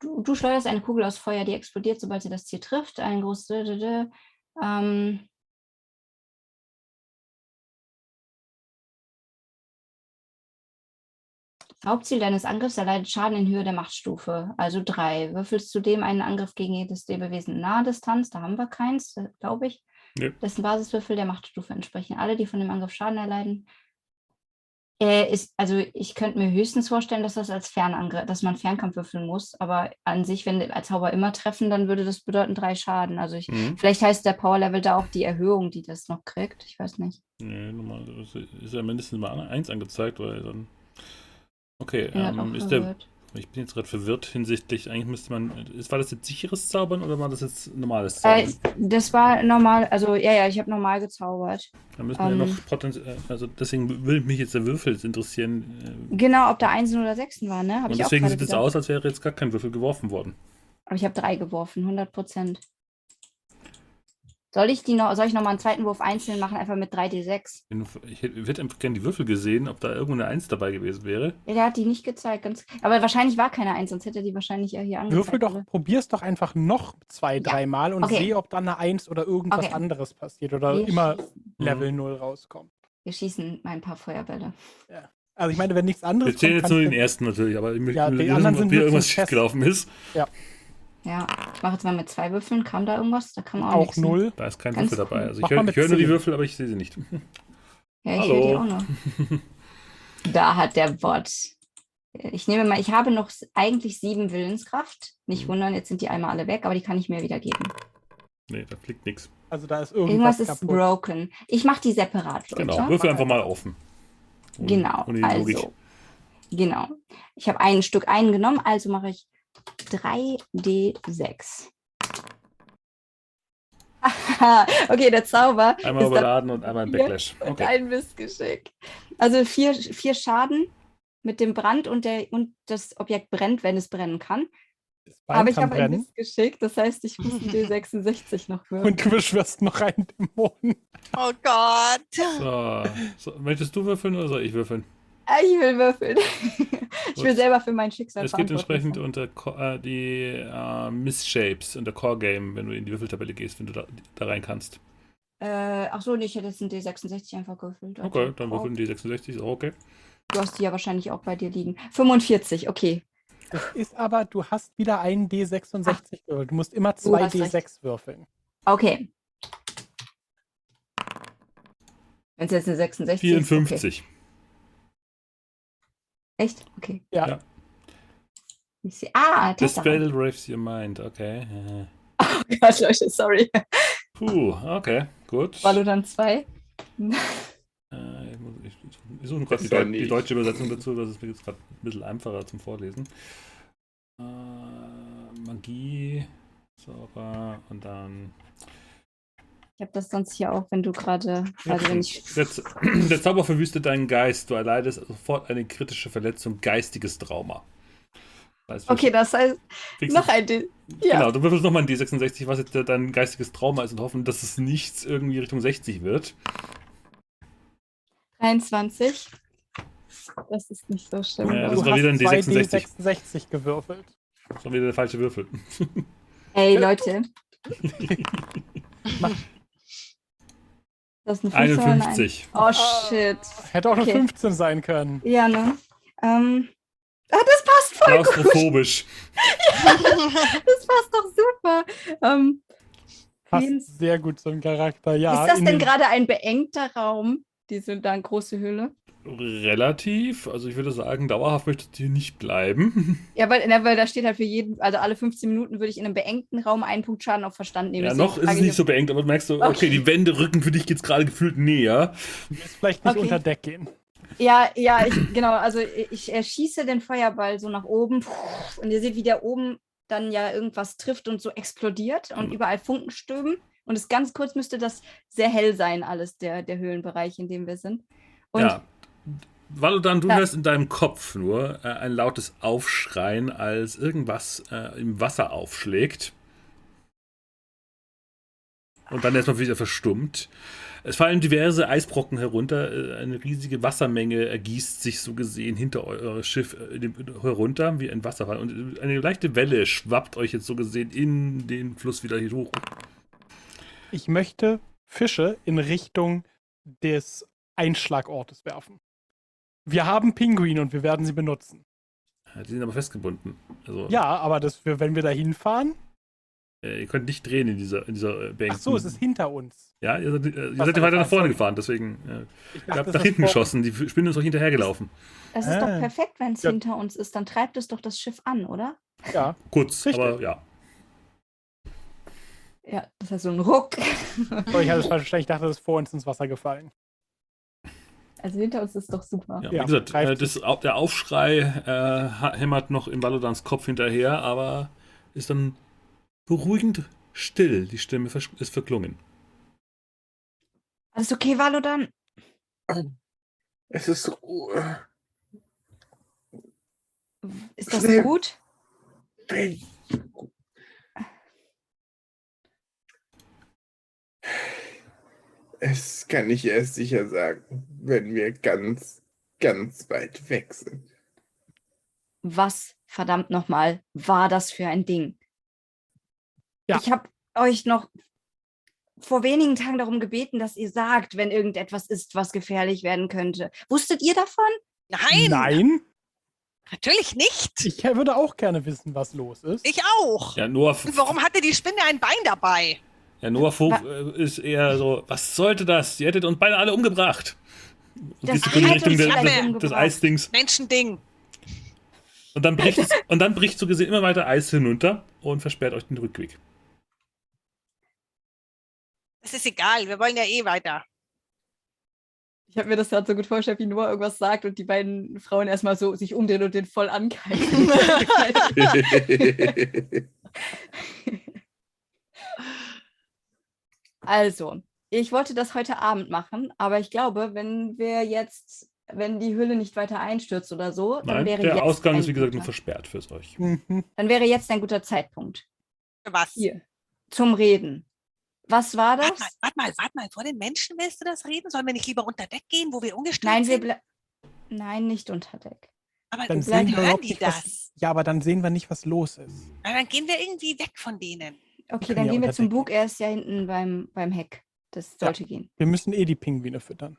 Du, du schleuderst eine Kugel aus Feuer, die explodiert, sobald sie das Ziel trifft. Ein großes. Ähm, Hauptziel deines Angriffs erleidet Schaden in Höhe der Machtstufe, also drei. Würfelst zudem einen Angriff gegen jedes Lebewesen in naher Distanz, da haben wir keins, glaube ich. Nee. Dessen Basiswürfel der Machtstufe entsprechen. Alle, die von dem Angriff Schaden erleiden. Äh, ist, also ich könnte mir höchstens vorstellen, dass das als Fernangriff, dass man Fernkampf würfeln muss, aber an sich, wenn als Zauber immer treffen, dann würde das bedeuten drei Schaden. Also ich, Mhm. vielleicht heißt der Power Level da auch die Erhöhung, die das noch kriegt. Ich weiß nicht. Nee, normal ist- ist ja mindestens mal 1 angezeigt, weil dann. Okay, ähm, ist der, ich bin jetzt gerade verwirrt hinsichtlich, eigentlich müsste man, ist, war das jetzt sicheres Zaubern oder war das jetzt normales Äh, Zaubern? das war normal, also ja, ja, ich habe normal gezaubert. da müssen wir ja ähm, noch potenziell, also deswegen würde mich jetzt der Würfel jetzt interessieren. äh, Genau, ob da Einsen oder Sechsen waren, ne? Hab Und deswegen sieht es aus, als wäre jetzt gar kein Würfel geworfen worden. Aber ich habe drei geworfen, 100 Prozent. Soll ich die noch, soll ich noch mal einen zweiten Wurf einzeln machen, einfach mit 3d6? Wenn du- Ich hätte gerne die Würfel gesehen, ob da irgendwo eine Eins dabei gewesen wäre. Ja, der hat die nicht gezeigt. Ganz, aber wahrscheinlich war keine Eins, sonst hätte er die wahrscheinlich ja hier angezeigt. Würfel doch, oder? probier's doch einfach noch zwei, dreimal und Okay. seh, ob dann eine Eins oder irgendwas Okay. anderes passiert oder Wir immer schießen- Level 0 rauskommt. Wir schießen mal ein paar Feuerbälle. Also ich meine, wenn nichts anderes Wir zählen kommt, jetzt nur den ersten natürlich, aber ich möchte Ja, die wissen, anderen ob sind hier irgendwas schiefgelaufen ist. Ja, ich mache jetzt mal mit zwei Würfeln. Kam da irgendwas? Da kam auch, auch nichts, ne? null. Da ist kein Ganz Würfel dabei. Also ich höre hör nur die. Würfel, aber ich sehe sie nicht. Ja, ich Hallo. höre die auch noch. Da hat der Bot. Ich nehme mal, ich habe noch eigentlich sieben Willenskraft. Mhm. Nicht wundern, jetzt sind die einmal alle weg, aber die kann ich mir wieder geben. Nee, da fliegt nichts. Also da ist Irgendwas irgendwas, ist kaputt. broken. Ich mache die separat, Leute. Genau, Würfel einfach mal offen. Ohne- Genau, Logik. also. Genau. Ich habe ein Stück eingenommen, also mache ich 3d6. okay, der Zauber Einmal überladen und einmal ein. Backlash. und Okay. ein Missgeschick. Also vier, vier Schaden mit dem Brand und, der, und das Objekt brennt, wenn es brennen kann. Aber ich habe ein Missgeschick, das heißt, ich muss ein D66 noch würfeln. und du beschwörst noch einen Dämon. Oh Gott. So. so. Möchtest du würfeln oder soll ich würfeln? Ich will würfeln. ich will selber für mein Schicksal Es geht verantwortlich entsprechend unter äh, die äh, Missshapes, unter Core Game, wenn du in die Würfeltabelle gehst, wenn du da, da rein kannst. Äh, ach so, nee, ich hätte jetzt ein D66 einfach gewürfelt. Also, Okay, dann würfeln die 66, ist auch okay. Du hast die ja wahrscheinlich auch bei dir liegen. 45, okay. Das ist aber, du hast wieder einen D66 gewürfelt. Du musst immer zwei hast recht. D6 würfeln. Okay. Wenn es jetzt eine 66 ist. 54. Okay. Echt? Okay. Ja. Ja. Ah, The spell raves your mind, okay. Oh Gott, Leute, sorry. Puh, okay, gut. War du dann zwei? Äh, ich suche gerade die, Deu die nicht. deutsche Übersetzung dazu, das ist mir jetzt gerade ein bisschen einfacher zum Vorlesen. Äh, Magie, Zauber und dann. Ich habe das sonst hier auch, wenn du gerade, also wenn ich, Der, der Zauber verwüstet deinen Geist, du erleidest sofort eine kritische Verletzung, geistiges Trauma. Das heißt, okay, das heißt, noch du- ein, D ja, Genau, du würfelst nochmal ein D66, was jetzt dein geistiges Trauma ist und hoffen, dass es nichts irgendwie Richtung 60 wird. 23. Das ist nicht so schlimm. Ja, du das war hast wieder ein zwei D66. D66 gewürfelt. Das war wieder der falsche Würfel. Ey, Leute. Mach. Das ist eine 5 oder eine 1? 51. Oh, shit. Hätte auch Okay. eine 15 sein können. Ja, ne? Ähm, ah, das passt voll gut. Klaustrophobisch. Das passt doch super. Ähm, Passt Queens- sehr gut zum Charakter. Ja, ist das denn den- gerade ein beengter Raum? Diese da große Höhle? Relativ. Also ich würde sagen, dauerhaft möchtest du hier nicht bleiben. Ja, weil, na, weil da steht halt für jeden, also alle 15 Minuten würde ich in einem beengten Raum einen Punkt Schaden auf Verstand nehmen. Ja, Deswegen noch ist es ich, nicht so beengt, aber du merkst so, okay, Okay. die Wände rücken für dich jetzt gerade gefühlt näher. Du willst vielleicht nicht Okay. unter Deck gehen. Ja, ja, ich, genau. Also ich äh, schieße den Feuerball so nach oben und ihr seht, wie der oben dann ja irgendwas trifft und so explodiert und Mhm. überall Funken stöben. Und es ganz kurz müsste das sehr hell sein, alles, der, der Höhlenbereich, in dem wir sind. Und ja. Valodan, du Ja. hörst in deinem Kopf nur äh, ein lautes Aufschreien, als irgendwas äh, im Wasser aufschlägt. Und dann erstmal wieder verstummt. Es fallen diverse Eisbrocken herunter. äh, Eine riesige Wassermenge ergießt sich so gesehen hinter euer Schiff äh, herunter, wie ein Wasserfall. Und eine leichte Welle schwappt euch jetzt so gesehen in den Fluss wieder hier hoch. Ich möchte Fische in Richtung des Einschlagortes werfen. Wir haben Pinguine und wir werden sie benutzen. Die sind aber festgebunden. Also, Ja, aber das, wenn wir da hinfahren. äh, ihr könnt nicht drehen in dieser, in dieser äh, Ach beengten- so, es ist hinter uns. Ja, ihr seid, äh, ihr seid ja weiter nach vorne gefahren, deswegen. Äh, Ich ihr habt nach hinten geschossen, die Spinnen ist euch hinterhergelaufen. das ist Ah. doch perfekt, wenn es Ja. hinter uns ist. Dann treibt es doch das Schiff an, oder? Ja, Kurz, Richtig. aber ja. Ja, das heißt so ein Ruck. aber ich hatte es falsch verstanden. Ich dachte, das ist vor uns ins Wasser gefallen. Also hinter uns ist doch super. ja. Ja, Wie gesagt, greift äh, das, der Aufschrei äh, hämmert noch in Valodans Kopf hinterher, aber ist dann beruhigend still. Die Stimme ist verklungen. Alles okay, Valodan? Es ist so. Ist das Schnell. gut? Es kann ich erst sicher sagen, wenn wir ganz, ganz weit weg sind. Was, verdammt nochmal, war das für ein Ding? Ja. Ich habe euch noch vor wenigen Tagen darum gebeten, dass ihr sagt, wenn irgendetwas ist, was gefährlich werden könnte. Wusstet ihr davon? Nein, Nein. natürlich nicht. Ich würde auch gerne wissen, was los ist. Ich auch. Ja, Und warum hatte die Spinne ein Bein dabei? Ja, Noah Vogt äh, ist eher so, was sollte das? Ihr hättet uns beide alle umgebracht. Und Das hat Richtung der, des, des. Eisdings. Menschending. Und dann bricht es, und dann bricht so gesehen immer weiter Eis hinunter und versperrt euch den Rückweg. Es ist egal, wir wollen ja eh weiter. Ich habe mir das gerade so gut vorgestellt, wie Noah irgendwas sagt und die beiden Frauen erstmal so sich umdrehen und den voll ankeifen. also, ich wollte das heute Abend machen, aber ich glaube, wenn wir jetzt, wenn die Hülle nicht weiter einstürzt oder so, dann Nein, wäre der jetzt Ausgang ein ist wie gesagt nur guter, versperrt fürs euch. Mhm. dann wäre jetzt ein guter Zeitpunkt Für was? hier zum Reden. Was war Warte mal, das? warte mal, warte mal. Vor den Menschen willst du das reden? Sollen wir nicht lieber unter Deck gehen, wo wir ungestört Nein, wir sind? ble Nein, nicht unter Deck. Aber Dann Wir sehen wir hören überhaupt die nicht, das? was, ja, aber dann sehen wir nicht, was los ist. Na, dann gehen wir irgendwie weg von denen. Okay, dann ja gehen wir zum Bug. Er ist ja hinten beim, beim Heck. Das sollte gehen. Wir müssen eh die Pinguine füttern.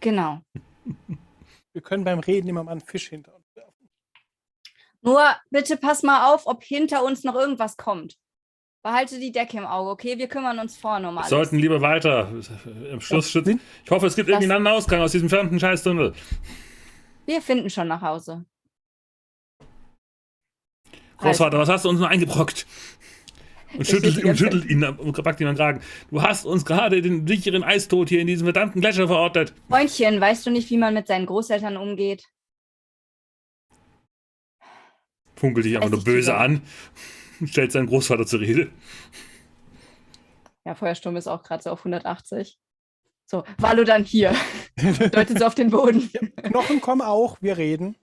Genau. Wir können beim Reden immer mal einen Fisch hinter uns werfen. Nur bitte pass mal auf, ob hinter uns noch irgendwas kommt. Behalte die Decke im Auge, okay? Wir kümmern uns vorne um Wir alles. sollten lieber weiter. Im Schluss schützen. Sind- Ich hoffe, es gibt irgendwie Das- einen anderen Ausgang aus diesem verdammten Scheißtunnel. Wir finden schon nach Hause. Großvater, was hast du uns nur eingebrockt? Und schüttelt, und schüttelt ihn und packt ihn am Kragen. Du hast uns gerade den sicheren Eistod hier in diesem verdammten Gletscher verortet. Freundchen, weißt du nicht, wie man mit seinen Großeltern umgeht? Funkelt dich einfach nur böse an. und Stellt seinen Großvater zur Rede. Ja, Feuersturm ist auch gerade so auf 180. So, Valo dann hier. Deutet so auf den Boden. Knochen kommen auch, wir reden.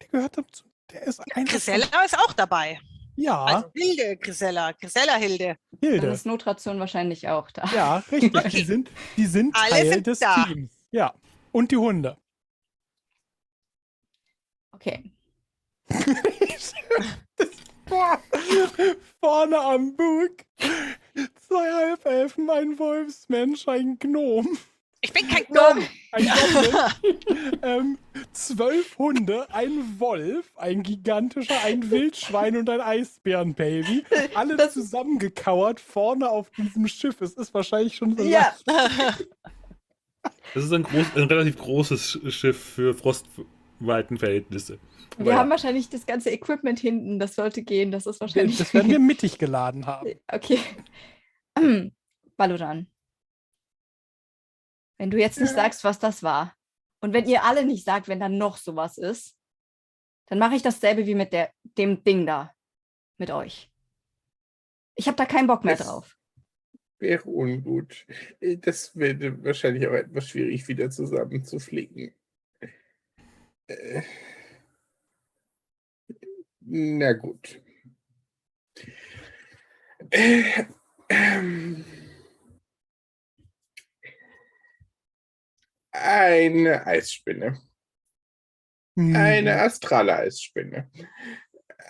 Der gehört dazu. Der ist ein. Grisella ist auch dabei. Ja, Also Hilde, Grisella, Grisella Hilde. Dann Hilde. ist Notration wahrscheinlich auch da. Ja, richtig. Die sind, die sind Alle Teil sind des da. Teams. Ja. Und die Hunde. Okay. Boah. Vorne am Bug. Zwei Halbelfen, ein Wolfsmensch, ein Gnom. Ich bin kein Gnome. Ein Goblin. ähm, zwölf Hunde, ein Wolf, ein gigantischer, ein Wildschwein und ein Eisbärenbaby. Alle Das- zusammengekauert vorne auf diesem Schiff. Es ist wahrscheinlich schon so Ja. Das ist ein, groß, ein relativ großes Schiff für Frostweitenverhältnisse. Wir ja. haben wahrscheinlich das ganze Equipment hinten. Das sollte gehen. Das ist wahrscheinlich. Das werden wir mittig geladen haben. Okay. Balodan. Wenn du jetzt nicht sagst, was das war, und wenn ihr alle nicht sagt, wenn da noch sowas ist, dann mache ich dasselbe wie mit der, dem Ding da. Mit euch. Ich habe da keinen Bock mehr Das- drauf. Wäre ungut. Äh, Das wäre wahrscheinlich auch etwas schwierig wieder zusammenzuflicken. Äh, na gut. Äh, ähm, eine Eisspinne. Hm. Eine astrale Eisspinne.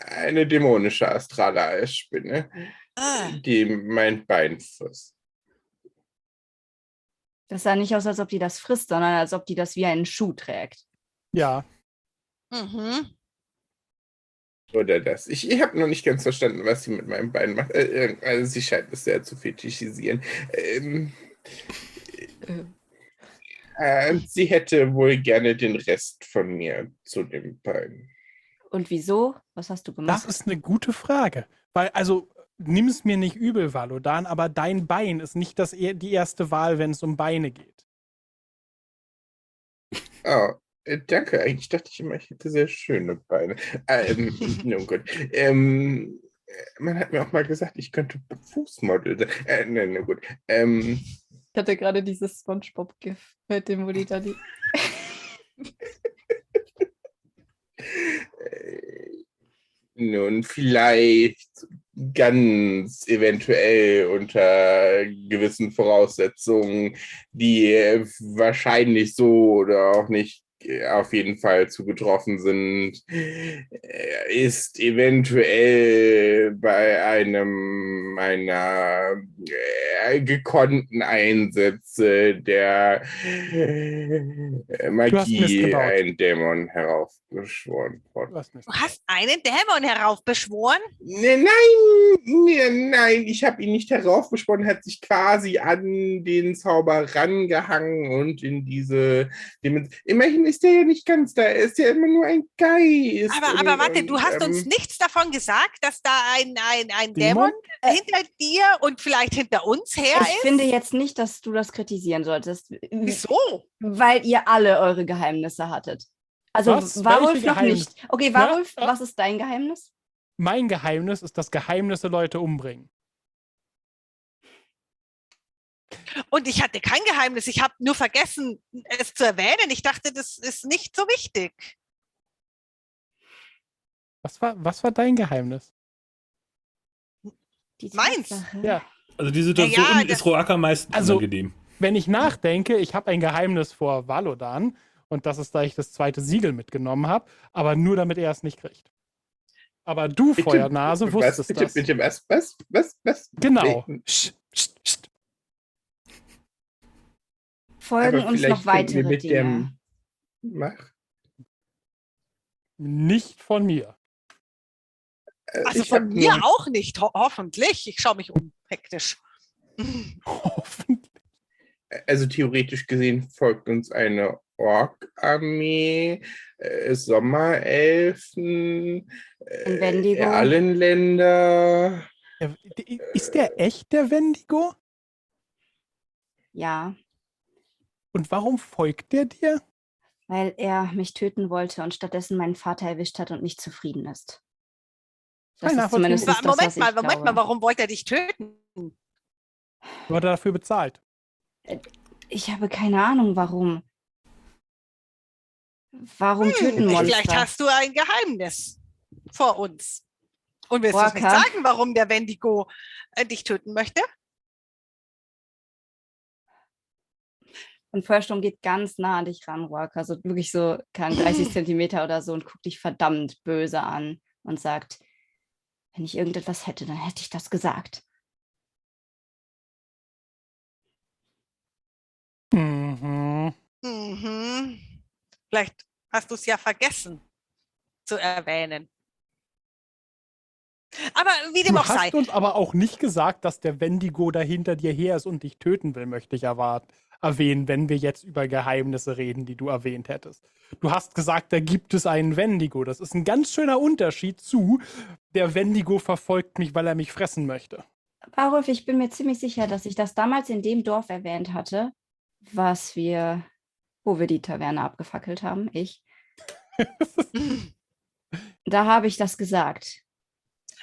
Eine dämonische astrale Eisspinne, Ah, die mein Bein frisst. Das sah nicht aus, als ob die das frisst, sondern als ob die das wie einen Schuh trägt. Ja, mhm. Oder das. Ich, ich habe noch nicht ganz verstanden, was sie mit meinem Bein macht. Äh, äh, also sie scheint es sehr zu fetischisieren. Ähm, äh, sie hätte wohl gerne den Rest von mir zu dem Bein. Und wieso? Was hast du das gemacht? ist eine gute Frage. Weil, also, nimm es mir nicht übel, Valodan, aber dein Bein ist nicht das, e- die erste Wahl, wenn es um Beine geht. Oh, äh, danke. Eigentlich dachte ich immer, ich hätte sehr schöne Beine. Ähm, nun gut. Ähm, äh, man hat mir auch mal gesagt, ich könnte Fußmodel sein. Äh, ne, na gut. Ähm, Ich hatte gerade dieses Spongebob-GIF mit dem, wo die da die. Äh, Nun, vielleicht ganz eventuell unter gewissen Voraussetzungen, die wahrscheinlich so oder auch nicht auf jeden Fall zugetroffen sind, ist eventuell bei einem meiner äh, gekonnten Einsätze der äh, Magie ein Dämon heraufbeschworen worden. Du hast einen Dämon heraufbeschworen? Ne, nein, ne, nein, ich habe ihn nicht heraufbeschworen, hat sich quasi an den Zauber rangehangen und in diese Dimension. Immerhin ist er ja nicht ganz da, er ist ja immer nur ein Geist. Aber, und, aber warte, du hast ähm, uns nichts davon gesagt, dass da ein, ein, ein Dämon, Dämon hinter dir und vielleicht hinter uns her ich ist? Ich finde jetzt nicht, dass du das kritisieren solltest. Wieso? Weil ihr alle eure Geheimnisse hattet. Also was? Warulf noch nicht. Okay, Warulf, ja? was ist dein Geheimnis? Mein Geheimnis ist, dass Geheimnisse Leute umbringen. Und ich hatte kein Geheimnis. Ich habe nur vergessen, es zu erwähnen. Ich dachte, das ist nicht so wichtig. Was war, was war dein Geheimnis? Meins? Ja. Also die Situation ja, ja, ist Roaka meistens also, unangenehm. Wenn ich nachdenke, ich habe ein Geheimnis vor Valodan und das ist, da ich das zweite Siegel mitgenommen habe, aber nur damit er es nicht kriegt. Aber du, bitte, Feuernase, wusstest bitte, das. Bitte, was, was, was, was? Genau. Folgen uns noch weitere Dinge. Mach. Nicht von mir. Äh, also ich von mir auch nicht, ho hoffentlich. Ich schaue mich um hektisch. Hoffentlich. Also theoretisch gesehen folgt uns eine Ork-Armee, äh, Sommerelfen, äh, Wendigo. allen Länder. Ist der echt der Wendigo? Ja. Und warum folgt der dir? Weil er mich töten wollte und stattdessen meinen Vater erwischt hat und nicht zufrieden ist. Das ist zumindest das, Moment mal, Moment glaube. mal, warum wollte er dich töten? Wurde dafür bezahlt? Äh, ich habe keine Ahnung, warum. Warum hm, töten Monster? Vielleicht hast du ein Geheimnis vor uns. Und willst du nicht sagen, warum der Wendigo äh, dich töten möchte? Und Feuersturm geht ganz nah an dich ran, Walker, also wirklich so kann 30 Zentimeter oder so und guckt dich verdammt böse an und sagt, wenn ich irgendetwas hätte, dann hätte ich das gesagt. Mhm. Mhm. Vielleicht hast du es ja vergessen zu erwähnen. Aber wie dem du auch sei. Du hast uns aber auch nicht gesagt, dass der Wendigo da hinter dir her ist und dich töten will, möchte ich erwarten, erwähnen, wenn wir jetzt über Geheimnisse reden, die du erwähnt hättest. Du hast gesagt, da gibt es einen Wendigo. Das ist ein ganz schöner Unterschied zu, der Wendigo verfolgt mich, weil er mich fressen möchte. Barulf, ich bin mir ziemlich sicher, dass ich das damals in dem Dorf erwähnt hatte, was wir, wo wir die Taverne abgefackelt haben, ich. da habe ich das gesagt.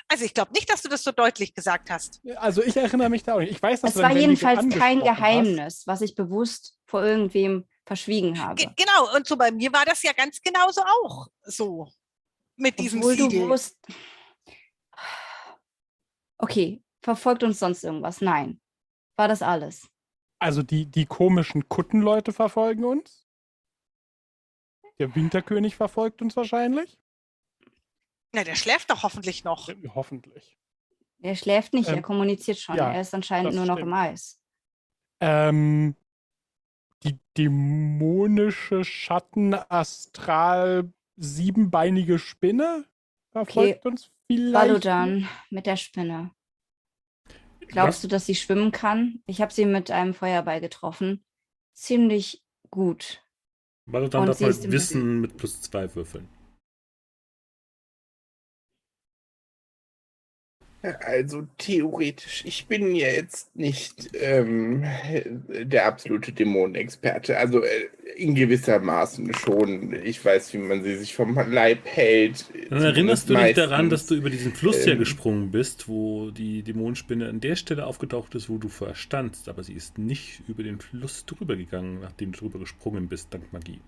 Also ich glaube nicht, dass du das so deutlich gesagt hast. Also ich erinnere mich da auch nicht. Ich weiß, dass es war jedenfalls kein Geheimnis, hast. was ich bewusst vor irgendwem verschwiegen habe. Ge genau, und so bei mir war das ja ganz genauso auch so mit diesem Obwohl Siegel. Du wusst... Okay, verfolgt uns sonst irgendwas? Nein. War das alles? Also die, die komischen Kuttenleute verfolgen uns? Der Winterkönig verfolgt uns wahrscheinlich? Na, der schläft doch hoffentlich noch. Hoffentlich. Er schläft nicht, ähm, er kommuniziert schon. Ja, er ist anscheinend nur noch stimmt. im Eis. Ähm, die dämonische Schatten Astral siebenbeinige Spinne verfolgt okay. uns vielleicht. Valodan mit der Spinne. Glaubst Was? du, dass sie schwimmen kann? Ich habe sie mit einem Feuerball getroffen. Ziemlich gut. Valodan darf halt Wissen mit plus zwei würfeln. Also theoretisch, ich bin ja jetzt nicht ähm, der absolute Dämonenexperte. Also äh, in gewisser Maßen schon. Ich weiß, wie man sie sich vom Leib hält. Dann erinnerst du dich daran, dass du über diesen Fluss ähm, hier gesprungen bist, wo die Dämonenspinne an der Stelle aufgetaucht ist, wo du vorher standst. Aber sie ist nicht über den Fluss drüber gegangen, nachdem du drüber gesprungen bist, dank Magie.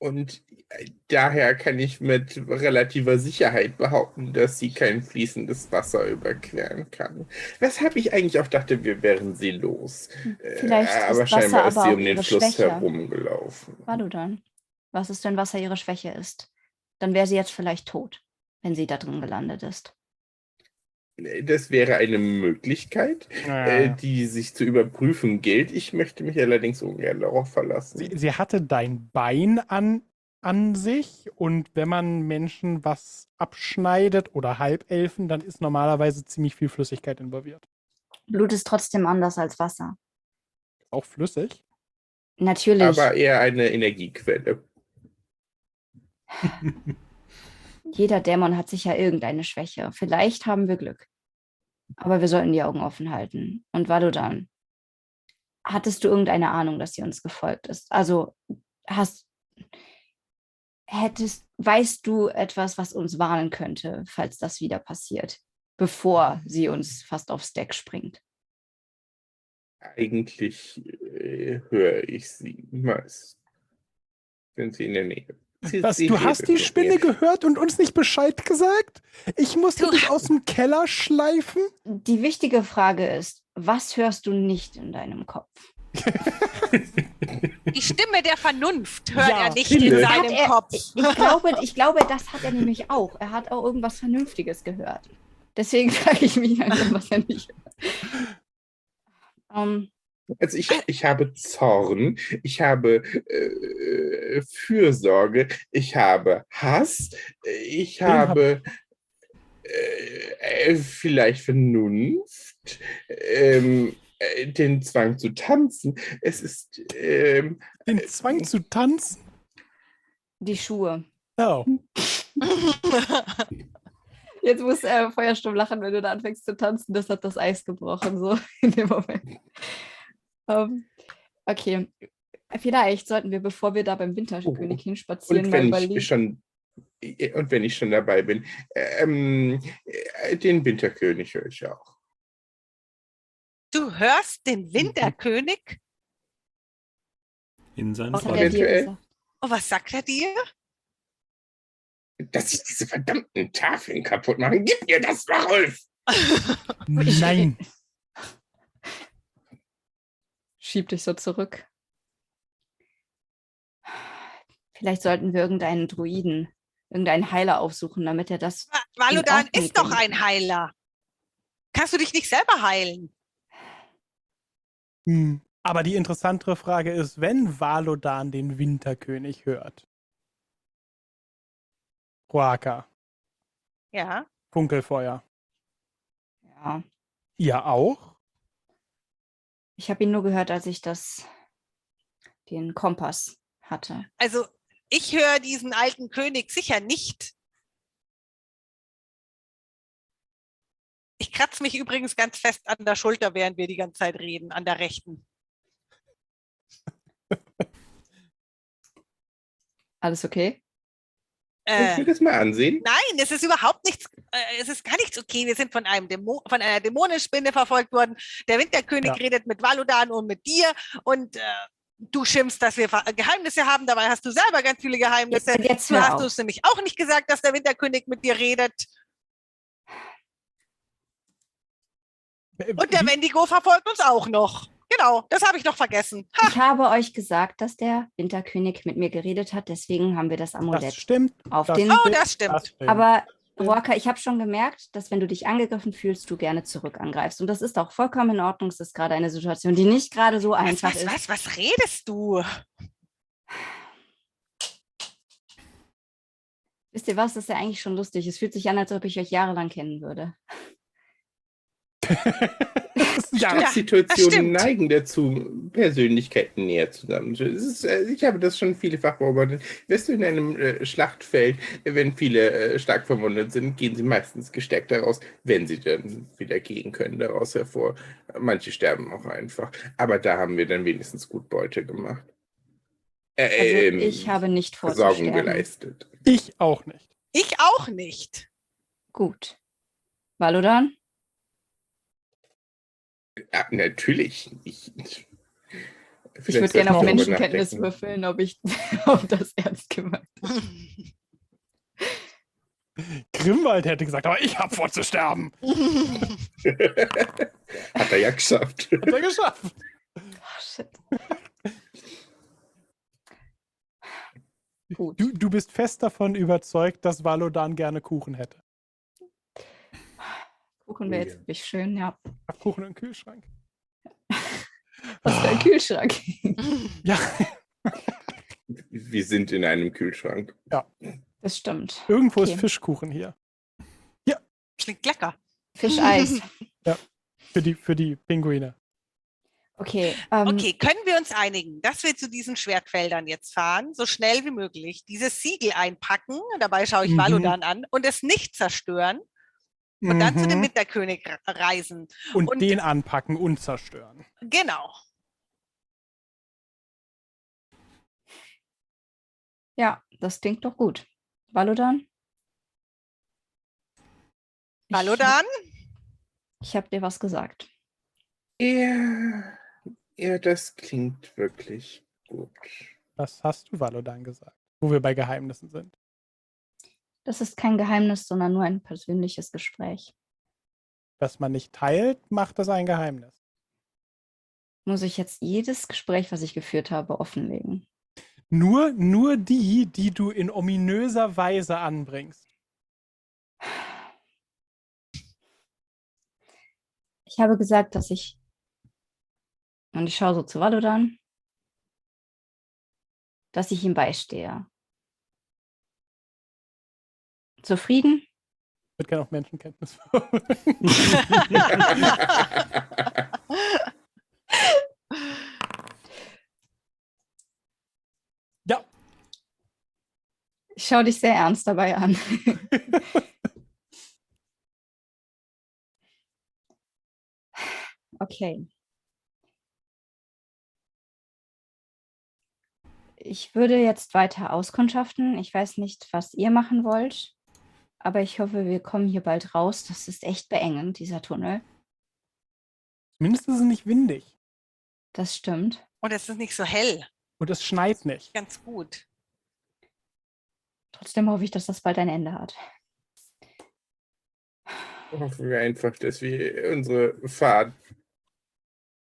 Und daher kann ich mit relativer Sicherheit behaupten, dass sie kein fließendes Wasser überqueren kann. Weshalb ich eigentlich auch dachte, wir wären sie los. Vielleicht Äh, aber ist Wasser scheinbar ist aber sie um den Fluss Schwäche. herumgelaufen. War du dann? Was ist, wenn Wasser ihre Schwäche ist? Dann wäre sie jetzt vielleicht tot, wenn sie da drin gelandet ist. Das wäre eine Möglichkeit, äh, die sich zu überprüfen gilt. Ich möchte mich allerdings ungern darauf verlassen. Sie, sie hatte dein Bein an, an sich und wenn man Menschen was abschneidet oder Halbelfen, dann ist normalerweise ziemlich viel Flüssigkeit involviert. Blut ist trotzdem anders als Wasser. Auch flüssig. Natürlich. aber eher eine Energiequelle. Jeder Dämon hat sicher irgendeine Schwäche. Vielleicht haben wir Glück. Aber wir sollten die Augen offen halten. Und war du dann? Hattest du irgendeine Ahnung, dass sie uns gefolgt ist? Also hast hättest weißt du etwas, was uns warnen könnte, falls das wieder passiert, bevor sie uns fast aufs Deck springt? Eigentlich äh, höre ich sie meist, wenn sie in der Nähe Was, du hast die Spinne gehört und uns nicht Bescheid gesagt? Ich musste Du- dich aus dem Keller schleifen? Die wichtige Frage ist, was hörst du nicht in deinem Kopf? Die Stimme der Vernunft hört Ja, er nicht in Hat seinem er- Kopf. Ich glaube, ich glaube, das hat er nämlich auch. Er hat auch irgendwas Vernünftiges gehört. Deswegen frage ich mich langsam, was er nicht hört. Ähm, Also ich, ich habe Zorn, ich habe äh, Fürsorge, ich habe Hass, äh, ich habe äh, äh, vielleicht Vernunft, ähm, äh, den Zwang zu tanzen. Es ist ähm, Den Zwang zu tanzen? die Schuhe. Oh. Jetzt muss äh, Feuersturm lachen, wenn du da anfängst zu tanzen. Das hat das Eis gebrochen, so in dem Moment. Ähm, okay. Vielleicht sollten wir, bevor wir da beim Winterkönig hinspazieren, und mal wenn überlegen. ich schon äh, und wenn ich schon dabei bin, ähm, äh, den Winterkönig höre ich auch. Du hörst den Winterkönig? In seinem Was eventuell. Und was sagt er dir? Dass ich diese verdammten Tafeln kaputt mache. Gib mir das, Rolf! Nein. Schieb dich so zurück. Vielleicht sollten wir irgendeinen Druiden, irgendeinen Heiler aufsuchen, damit er das. Valodan Ordnung ist doch ein Heiler. Kannst du dich nicht selber heilen? Hm. Aber die interessantere Frage ist, wenn Valodan den Winterkönig hört. Roaka, Ja. Funkelfeuer. Ja. Ihr auch? Ich habe ihn nur gehört, als ich das, den Kompass hatte. Also ich höre diesen alten König sicher nicht. Ich kratze mich übrigens ganz fest an der Schulter, während wir die ganze Zeit reden, an der rechten. Alles okay? Ich Äh, will das mal ansehen. nein, es ist überhaupt nichts, äh, es ist gar nichts okay. Wir sind von einem Dämo von einer Dämonenspinne verfolgt worden. Der Winterkönig Ja. redet mit Valodan und mit dir und äh, du schimpfst, dass wir Ver- Geheimnisse haben. Dabei hast du selber ganz viele Geheimnisse. Jetzt, jetzt Du hast auf. uns nämlich auch nicht gesagt, dass der Winterkönig mit dir redet. Und der Wendigo verfolgt uns auch noch. Genau, das habe ich noch vergessen. Ha, Ich habe euch gesagt, dass der Winterkönig mit mir geredet hat, deswegen haben wir das Das Amulett stimmt. auf das den. oh, stimmt, das stimmt. das stimmt. Aber Roaka, ich habe schon gemerkt, dass wenn du dich angegriffen fühlst, du gerne zurück angreifst. Und das ist auch vollkommen in Ordnung. Es ist gerade eine Situation, die nicht gerade so Was, einfach was, ist. was, was redest du? Wisst ihr was? Das ist ja eigentlich schon lustig. Es fühlt sich an, als ob ich euch jahrelang kennen würde. Ja, Ja, Situationen stimmt. neigen dazu, Persönlichkeiten näher zusammen. Es ist, äh, ich habe das schon vielfach beobachtet. Weißt du, in einem äh, Schlachtfeld, äh, wenn viele äh, stark verwundet sind, gehen sie meistens gestärkt daraus, wenn sie dann wieder gehen können, daraus hervor. Manche sterben auch einfach. Aber da haben wir dann wenigstens gut Beute gemacht. Äh, Also ähm, ich habe nicht vor zu Versorgung geleistet. ich auch nicht. Ich auch nicht. Gut. Valodan? Ja, natürlich. Ich, Ich würde gerne auf Menschenkenntnis würfeln, ob ich ob das ernst gemeint ist. Grimwald hätte gesagt, aber ich habe vor zu sterben. Hat er ja geschafft. Hat er geschafft. Oh, shit. Gut. Du, du bist fest davon überzeugt, dass Valodan gerne Kuchen hätte. Kuchen wäre jetzt wirklich schön, ja. Kuchen im Kühlschrank. Was für ein Kühlschrank. Ja, Wir sind in einem Kühlschrank. Das stimmt. irgendwo Okay. ist Fischkuchen hier. Klingt lecker. Fischeis. Für die, für die Pinguine. Okay. Ähm, Okay, können wir uns einigen, dass wir zu diesen Schwertfeldern jetzt fahren, so schnell wie möglich, dieses Siegel einpacken, dabei schaue ich Mhm. Valodan an, und es nicht zerstören und dann zu dem Mhm. Winterkönig re- reisen. Und, und- den anpacken und zerstören. Genau. Ja, das klingt doch gut. Valodan? Valodan? Ich habe dir was gesagt. Ja, ja, das klingt wirklich gut. Was hast du Valodan gesagt? Wo wir bei Geheimnissen sind. Das ist kein Geheimnis, sondern nur ein persönliches Gespräch. Was man nicht teilt, macht das ein Geheimnis. Muss ich jetzt jedes Gespräch, was ich geführt habe, offenlegen? Nur, nur die, die du in ominöser Weise anbringst. Ich habe gesagt, dass ich. Und ich schaue so zu Valodan, dass ich ihm beistehe. Zufrieden? Ich würde gerne auf Menschenkenntnis. ja, Ich schaue dich sehr ernst dabei an. okay. Ich würde jetzt weiter auskundschaften. Ich weiß nicht, was ihr machen wollt, aber ich hoffe, wir kommen hier bald raus. Das ist echt beengend, dieser Tunnel. zumindest ist es nicht windig. Das stimmt. Und es ist nicht so hell. Und es schneit nicht. Ganz gut. Trotzdem hoffe ich, dass das bald ein Ende hat. Hoffen wir einfach, dass wir unsere Fahrt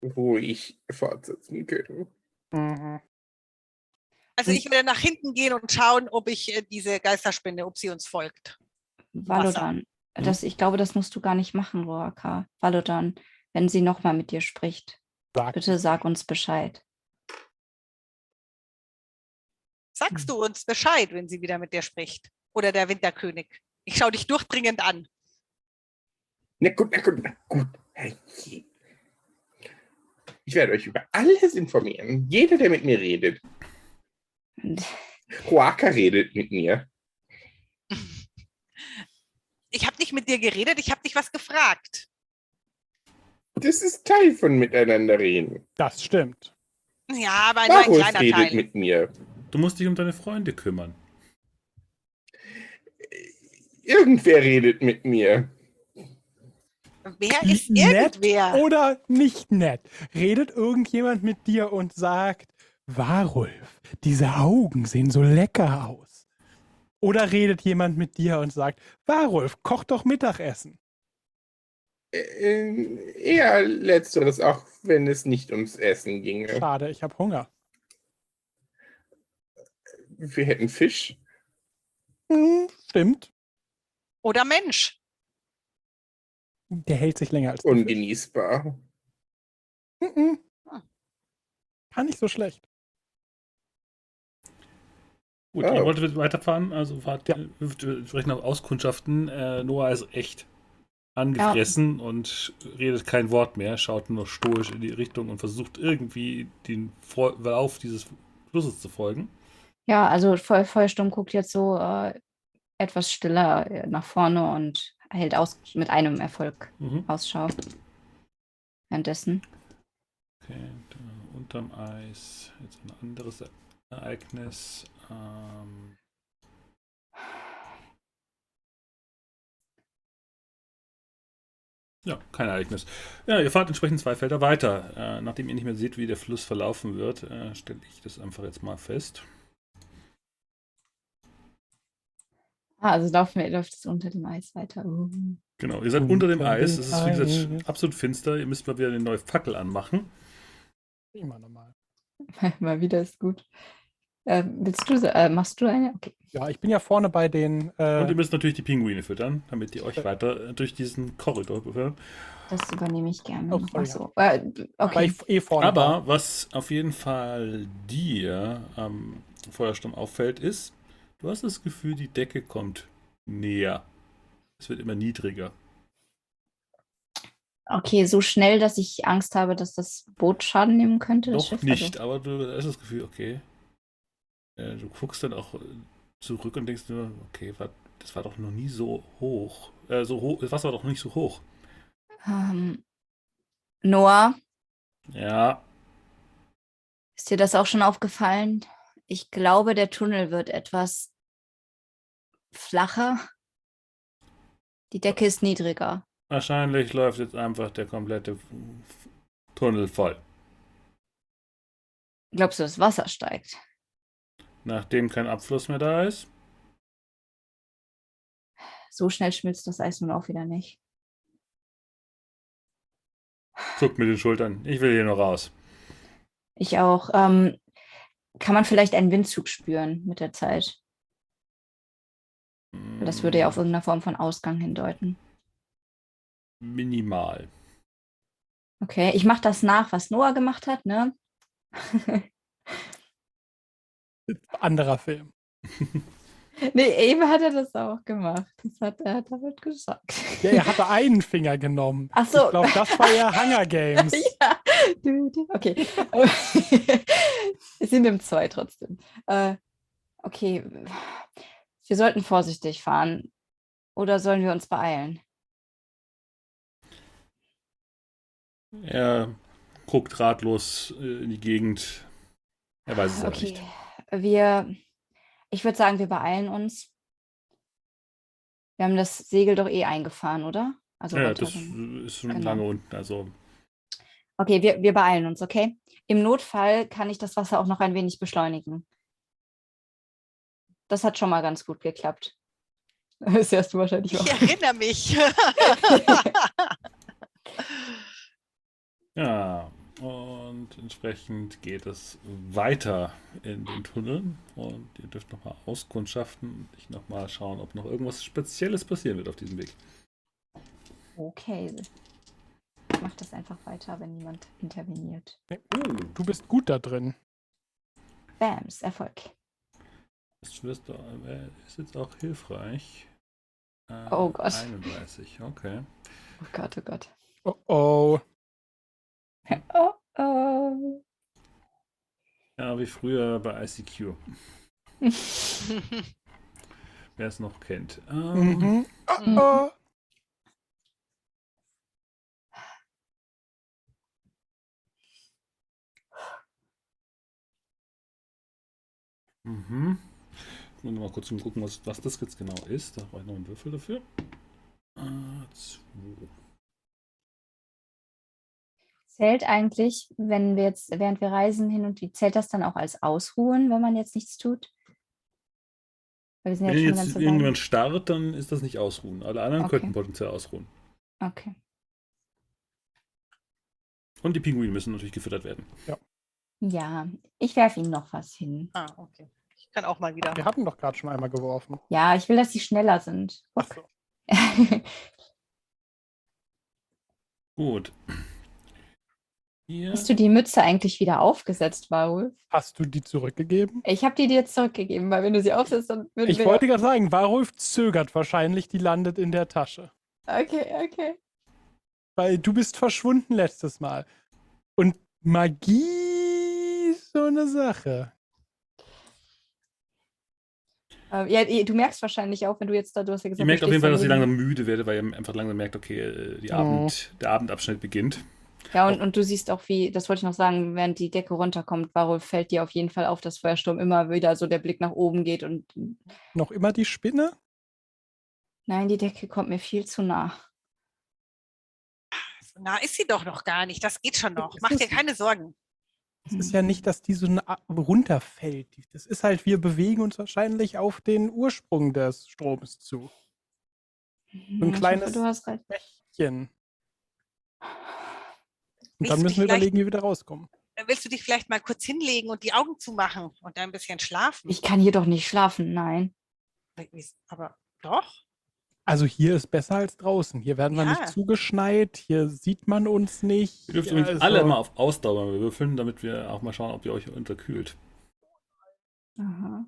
ruhig fortsetzen können. Mhm. Also ich werde nach hinten gehen und schauen, ob ich äh, diese Geisterspinne, ob sie uns folgt. Valodan, das, ich glaube, das musst du gar nicht machen, Roaka. Valodan, wenn sie nochmal mit dir spricht, Sag, bitte sag uns Bescheid. Sagst du uns Bescheid, wenn sie wieder mit dir spricht? Oder der Winterkönig? Ich schaue dich durchdringend an. Na gut, na gut, na gut. Ich werde euch über alles informieren. Jeder, der mit mir redet. Huaka redet mit mir. Ich habe nicht mit dir geredet, ich habe dich was gefragt. Das ist Teil von Miteinander reden. das stimmt. Ja, aber nur ein kleiner redet Teil. mit mir. Du musst dich um deine Freunde kümmern. Irgendwer redet mit mir. Wer ist Nett irgendwer? Oder nicht nett. Redet irgendjemand mit dir und sagt, Warulf, diese Augen sehen so lecker aus. Oder redet jemand mit dir und sagt, Warulf, koch doch Mittagessen. Äh, eher letzteres, auch wenn es nicht ums Essen ginge. Schade, ich habe Hunger. Wir hätten Fisch. Hm, stimmt. Oder Mensch? Der hält sich länger als. Ungenießbar. Mhm. Kann nicht so schlecht. Gut, Oh. ihr wolltet weiterfahren, also fahrt Ja. wir sprechen auf Auskundschaften. Äh, Noah ist echt angefressen und redet kein Wort mehr, schaut nur stoisch in die Richtung und versucht irgendwie den Verlauf dieses Flusses zu folgen. ja, also Feu Feuersturm guckt jetzt so äh, etwas stiller äh, nach vorne und hält aus mit einem Erfolg Mhm. Ausschau. Währenddessen. Okay, da unterm Eis. Jetzt ein anderes Ereignis. Ähm, Ja, kein Ereignis. Ja, ihr fahrt entsprechend zwei Felder weiter. Äh, nachdem ihr nicht mehr seht, wie der Fluss verlaufen wird, äh, stelle ich das einfach jetzt mal fest. Ah, also laufen wir, läuft es unter dem Eis weiter. Uh. Genau, ihr seid Unter unter dem Eis. Es ist, wie gesagt, absolut finster. Ihr müsst mal wieder eine neue Fackel anmachen. Immer normal. Mal wieder ist gut. Äh, willst du, äh, machst du eine? Okay. Ja, ich bin ja vorne bei den. Und ihr Äh, müsst natürlich die Pinguine füttern, damit die euch weiter äh, durch diesen Korridor befördern. Das übernehme ich gerne. Oh, sorry, so. Äh, Weil okay. ich eh vorne Aber war. was auf jeden Fall dir am Feuersturm auffällt, ist, du hast das Gefühl, die Decke kommt näher. Es wird immer niedriger. Okay, so schnell, dass ich Angst habe, dass das Boot Schaden nehmen könnte. Das Noch Schiff, nicht, aber du hast das Gefühl, okay. Äh, du guckst dann auch äh, zurück und denkst nur, okay, war, das war doch noch nie so hoch. Äh, so hoch, das Wasser war doch noch nicht so hoch. Also, ähm, Noah, Ja, ist dir das auch schon aufgefallen? Ich glaube, der Tunnel wird etwas flacher. Die Decke ist niedriger. wahrscheinlich läuft jetzt einfach der komplette Tunnel voll. Glaubst du, das Wasser steigt? Nachdem kein Abfluss mehr da ist. So schnell schmilzt das Eis nun auch wieder nicht. Zuckt mit den Schultern. Ich will hier nur raus. Ich auch. Ähm, kann man vielleicht einen Windzug spüren mit der Zeit? Das würde ja auf irgendeine Form von Ausgang hindeuten. Minimal. Okay, ich mache das nach, was Noah gemacht hat, ne? Anderer Film. nee, eben hat er das auch gemacht. Das hat er hat damit gesagt. Ja, er hatte einen Finger genommen. Ach so. Ich glaube, das war ja Hunger Games. ja. Okay. Wir sind im zwei trotzdem. Äh, okay. Wir sollten vorsichtig fahren. Oder sollen wir uns beeilen? Er guckt ratlos äh, in die Gegend. Er weiß es aber Okay. nicht. Wir, ich würde sagen, wir beeilen uns. Wir haben das Segel doch eh eingefahren, oder? Also Ja, das ist schon Genau. lange unten. Also Okay, wir, wir beeilen uns, okay? Im Notfall kann ich das Wasser auch noch ein wenig beschleunigen. Das hat schon mal ganz gut geklappt. Das hörst du wahrscheinlich Ich auch. erinnere mich. Ja, und entsprechend geht es weiter in den Tunnel und ihr dürft nochmal auskundschaften und ich nochmal schauen, ob noch irgendwas Spezielles passieren wird auf diesem Weg. Okay. Ich mach das einfach weiter, wenn niemand interveniert. Oh, du bist gut da drin. Bams, Erfolg. Das wirst du, äh, ist jetzt auch hilfreich. Äh, Oh Gott. 31, okay. Oh Gott, oh Gott. Oh oh. Oh, oh. Ja, wie früher bei ICQ, wer es noch kennt. Ähm, Mhm. Oh Mhm. oh. Mhm. Ich muss noch mal kurz gucken, was, was das jetzt genau ist. Da brauche ich noch einen Würfel dafür. Äh, zwei. Zählt eigentlich, wenn wir jetzt, während wir reisen hin und wie, zählt das dann auch als Ausruhen, wenn man jetzt nichts tut? Weil wir sind Wenn jetzt jetzt irgendjemand starrt, dann ist das nicht ausruhen. Alle anderen Okay. könnten potenziell ausruhen. Okay. Und die Pinguine müssen natürlich gefüttert werden. Ja, ich werfe ihm noch was hin. ah, okay. Ich kann auch mal wieder. Wir hatten doch gerade schon einmal geworfen. Ja, ich will, dass sie schneller sind. Ach so. Gut. Hier. Hast du die Mütze eigentlich wieder aufgesetzt, Warulf? Hast du die zurückgegeben? Ich habe die dir jetzt zurückgegeben, weil wenn du sie aufsetzt, dann würden Ich wollte gerade sagen, Warulf zögert wahrscheinlich, die landet in der Tasche. Okay, okay. Weil du bist verschwunden letztes Mal. Und Magie ist so eine Sache. Ähm, ja, eh, du merkst wahrscheinlich auch, wenn du jetzt da, du hast ja gesagt, Ihr du merkt auf jeden Fall, dass ich langsam müde werde, weil ihr einfach langsam merkt, okay, äh, die Oh. Abend, der Abendabschnitt beginnt. Ja, und, und du siehst auch, wie, das wollte ich noch sagen, während die Decke runterkommt, Warulf fällt dir auf jeden Fall auf, dass Feuersturm immer wieder so der Blick nach oben geht und Noch immer die Spinne? nein, die Decke kommt mir viel zu nah. Na, ist sie doch noch gar nicht. Das geht schon noch. Mach dir keine Sorgen. Es ist ja nicht, dass die so runterfällt. Das ist halt, wir bewegen uns wahrscheinlich auf den Ursprung des Stroms zu. So ein ich kleines hoffe, du hast recht. Bächchen. Und dann müssen wir überlegen, wie wir da rauskommen. Willst du dich vielleicht mal kurz hinlegen und die Augen zumachen und ein bisschen schlafen? Ich kann hier doch nicht schlafen, nein. Aber doch. Also hier ist besser als draußen. Hier werden wir Ja. nicht zugeschneit, hier sieht man uns nicht. Ihr dürft Ja, übrigens also- alle mal auf Ausdauer würfeln, damit wir auch mal schauen, ob ihr euch unterkühlt. Aha.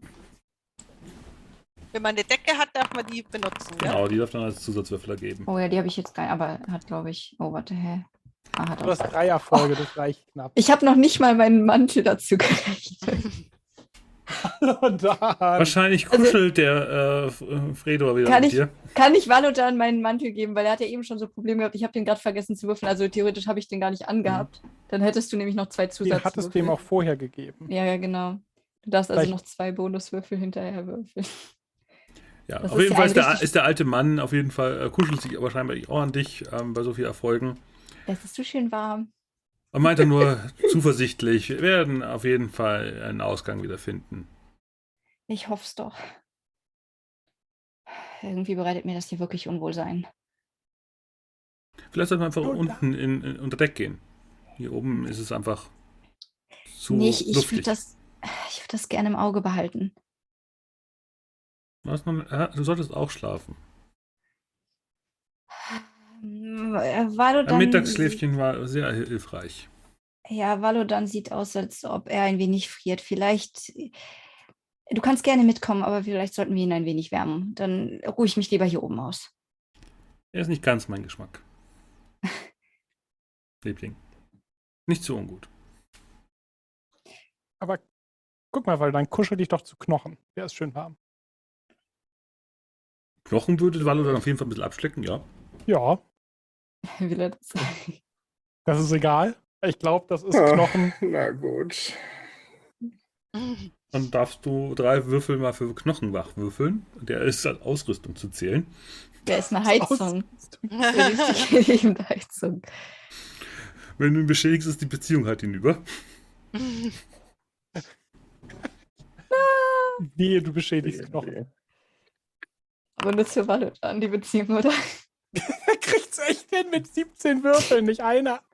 Wenn man eine Decke hat, darf man die benutzen. Ja? Genau, die darf dann als Zusatzwürfel geben. Oh ja, die habe ich jetzt gar aber hat, glaube ich. Oh, warte, hä? Ah, hat Du hast drei Erfolge, das reicht knapp. Ich habe noch nicht mal meinen Mantel dazu gerechnet. Dann, Wahrscheinlich Also- kuschelt der äh, äh, Fredor wieder Kann mit ich- dir. Kann ich Valodan meinen Mantel geben, weil er hat ja eben schon so Probleme gehabt. Ich habe den gerade vergessen zu würfeln. Also theoretisch habe ich den gar nicht angehabt. Dann hättest du nämlich noch zwei den Zusatzwürfel. hattest du ihm auch vorher gegeben. Ja, ja, genau. Du darfst also Vielleicht- noch zwei Bonuswürfel hinterher würfeln. Ja, Das auf ist jeden ja Fall ist der, ist der alte Mann auf jeden Fall, äh, kuschelt sich aber scheinbar auch an dich ähm, bei so vielen Erfolgen. Es ist so schön warm. Und meinte nur zuversichtlich, wir werden auf jeden Fall einen Ausgang wieder finden. Ich hoffe es doch. Irgendwie bereitet mir das hier wirklich Unwohlsein. Vielleicht sollten wir einfach da- unten in, in, unter Deck gehen. Hier oben ist es einfach zu nee, ich, ich luftig. würde das, ich würd das gerne im Auge behalten. Was äh, du solltest auch schlafen. Ähm, äh, Valodan, Ein Mittagsschläfchen war sehr hilfreich. Ja, Valodan sieht aus, als ob er ein wenig friert. Vielleicht. Du kannst gerne mitkommen, aber vielleicht sollten wir ihn ein wenig wärmen. Dann ruhe ich mich lieber hier oben aus. Er ist nicht ganz mein Geschmack. Liebling. Nicht so ungut. Aber guck mal, weil dann kuschel dich doch zu Knochen. Der ist schön warm. Knochen würde Wallo dann auf jeden Fall ein bisschen abschlecken, ja. Ja, Will er das? das ist egal. Ich glaube, das ist Ah. Knochen. Na gut. Dann darfst du drei Würfel mal für Knochen wach würfeln. Der ist als Ausrüstung zu zählen. Der ist eine Heizung. Eine Heizung. Wenn du ihn beschädigst, ist die Beziehung halt hinüber. Wehe, du beschädigst Knochen. Aber nur zu Valodan, die Beziehung, oder? Er kriegt's echt hin mit 17 Würfeln, nicht einer.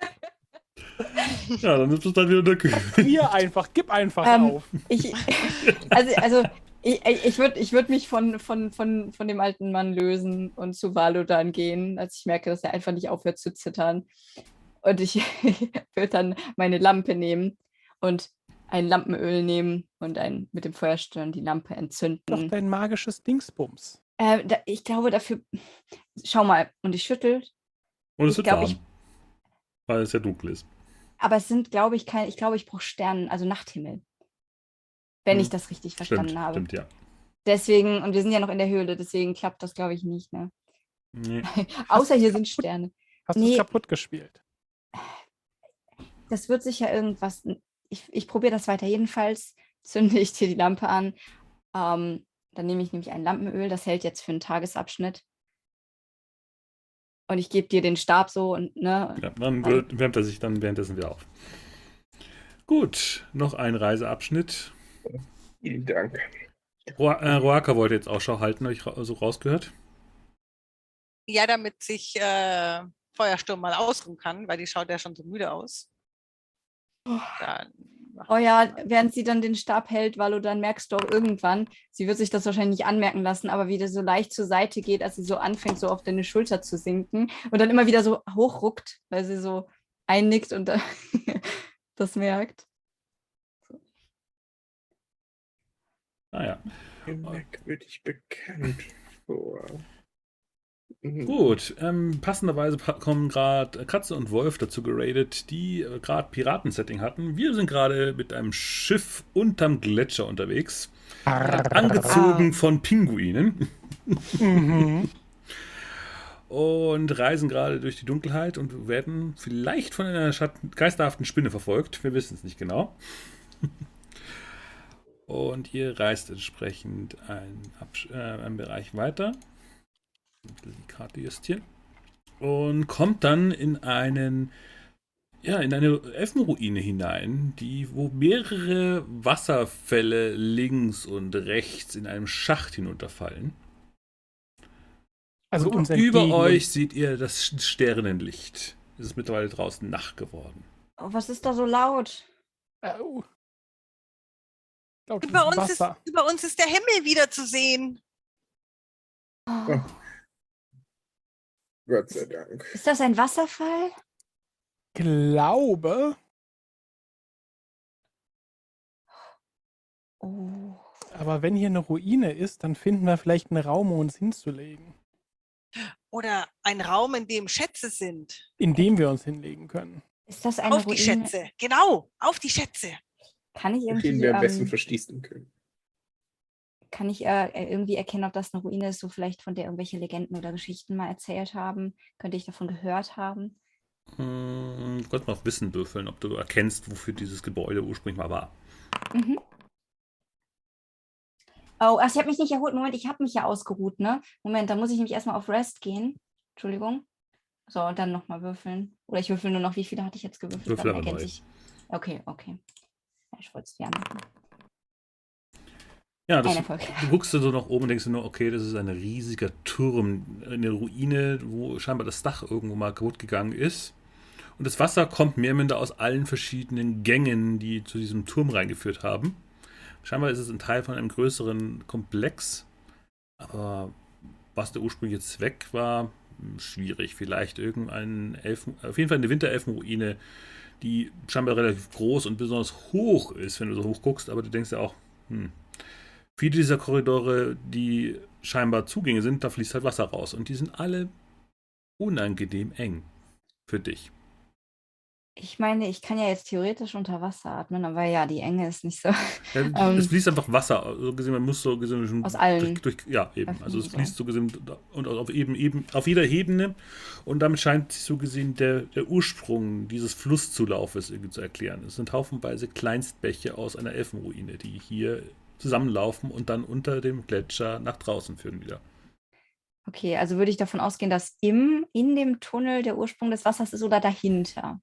Ja, dann ist es dann wieder der Kühl. Frier einfach, gib einfach Ähm, auf. Ich, also, also ich, ich würde ich würd mich von, von, von, von dem alten Mann lösen und zu Valodan gehen, als ich merke, dass er einfach nicht aufhört zu zittern. Und ich würde dann meine Lampe nehmen und ein Lampenöl nehmen und ein, mit dem Feuerstirn die Lampe Doch entzünden. dein magisches Dingsbums. Äh, da, ich glaube dafür. Schau mal, und ich schüttel. Und es Ich wird glaub, warm. ich- Weil es ja dunkel ist. Aber es sind, glaube ich, keine. Ich glaube, ich brauche Sternen, also Nachthimmel. Wenn Hm, ich das richtig verstanden Stimmt, habe. stimmt, ja. Deswegen, und wir sind ja noch in der Höhle, deswegen klappt das, glaube ich, nicht. Ne? Nee. Außer hier sind Sterne. Hast du Nee. es kaputt gespielt? Das wird sicher irgendwas. Ich, ich probiere das weiter. Jedenfalls zünde ich dir die Lampe an. Ähm, dann nehme ich nämlich ein Lampenöl, das hält jetzt für einen Tagesabschnitt. Und ich gebe dir den Stab so und ne. Ja, dann wird- wärmt er sich dann währenddessen wieder auf. Gut, noch ein Reiseabschnitt. Vielen Dank. Ro äh, Roaka wollte jetzt Ausschau halten, habe ich ra so rausgehört. Ja, damit sich äh, Feuersturm mal ausruhen kann, weil die schaut ja schon so müde aus. Dann Oh ja, während sie dann den Stab hält, Valo, dann merkst du auch irgendwann, sie wird sich das wahrscheinlich nicht anmerken lassen, aber wie der so leicht zur Seite geht, als sie so anfängt, so auf deine Schulter zu sinken und dann immer wieder so hochruckt, weil sie so einnickt und das merkt. Naja. Merkwürdig bekannt vor. Mhm. Gut, ähm, passenderweise pa kommen gerade Katze und Wolf dazu geradet, die äh, gerade Piratensetting hatten. Wir sind gerade mit einem Schiff unterm Gletscher unterwegs, angezogen von Pinguinen Mhm. und reisen gerade durch die Dunkelheit und werden vielleicht von einer geisterhaften Spinne verfolgt. Wir wissen es nicht genau. Und ihr reist entsprechend einen, äh, einen Bereich weiter. Die Karte justieren. und kommt dann in einen ja, in eine Elfenruine hinein, die, wo mehrere Wasserfälle links und rechts in einem Schacht hinunterfallen. Also und über euch seht ihr das Sternenlicht. Es ist mittlerweile draußen Nacht geworden. Oh, was ist da so laut? Oh. Über, uns ist, über uns ist der Himmel wieder zu sehen. Oh. Gott sei Dank. Ist das ein Wasserfall? Glaube. Oh. Aber wenn hier eine Ruine ist, dann finden wir vielleicht einen Raum, um uns hinzulegen. Oder ein Raum, in dem Schätze sind. In dem wir uns hinlegen können. Ist das eine auf Ruine? die Schätze, genau, auf die Schätze. Kann ich irgendwie. Den wir am besten ähm, verschließen können. Kann ich äh, irgendwie erkennen, ob das eine Ruine ist, so vielleicht von der irgendwelche Legenden oder Geschichten mal erzählt haben? Könnte ich davon gehört haben? Hm, du kannst mal auf Wissen würfeln, ob du erkennst, wofür dieses Gebäude ursprünglich mal war. Mhm. Oh, ach, ich habe mich nicht erholt. Moment, ich habe mich ja ausgeruht, ne? Moment, da muss ich nämlich erstmal auf Rest gehen. Entschuldigung. So, und dann nochmal würfeln. Oder ich würfel nur noch, wie viele hatte ich jetzt gewürfelt? Würfel aber neu. Okay, okay. Ich wollte es fair machen. Ja, das, du guckst so nach oben und denkst nur, okay, das ist ein riesiger Turm, eine Ruine, wo scheinbar das Dach irgendwo mal kaputt gegangen ist. Und das Wasser kommt mehr oder minder aus allen verschiedenen Gängen, die zu diesem Turm reingeführt haben. Scheinbar ist es ein Teil von einem größeren Komplex. Aber was der ursprüngliche Zweck war, schwierig. Vielleicht irgendein Elfen, auf jeden Fall eine Winterelfenruine, die scheinbar relativ groß und besonders hoch ist, wenn du so hoch guckst. Aber du denkst ja auch, hm, viele dieser Korridore, die scheinbar Zugänge sind, da fließt halt Wasser raus. Und die sind alle unangenehm eng für dich. Ich meine, ich kann ja jetzt theoretisch unter Wasser atmen, aber ja, die Enge ist nicht so. Ja, ähm, es fließt einfach Wasser. So gesehen, man muss so gesehen aus allen. Durch, durch, ja, eben. Also es fließt so gesehen und auf, eben, eben, auf jeder Ebene. Und damit scheint sich so gesehen der, der Ursprung dieses Flusszulaufes irgendwie zu erklären. Es sind haufenweise Kleinstbäche aus einer Elfenruine, die hier zusammenlaufen und dann unter dem Gletscher nach draußen führen wieder. Okay, also würde ich davon ausgehen, dass im, in dem Tunnel der Ursprung des Wassers ist oder dahinter?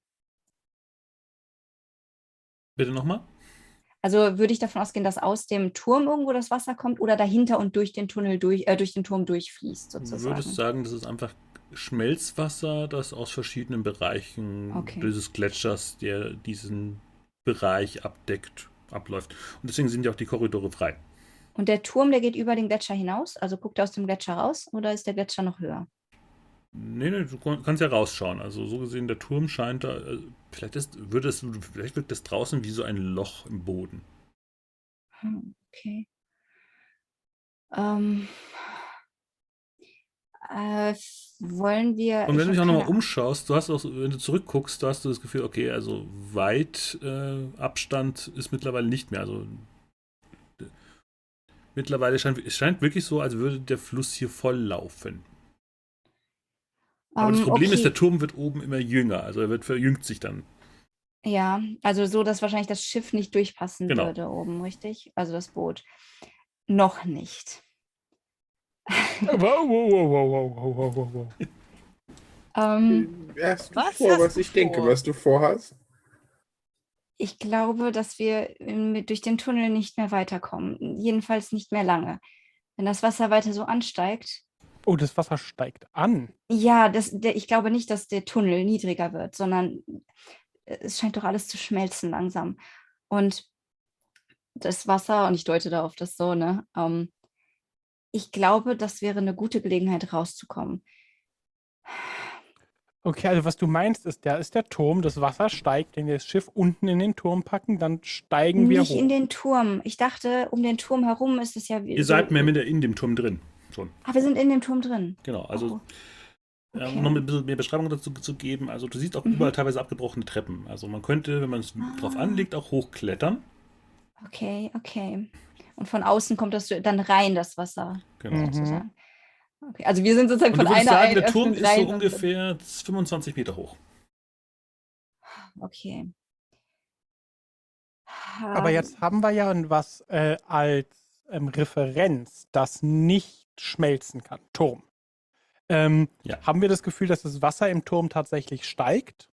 Bitte nochmal? Also würde ich davon ausgehen, dass aus dem Turm irgendwo das Wasser kommt oder dahinter und durch den Tunnel durch, äh, durch den Turm durchfließt, sozusagen. Du würdest sagen, das ist einfach Schmelzwasser, das aus verschiedenen Bereichen okay. dieses Gletschers, der diesen Bereich abdeckt, abläuft. Und deswegen sind ja auch die Korridore frei. Und der Turm, der geht über den Gletscher hinaus? Also guckt er aus dem Gletscher raus oder ist der Gletscher noch höher? Nee, nee, du kannst ja rausschauen. Also so gesehen, der Turm scheint da. Also vielleicht, ist, würde es, vielleicht wirkt das draußen wie so ein Loch im Boden. Hm, okay. Ähm, äh, wollen wir. Und wenn du dich auch nochmal umschaust, du hast auch, wenn du zurückguckst, du hast du das Gefühl, okay, also weit äh, Abstand ist mittlerweile nicht mehr. Also mittlerweile scheint es scheint wirklich so, als würde der Fluss hier voll laufen. Aber das ähm, Problem okay. ist, der Turm wird oben immer jünger, also er wird verjüngt sich dann. Ja, also so, dass wahrscheinlich das Schiff nicht durchpassen genau. würde oben, richtig? Also das Boot. Noch nicht. Wow, wow, wow, wow, wow, wow, wow, wow. Ähm, hast du was vor, was ich vor? denke, was du vorhast? Ich glaube, dass wir durch den Tunnel nicht mehr weiterkommen. Jedenfalls nicht mehr lange. Wenn das Wasser weiter so ansteigt, Oh, das Wasser steigt an. Ja, das, der, ich glaube nicht, dass der Tunnel niedriger wird, sondern äh, es scheint doch alles zu schmelzen langsam. Und das Wasser, und ich deute da auf das so, ne? Ähm, ich glaube, das wäre eine gute Gelegenheit, rauszukommen. Okay, also was du meinst, ist, da ist der Turm, das Wasser steigt, wenn wir das Schiff unten in den Turm packen, dann steigen Nicht wir hoch. Nicht in den Turm. Ich dachte, um den Turm herum ist es ja wie. Ihr so seid mehr mit in dem Turm drin schon. Ah, wir sind in dem Turm drin. Genau, also oh. okay. um noch ein bisschen mehr Beschreibung dazu zu geben, also du siehst auch mhm. überall teilweise abgebrochene Treppen. Also man könnte, wenn man es ah. drauf anlegt, auch hochklettern. Okay, okay. Und von außen kommt das dann rein, das Wasser. Genau. Okay, also wir sind sozusagen von einer sagen, Der Turm ist so ungefähr 25 Meter hoch. Okay. Aber jetzt haben wir ja was äh, als ähm, Referenz, das nicht schmelzen kann. Turm. Ähm, Ja. Haben wir das Gefühl, dass das Wasser im Turm tatsächlich steigt?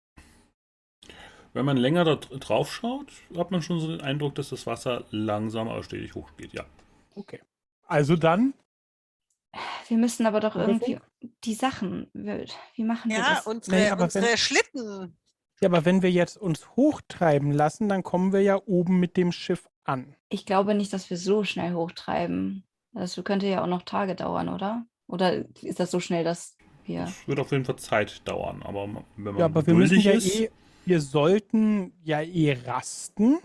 Wenn man länger da dr- drauf schaut, hat man schon so den Eindruck, dass das Wasser langsam aber stetig hochgeht. Ja. Okay. Also dann, Wir müssen aber doch irgendwie die Sachen. wir- Wie machen wir Ja, das? unsere, Nee, aber unsere wenn- Schlitten. ja, aber wenn wir jetzt uns hochtreiben lassen, dann kommen wir ja oben mit dem Schiff an. Ich glaube nicht, dass wir so schnell hochtreiben. Das könnte ja auch noch Tage dauern, oder? Oder ist das so schnell, dass wir. Es wird auf jeden Fall Zeit dauern, aber wenn man Ja, aber wir müssen ja ist, eh, wir sollten ja eh rasten.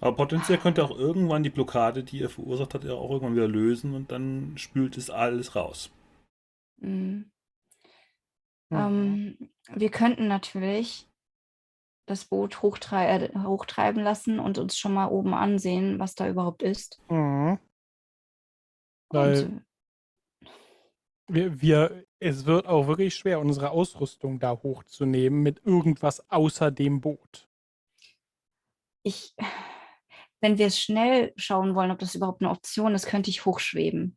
aber potenziell könnte auch irgendwann die Blockade, die er verursacht hat, ja auch irgendwann wieder lösen und dann spült es alles raus. Mm, Mhm. ähm, wir könnten natürlich das Boot hochtrei äh, hochtreiben lassen und uns schon mal oben ansehen, was da überhaupt ist. Mhm. Weil Und, wir, wir, es wird auch wirklich schwer, unsere Ausrüstung da hochzunehmen mit irgendwas außer dem Boot. ich, wenn wir es schnell schauen wollen, ob das überhaupt eine Option ist, könnte ich hochschweben.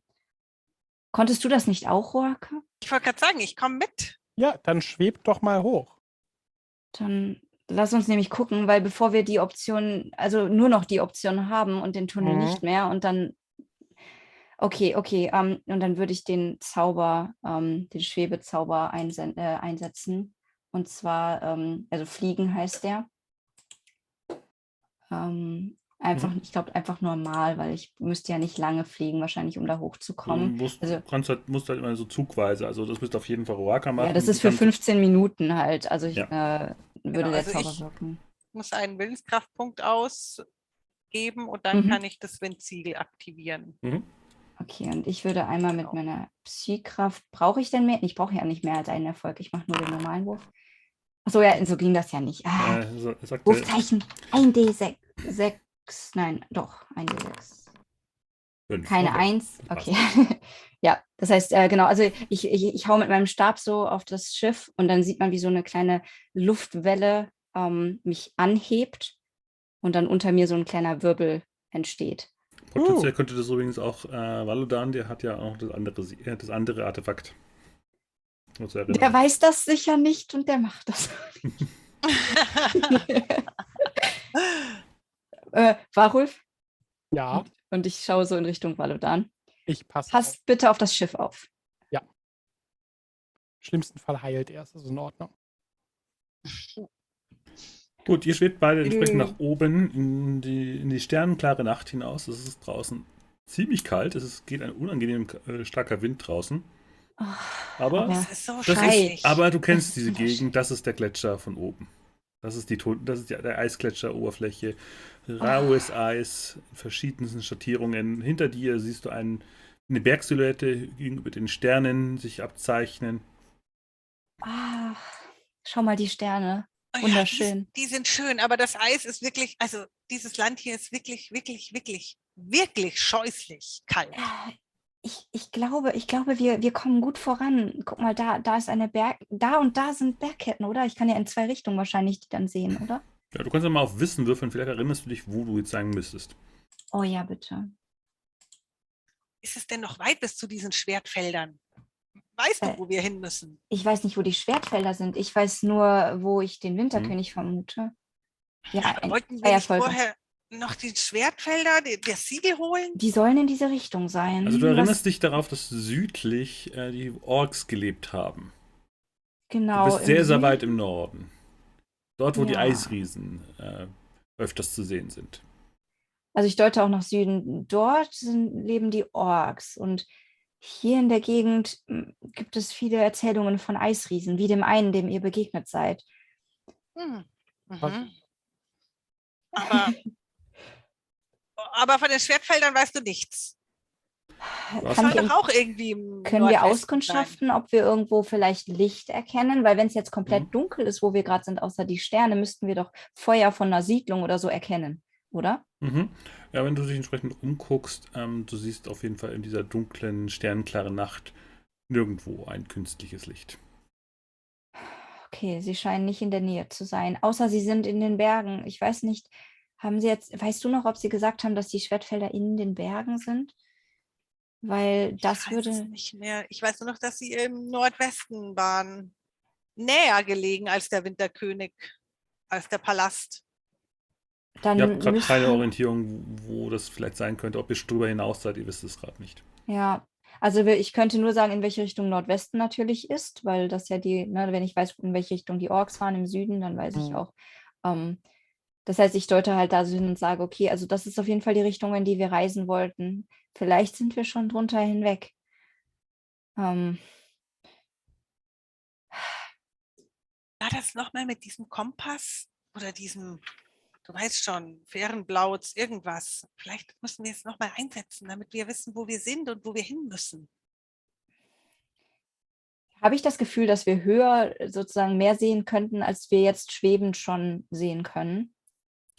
Konntest du das nicht auch, Roake? Ich wollte gerade sagen, ich komme mit. Ja, dann schwebt doch mal hoch. Dann lass uns nämlich gucken, weil bevor wir die Option, also nur noch die Option haben und den Tunnel Mhm. nicht mehr und dann, okay, okay, ähm, und dann würde ich den Zauber, ähm, den Schwebezauber einsen äh, einsetzen. Und zwar, ähm, also fliegen heißt der. Ähm, einfach, ich glaube einfach normal, weil ich müsste ja nicht lange fliegen, wahrscheinlich, um da Du hochzukommen. musst, Also- kannst halt, musst halt immer so zugweise, also das müsste auf jeden Fall Roaka machen. Ja, das ist für kann- 15 Minuten halt. Also ich Ja. äh, würde Genau, der also Zauber ich- wirken. muss einen Willenskraftpunkt ausgeben und dann Mhm. kann ich das Ventil aktivieren. Mhm. Okay, und ich würde einmal mit Genau. meiner Psykraft. Brauche ich denn mehr? Ich brauche ja nicht mehr als einen Erfolg. Ich mache nur den normalen Wurf. Achso, ja, so ging das ja nicht. Ah, Äh, so- sagte, Wurfzeichen. Ein D6. Sechs. Nein, doch, ein D6. fünf. Keine Okay. Eins. das passt. Okay. ja, das heißt, äh, genau, also ich, ich, ich hau mit meinem Stab so auf das Schiff und dann sieht man, wie so eine kleine Luftwelle ähm, mich anhebt und dann unter mir so ein kleiner Wirbel entsteht. Potenziell könnte das übrigens auch äh, Valodan, der hat ja auch das andere, äh, das andere Artefakt. Der weiß das sicher nicht und der macht das. äh, Warulf? Ja, Und ich schaue so in Richtung Valodan. ich passe. Pass auf. bitte auf das Schiff auf. Im schlimmsten Fall heilt er, ist das in Ordnung. Gut, ihr schwebt beide entsprechend Mhm. nach oben in die, in die sternenklare Nacht hinaus. Es ist draußen ziemlich kalt. Es geht ein unangenehm äh, starker Wind draußen. Oh, Aber, Das ist so das ist, aber du kennst diese. Gegend. Das ist der Gletscher von oben. Das ist die, das ist die, der Eisgletscheroberfläche. Raues Eis, in verschiedensten Schattierungen. Hinter dir siehst du einen, eine Bergsilhouette gegenüber den Sternen sich abzeichnen. Ah, schau mal die Sterne. Oh ja, wunderschön. Die, die sind schön, aber das Eis ist wirklich, also dieses Land hier ist wirklich, wirklich, wirklich, wirklich scheußlich kalt. Äh, Ich, ich glaube, ich glaube, wir, wir kommen gut voran. Guck mal, da, da ist eine Berg, da und da sind Bergketten, oder? Ich kann ja in zwei Richtungen wahrscheinlich die dann sehen, oder? Ja, du kannst ja mal auf Wissen würfeln. Vielleicht erinnerst du dich, wo du jetzt sein müsstest. Oh ja, bitte. Ist es denn noch weit bis zu diesen Schwertfeldern? Weißt du, Äh, wo wir hin müssen? Ich weiß nicht, wo die Schwertfelder sind. Ich weiß nur, wo ich den Winterkönig vermute. Ja, ein, Wollten wir vorher noch die Schwertfelder, die, das Siegel holen? Die sollen in diese Richtung sein. Also du Was- erinnerst dich darauf, dass südlich äh, die Orks gelebt haben. genau. du bist sehr, sehr weit im Norden. Dort, wo die Ja. Eisriesen äh, öfters zu sehen sind. Also ich deute auch nach Süden. Dort sind, leben die Orks. Und hier in der Gegend m, gibt es viele Erzählungen von Eisriesen, wie dem einen, dem ihr begegnet seid. Hm. Mhm. Aber, aber von den Schwertfeldern weißt du nichts. Was? Kann doch auch irgendwie können wir Nordwesten sein. auskundschaften, ob wir irgendwo vielleicht Licht erkennen? Weil wenn es jetzt komplett Mhm. dunkel ist, wo wir gerade sind, außer die Sterne, müssten wir doch Feuer von einer Siedlung oder so erkennen, oder? Mhm. Ja, wenn du dich entsprechend umguckst, ähm, du siehst auf jeden Fall in dieser dunklen, sternenklaren Nacht nirgendwo ein künstliches Licht. Okay, sie scheinen nicht in der Nähe zu sein, außer sie sind in den Bergen. Ich weiß nicht, haben sie jetzt, weißt du noch, ob sie gesagt haben, dass die Schwertfelder in den Bergen sind? Weil Ich das weiß würde. es nicht mehr. Ich weiß nur noch, dass sie im Nordwesten waren. Näher gelegen als der Winterkönig, als der Palast. Dann Ihr habt gerade keine Orientierung, wo das vielleicht sein könnte. Ob ihr drüber hinaus seid, ihr wisst es gerade nicht. Ja, also ich könnte nur sagen, in welche Richtung Nordwesten natürlich ist, weil das ja die, ne, wenn ich weiß, in welche Richtung die Orks fahren im Süden, dann weiß ich Mhm. auch. Ähm, das heißt, ich deute halt da so hin und sage, okay, also das ist auf jeden Fall die Richtung, in die wir reisen wollten. Vielleicht sind wir schon drunter hinweg. Ähm, War das nochmal mit diesem Kompass oder diesem, du weißt schon, Fährenblauz, irgendwas? Vielleicht müssen wir es nochmal einsetzen, damit wir wissen, wo wir sind und wo wir hin müssen. habe ich das Gefühl, dass wir höher sozusagen mehr sehen könnten, als wir jetzt schwebend schon sehen können?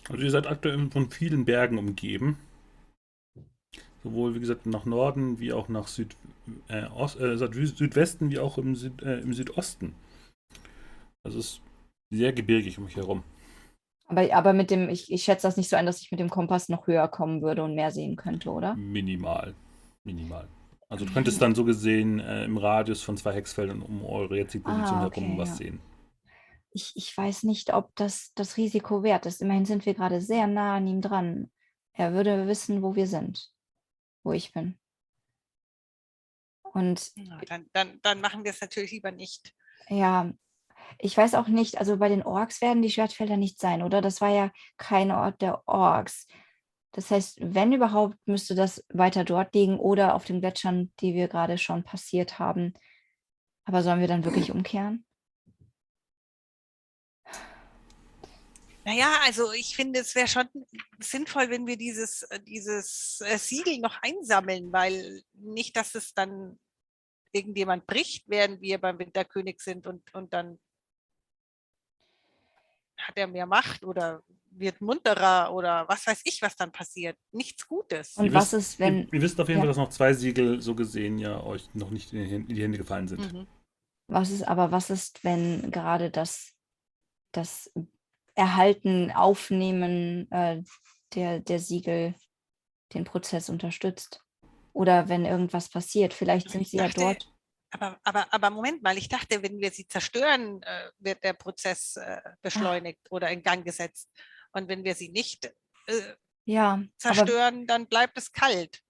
Also ihr seid aktuell von vielen Bergen umgeben. Sowohl, wie gesagt, nach Norden wie auch nach Süd, äh, Ost, äh, Süd- Südwesten wie auch im, Süd, äh, im Südosten. Also es ist sehr gebirgig um mich herum. Aber, aber mit dem, ich, ich schätze das nicht so ein, dass ich mit dem Kompass noch höher kommen würde und mehr sehen könnte, oder? Minimal. Minimal. Also du könntest dann so gesehen äh, im Radius von zwei Hexfeldern um eure jetzige Position Ah, herum okay, was ja. sehen. Ich, ich weiß nicht, ob das das Risiko wert ist. Immerhin sind wir gerade sehr nah an ihm dran. Er würde wissen, wo wir sind, wo ich bin. Und Ja, dann, dann, dann machen wir es natürlich lieber nicht. ja, ich weiß auch nicht, also bei den Orks werden die Schwertfelder nicht sein, oder? Das war ja kein Ort der Orks. Das heißt, wenn überhaupt, müsste das weiter dort liegen oder auf den Gletschern, die wir gerade schon passiert haben. Aber sollen wir dann wirklich umkehren? Naja, also ich finde, es wäre schon sinnvoll, wenn wir dieses, äh, dieses äh, Siegel noch einsammeln, weil nicht, dass es dann irgendjemand bricht, während wir beim Winterkönig sind und, und dann hat er mehr Macht oder wird munterer oder was weiß ich, was dann passiert. Nichts Gutes. Und Ihr was wisst- ist, wenn. Ihr, ihr wisst auf jeden ja. Fall, dass noch zwei Siegel so gesehen ja euch noch nicht in die Hände- in die Hände gefallen sind. Mhm. Was ist, aber was ist, wenn gerade das, das Erhalten, Aufnehmen äh, der, der Siegel den Prozess unterstützt? Oder wenn irgendwas passiert, vielleicht Aber sind ich sie ja dachte, dort. Aber, aber, aber Moment mal, ich dachte, wenn wir sie zerstören, äh, wird der Prozess äh, beschleunigt oder in Gang gesetzt. Und wenn wir sie nicht äh, Ja, zerstören, dann bleibt es kalt.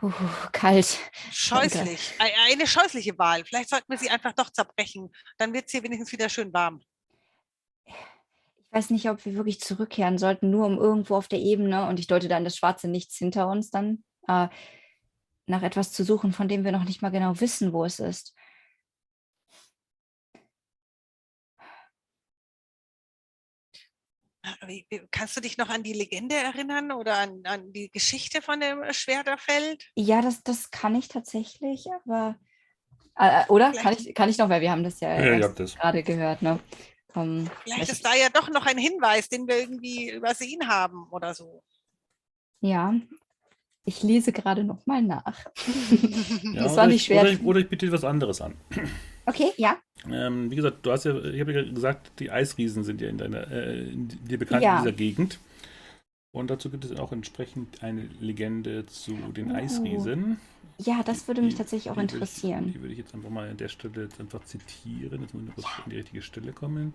uh, kalt. Scheußlich. Ei- Eine scheußliche Wahl. Vielleicht sollten wir sie einfach doch zerbrechen. Dann wird es hier wenigstens wieder schön warm. Ich weiß nicht, ob wir wirklich zurückkehren sollten, nur um irgendwo auf der Ebene, und ich deute dann das schwarze Nichts hinter uns dann, äh, nach etwas zu suchen, von dem wir noch nicht mal genau wissen, wo es ist. Äh, Kannst du dich noch an die Legende erinnern oder an, an die Geschichte von dem Schwerterfeld? Ja, das, das kann ich tatsächlich, aber. Äh, äh, oder? Kann ich, kann ich noch, weil wir haben das ja, Ja, gerade gehört, ne? Ähm, Vielleicht ist da ja doch noch ein Hinweis, den wir irgendwie übersehen haben oder so. ja, ich lese gerade noch mal nach. Ja, das war nicht ich, schwer. Oder ich, oder ich biete was anderes an. Okay, ja. Ähm, wie gesagt, du hast ja, ich habe ja gesagt, die Eisriesen sind ja in deiner, äh, in dir bekannt Ja. in dieser Gegend. Und dazu gibt es auch entsprechend eine Legende zu den Oh. Eisriesen. Ja, das würde mich Die- tatsächlich auch die würde ich- interessieren. Die würde ich jetzt einfach mal an der Stelle jetzt einfach zitieren. Jetzt muss ich kurz an die richtige Stelle kommen.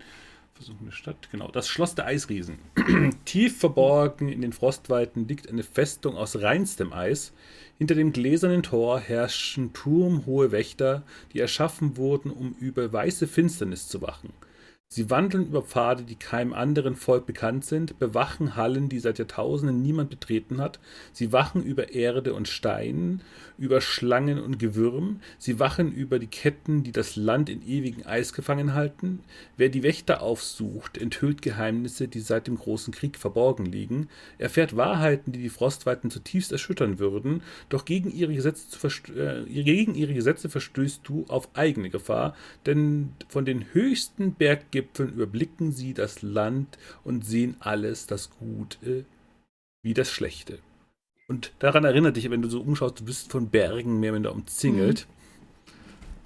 Versuchen eine Stadt. Genau, das Schloss der Eisriesen. Tief verborgen in den Frostweiten liegt eine Festung aus reinstem Eis. Hinter dem gläsernen Tor herrschen turmhohe Wächter, die erschaffen wurden, um über weiße Finsternis zu wachen. Sie wandeln über Pfade, die keinem anderen Volk bekannt sind, bewachen Hallen, die seit Jahrtausenden niemand betreten hat. Sie wachen über Erde und Stein, über Schlangen und Gewürm. Sie wachen über die Ketten, die das Land in ewigen Eis gefangen halten. Wer die Wächter aufsucht, enthüllt Geheimnisse, die seit dem großen Krieg verborgen liegen, erfährt Wahrheiten, die die Frostweiten zutiefst erschüttern würden. Doch gegen ihre Gesetze, äh, gegen ihre Gesetze verstößt du auf eigene Gefahr, denn von den höchsten Berggipfeln überblicken sie das Land und sehen alles, das Gute wie das Schlechte. Und daran erinnert dich, wenn du so umschaust, du bist von Bergen mehr oder umzingelt.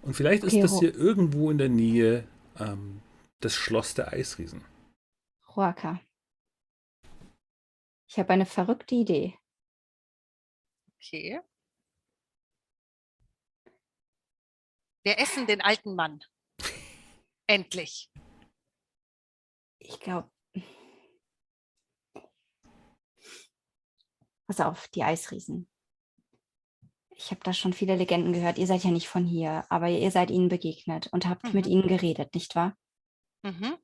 Und vielleicht Okay, ist das hier irgendwo in der Nähe ähm, das Schloss der Eisriesen. Roaka. Ich habe eine verrückte Idee. Okay. Wir essen den alten Mann. Endlich. Ich glaube. Pass auf, die Eisriesen. Ich habe da schon viele Legenden gehört. Ihr seid ja nicht von hier, aber ihr seid ihnen begegnet und habt Mhm. mit ihnen geredet, nicht wahr? Mhm.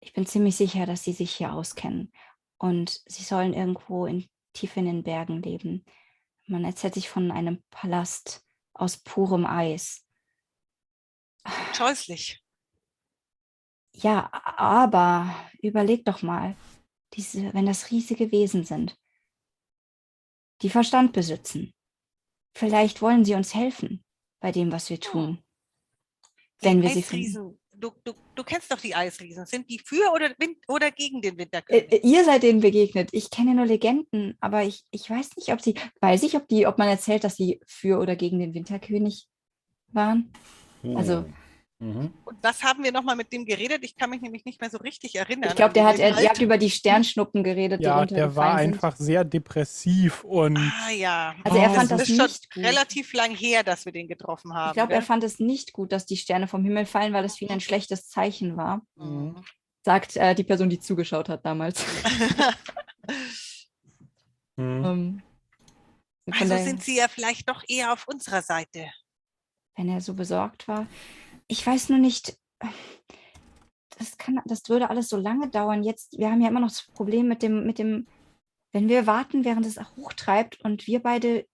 Ich bin ziemlich sicher, dass sie sich hier auskennen. Und sie sollen irgendwo in, tief in den Bergen leben. Man erzählt sich von einem Palast aus purem Eis. Scheußlich. Ja, aber überleg doch mal, diese, wenn das riesige Wesen sind, die Verstand besitzen. Vielleicht wollen sie uns helfen bei dem, was wir tun. Wenn wir sie finden. Eisriesen. Du, du, du kennst doch die Eisriesen. Sind die für oder, oder gegen den Winterkönig? äh, ihr seid denen begegnet. Ich kenne nur Legenden, aber ich, ich weiß nicht, ob sie, weiß ich, ob die, ob man erzählt, dass sie für oder gegen den Winterkönig waren. Also- Mhm. Und was haben wir nochmal mit dem geredet? Ich kann mich nämlich nicht mehr so richtig erinnern. Ich glaube, der hat, er, Inhalt. über die Sternschnuppen geredet, die Ja, der war sind. einfach sehr depressiv und Ah ja. Also er Oh, fand das das ist schon nicht gut. relativ lang her, dass wir den getroffen haben. Ich glaube, er fand es nicht gut, dass die Sterne vom Himmel fallen, weil es für ihn ein schlechtes Zeichen war, Mhm. sagt äh, die Person, die zugeschaut hat damals. Mhm. Ähm, von Also sind sie ja vielleicht doch eher auf unserer Seite. wenn er so besorgt war. Ich weiß nur nicht, das, kann, das würde alles so lange dauern. Jetzt, wir haben ja immer noch das Problem mit dem, mit dem, wenn wir warten, während es hochtreibt und wir beide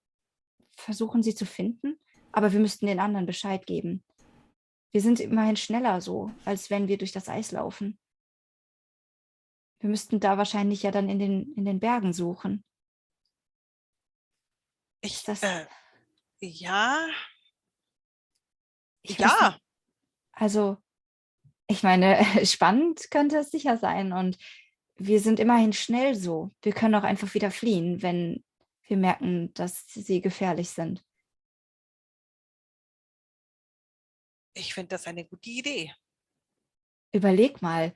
versuchen, sie zu finden, aber wir müssten den anderen Bescheid geben. Wir sind immerhin schneller so, als wenn wir durch das Eis laufen. Wir müssten da wahrscheinlich ja dann in den, in den Bergen suchen. Ich, das- äh, ja, Ich ja. Also, ich meine, spannend könnte es sicher sein. Und wir sind immerhin schnell so. Wir können auch einfach wieder fliehen, wenn wir merken, dass sie gefährlich sind. Ich finde das eine gute Idee. Überleg mal,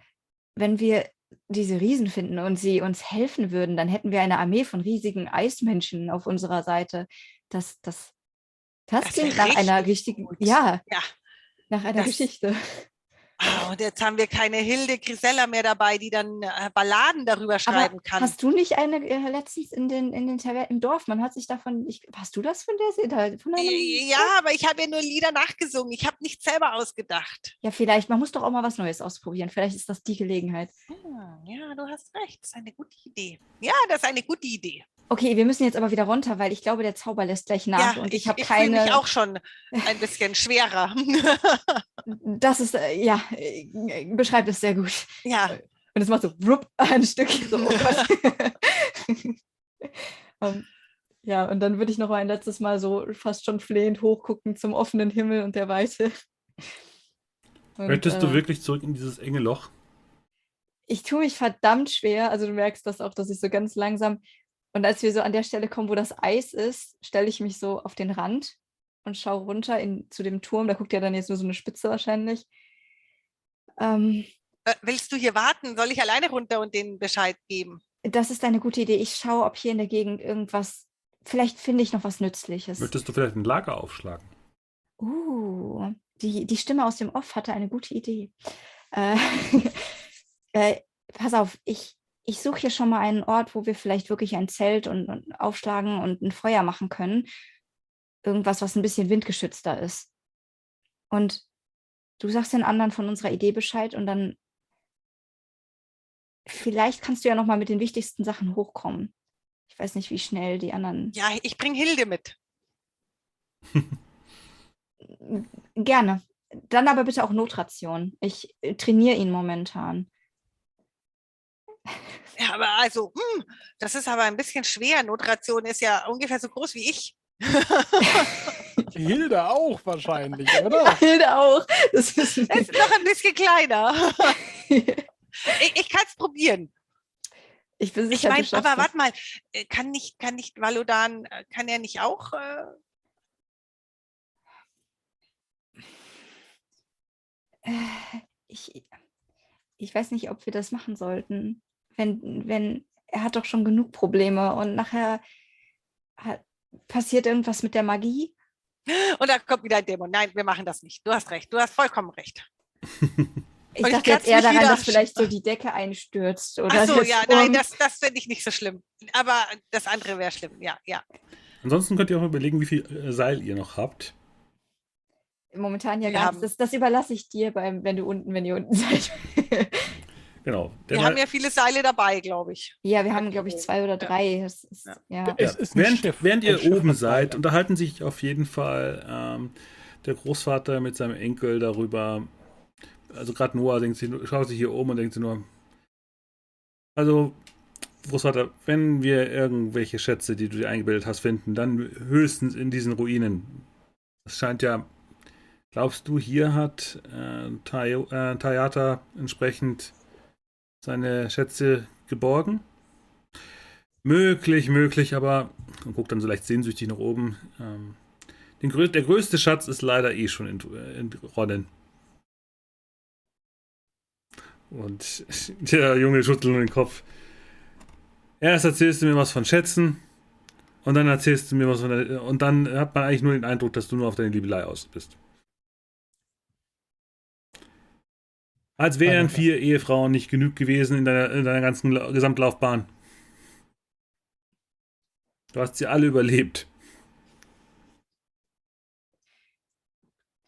wenn wir diese Riesen finden und sie uns helfen würden, dann hätten wir eine Armee von riesigen Eismenschen auf unserer Seite. Das, das, das, Das klingt nach einer richtig richtigen, gut. ja, Ja. Nach einer Das- Geschichte. Ah, und jetzt haben wir keine Hilde Grisella mehr dabei, die dann äh, Balladen darüber schreiben kann. Hast du nicht eine äh, letztens in den, in den Taver im Dorf? Man hat sich davon, ich, hast du das von der von ja, aber ich habe ja nur Lieder nachgesungen. Ich habe nicht selber ausgedacht. Ja, vielleicht, man muss doch auch mal was Neues ausprobieren. Vielleicht ist das die Gelegenheit. Hm, ja, du hast recht. Das ist eine gute Idee. Ja, das ist eine gute Idee. Okay, wir müssen jetzt aber wieder runter, weil ich glaube, der Zauber lässt gleich nach ja, und ich, ich, habe ich fühle mich keine. auch schon ein bisschen schwerer. Das ist, äh, ja, beschreibt es sehr gut. ja, Und es macht so rup, ein Stück. So, oh. Ähm, ja, und dann würde ich noch mal ein letztes Mal so fast schon flehend hochgucken zum offenen Himmel und der Weite. Und, Möchtest du äh, wirklich zurück in dieses enge Loch? ich tue mich verdammt schwer. Also du merkst das auch, dass ich so ganz langsam. Und als wir so an der Stelle kommen, wo das Eis ist, stelle ich mich so auf den Rand und schaue runter in, zu dem Turm. Da guckt ja dann jetzt nur so eine Spitze wahrscheinlich. Ähm, äh, willst du hier warten? Soll ich alleine runter und denen Bescheid geben? das ist eine gute Idee. Ich schaue, ob hier in der Gegend irgendwas. Vielleicht finde ich noch was Nützliches. Möchtest du vielleicht ein Lager aufschlagen? Uh, die, die Stimme aus dem Off hatte eine gute Idee. Äh, äh, pass auf, ich, ich suche hier schon mal einen Ort, wo wir vielleicht wirklich ein Zelt und, und aufschlagen und ein Feuer machen können. Irgendwas, was ein bisschen windgeschützter ist. Und du sagst den anderen von unserer Idee Bescheid und dann vielleicht kannst du ja noch mal mit den wichtigsten Sachen hochkommen. Ich weiß nicht, wie schnell die anderen. Ja, ich bringe Hilde mit. Gerne. Dann aber bitte auch Notration. Ich äh, trainiere ihn momentan. Ja, aber also, hm, das ist aber ein bisschen schwer. Notration ist ja ungefähr so groß wie ich. Hilde auch wahrscheinlich, oder? Hilde auch. Das ist, ist noch ein bisschen kleiner. Ich, ich kann es probieren. ich bin Ich sicher, meine, du schaffst aber warte mal, äh, kann nicht, kann nicht Valodan, äh, kann er nicht auch? Äh, Äh, Ich, ich weiß nicht, ob wir das machen sollten. Wenn, wenn, er hat doch schon genug Probleme und nachher hat, passiert irgendwas mit der Magie Und dann kommt wieder ein Dämon. Nein, wir machen das nicht. Du hast recht. Du hast vollkommen recht. Ich Und ich dachte jetzt kratze eher daran, dass vielleicht so die Decke einstürzt. Oder Ach so, ja, Turm. nein, das, das finde ich nicht so schlimm. Aber das andere wäre schlimm. Ja, ja. Ansonsten könnt ihr auch überlegen, wie viel äh, Seil ihr noch habt. Momentan ja Wir gar haben- nicht. Das, das überlasse ich dir, beim, wenn du unten, wenn ihr unten seid. Genau. Wir haben ja viele Seile dabei, glaube ich. ja, wir haben, glaube ich, zwei oder drei. Ist, Ja. ja. Es ist ein während, während ihr Schiff oben seid, unterhalten sich auf jeden Fall ähm, der Großvater mit seinem Enkel darüber. Also gerade Noah denkt sich, schaut sich hier um und denkt sich nur. Also, Großvater, wenn wir irgendwelche Schätze, die du dir eingebildet hast, finden, dann höchstens in diesen Ruinen. Das scheint ja. Glaubst du, hier hat äh, äh, Tayata entsprechend seine Schätze geborgen? Möglich, möglich, aber und guckt dann so leicht sehnsüchtig nach oben. Ähm, den der größte Schatz ist leider eh schon Rollen. Und der Junge schüttelt nur den Kopf. Erst erzählst du mir was von Schätzen und dann erzählst du mir was von der, und dann hat man eigentlich nur den Eindruck, dass du nur auf deine Liebelei aus bist. Als wären vier Ehefrauen nicht genug gewesen in deiner, in deiner ganzen La Gesamtlaufbahn. Du hast sie alle überlebt.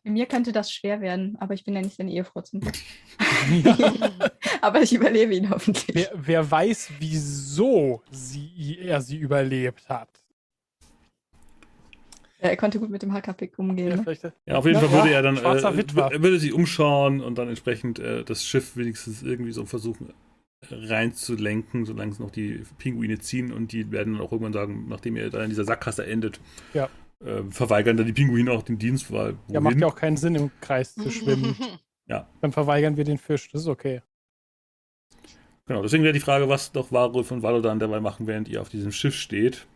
Bei mir könnte das schwer werden, aber ich bin ja nicht seine Ehefrau zum Glück. Aber ich überlebe ihn hoffentlich. Wer, wer weiß, wieso sie, er sie überlebt hat. Er konnte gut mit dem Hackerpick umgehen. Ja, Ne? vielleicht, Ja, auf jeden Ja, Fall würde ja, er dann äh, er würde sich umschauen und dann entsprechend äh, das Schiff wenigstens irgendwie so versuchen reinzulenken, solange es noch die Pinguine ziehen und die werden dann auch irgendwann sagen, nachdem ihr da in dieser Sackgasse endet, Ja. äh, verweigern dann die Pinguine auch den Dienst, weil ja, macht ja auch keinen Sinn, im Kreis zu schwimmen. Dann verweigern wir den Fisch. Das ist okay. Genau, deswegen wäre die Frage, was doch Warulf und Valodan dabei machen, während ihr auf diesem Schiff steht.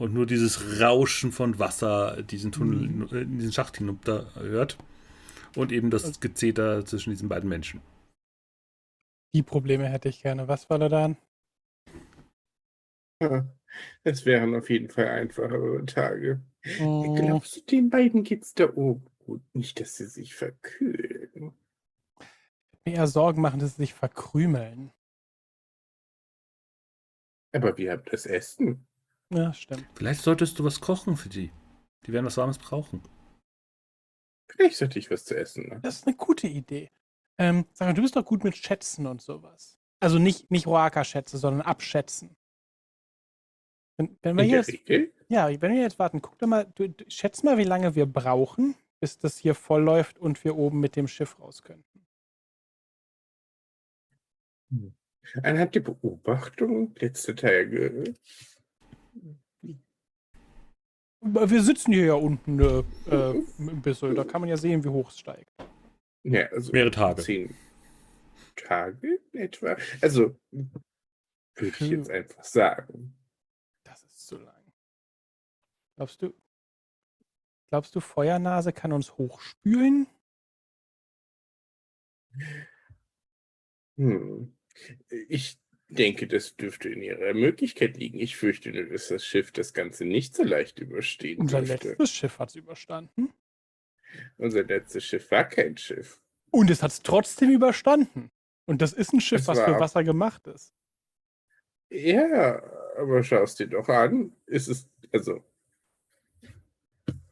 Und nur dieses Rauschen von Wasser diesen Tunnel, äh, in diesen Schacht hinunter hört. Und eben das Gezeter zwischen diesen beiden Menschen. Die Probleme hätte ich gerne. Was war da dann? Ja, Es wären auf jeden Fall einfachere Tage. Oh, Glaubst du, den beiden geht's da oben gut? Nicht, dass sie sich verkühlen. mir eher Sorgen machen, dass sie sich verkrümeln. Aber wir haben das Essen. Ja, stimmt. Vielleicht solltest du was kochen für die. Die werden was Warmes brauchen. Vielleicht sollte ich was zu essen. Ne? Das ist eine gute Idee. Ähm, sag mal, du bist doch gut mit Schätzen und sowas. Also nicht, nicht Roaka-Schätze, sondern abschätzen. Wenn, wenn wir In hier der jetzt, ja, wenn wir jetzt warten, guck doch mal, du, du, schätz mal, wie lange wir brauchen, bis das hier voll läuft und wir oben mit dem Schiff raus können. Anhand der Beobachtung letzter Tage. Wir sitzen hier ja unten äh, äh, im Bissel, da kann man ja sehen, wie hoch es steigt. Ja, also Mehrere Tage. Zehn Tage etwa. Also, würde ich jetzt einfach sagen. Das ist zu lang. Glaubst du, glaubst du, Feuernase kann uns hochspülen? Hm. Ich denke, das dürfte in ihrer Möglichkeit liegen. Ich fürchte nur, dass das Schiff das Ganze nicht so leicht überstehen Unser dürfte. letztes Schiff hat es überstanden. Unser letztes Schiff war kein Schiff. Und es hat es trotzdem überstanden. Und das ist ein Schiff, Es was für Wasser gemacht ist. Ja, aber schau es dir doch an. Es ist, also,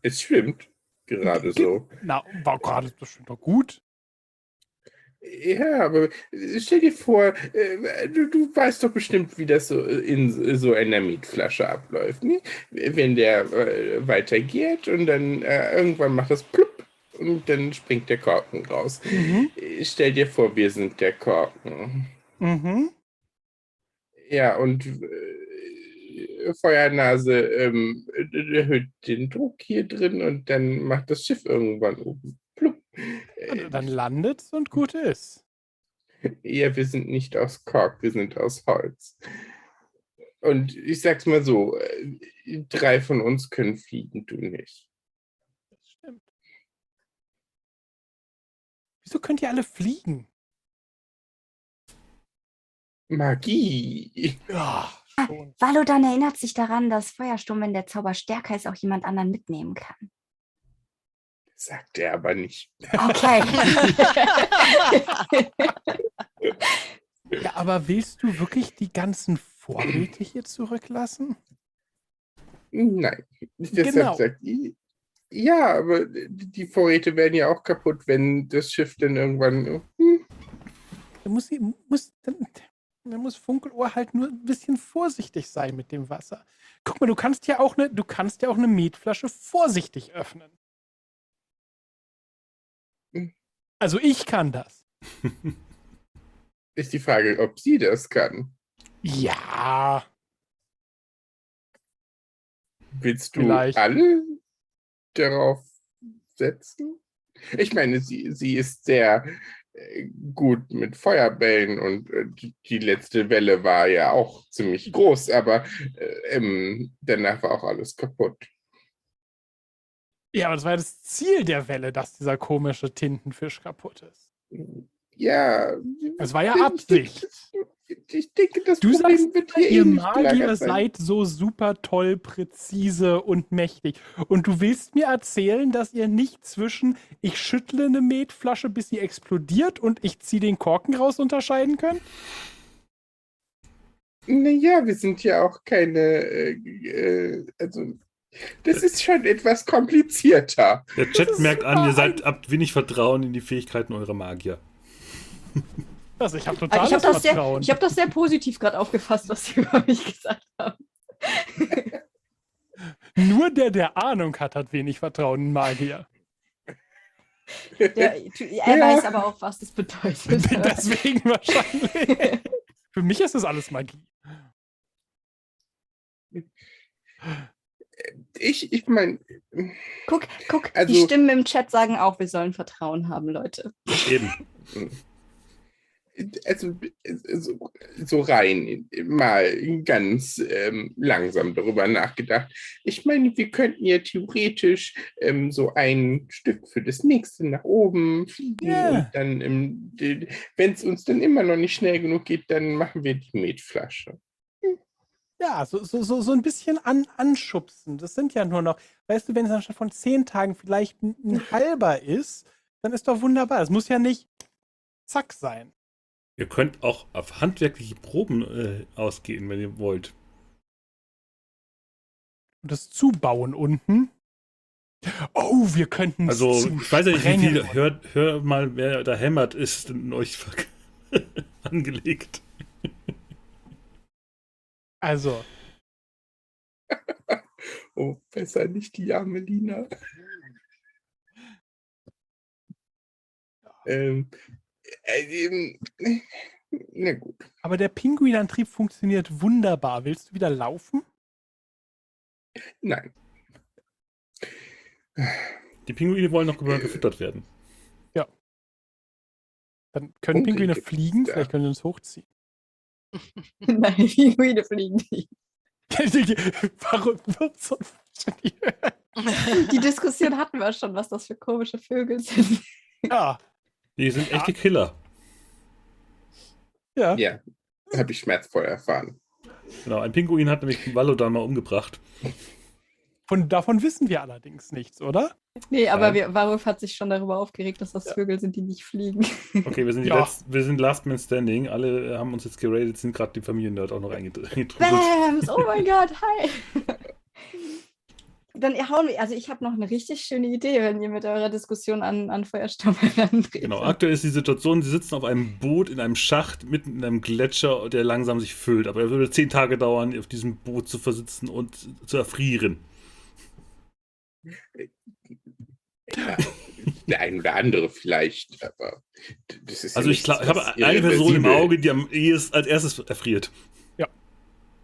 es schwimmt gerade so. Na, war gerade das schon doch gut. Ja, aber stell dir vor, äh, du, du weißt doch bestimmt, wie das so in so einer Mietflasche abläuft. Ne? Wenn der äh, weitergeht und dann äh, irgendwann macht das plupp und dann springt der Korken raus. Mhm. Stell dir vor, wir sind der Korken. Mhm. Ja, und äh, Feuernase ähm, erhöht den Druck hier drin und dann macht das Schiff irgendwann oben Und dann landet und gut ist. Ja, wir sind nicht aus Kork, wir sind aus Holz. Und ich sag's mal so, äh, drei von uns können fliegen, du nicht. Das stimmt. Wieso könnt ihr alle fliegen? Magie. Ja. Valodan erinnert sich daran, dass Feuersturm, wenn der Zauber stärker ist, auch jemand anderen mitnehmen kann. Sagt er aber nicht. Okay. Ja, aber willst du wirklich die ganzen Vorräte hier zurücklassen? Nein. Deshalb Genau. sagt ja, aber die Vorräte werden ja auch kaputt, wenn das Schiff dann irgendwann. Hm, Da muss, muss, dann, dann muss Funkelohr halt nur ein bisschen vorsichtig sein mit dem Wasser. Guck mal, du kannst ja auch eine, du kannst ja auch eine Metflasche vorsichtig öffnen. Also ich kann das. ist die Frage, ob sie das kann. Ja. Willst du Vielleicht. alle darauf setzen? Ich meine, sie, sie ist sehr äh, gut mit Feuerbällen und äh, die, letzte Welle war ja auch ziemlich groß, aber äh, ähm, danach war auch alles kaputt. Ja, aber das war ja das Ziel der Welle, dass dieser komische Tintenfisch kaputt ist. Ja. Das war ja ich Absicht. Ich denke, das Du Problem sagst, wird hier Ihr Magier seid so super toll, präzise und mächtig. Und du willst mir erzählen, dass ihr nicht zwischen ich schüttle eine Metflasche, bis sie explodiert und ich ziehe den Korken raus unterscheiden könnt? Naja, wir sind ja auch keine, äh, äh, also das ist schon etwas komplizierter. Der Chat merkt an, ihr seid, habt wenig Vertrauen in die Fähigkeiten eurer Magier. Also ich habe Aber totales ich habe das, sehr- Vertrauen. ich hab das sehr positiv gerade aufgefasst, was Sie über mich gesagt haben. Nur der, der Ahnung hat, hat wenig Vertrauen in Magier. Der, er Ja. weiß aber auch, was das bedeutet. Deswegen wahrscheinlich. Für mich ist das alles Magie. Ich, ich meine, Guck, guck, die Also- Stimmen im Chat sagen auch, wir sollen Vertrauen haben, Leute. Eben. also so, so rein mal ganz ähm, langsam darüber nachgedacht. Ich meine, wir könnten ja theoretisch ähm, so ein Stück für das nächste nach oben fliegen Ja. und dann, wenn es uns dann immer noch nicht schnell genug geht, dann machen wir die Metflasche. Ja, so, so, so, so ein bisschen an, anschubsen. Das sind ja nur noch, weißt du, wenn es anstatt von zehn Tagen vielleicht ein, ein halber ist, dann ist doch wunderbar. Es muss ja nicht zack sein. Ihr könnt auch auf handwerkliche Proben äh, ausgehen, wenn ihr wollt. Und das Zubauen unten. Oh, wir könnten Also, ich weiß nicht, wie viel. Hört, hört mal, wer da hämmert, ist in euch angelegt. Also, Oh, besser nicht die arme Lina. ähm, äh, ähm, na gut. aber der Pinguinantrieb funktioniert wunderbar. Willst du wieder laufen? Nein. Die Pinguine wollen noch ge- gefüttert werden. Dann können Pinguine fliegen, vielleicht können sie uns hochziehen. Nein, die Pinguine fliegen nicht. Warum wird so? Die Diskussion hatten wir schon, was das für komische Vögel sind. Ja, Die sind echte Killer. ja. Ja, habe ich schmerzvoll erfahren. Genau, ein Pinguin hat nämlich Valodan mal umgebracht. Von, davon wissen wir allerdings nichts, oder? Nee, aber wir, Varuf hat sich schon darüber aufgeregt, dass das Ja. Vögel sind, die nicht fliegen. Okay, wir sind, die Ja. Letz-, wir sind Last Man Standing. Alle äh, haben uns jetzt geradet, sind gerade die Familiennerd auch noch eingetrudelt. Bams! Oh mein Gott, hi! Dann hauen wir, also ich habe noch eine richtig schöne Idee, wenn ihr mit eurer Diskussion an, an Feuersturm herantretet. Genau, aktuell ist die Situation, sie sitzen auf einem Boot in einem Schacht mitten in einem Gletscher, der langsam sich füllt. Aber er würde zehn Tage dauern, auf diesem Boot zu versitzen und zu erfrieren. Ja, der ein oder andere vielleicht, aber das ist ja Also ich, nichts, glaub, ich habe eine Person im Auge, die am ehesten als erstes erfriert. ja.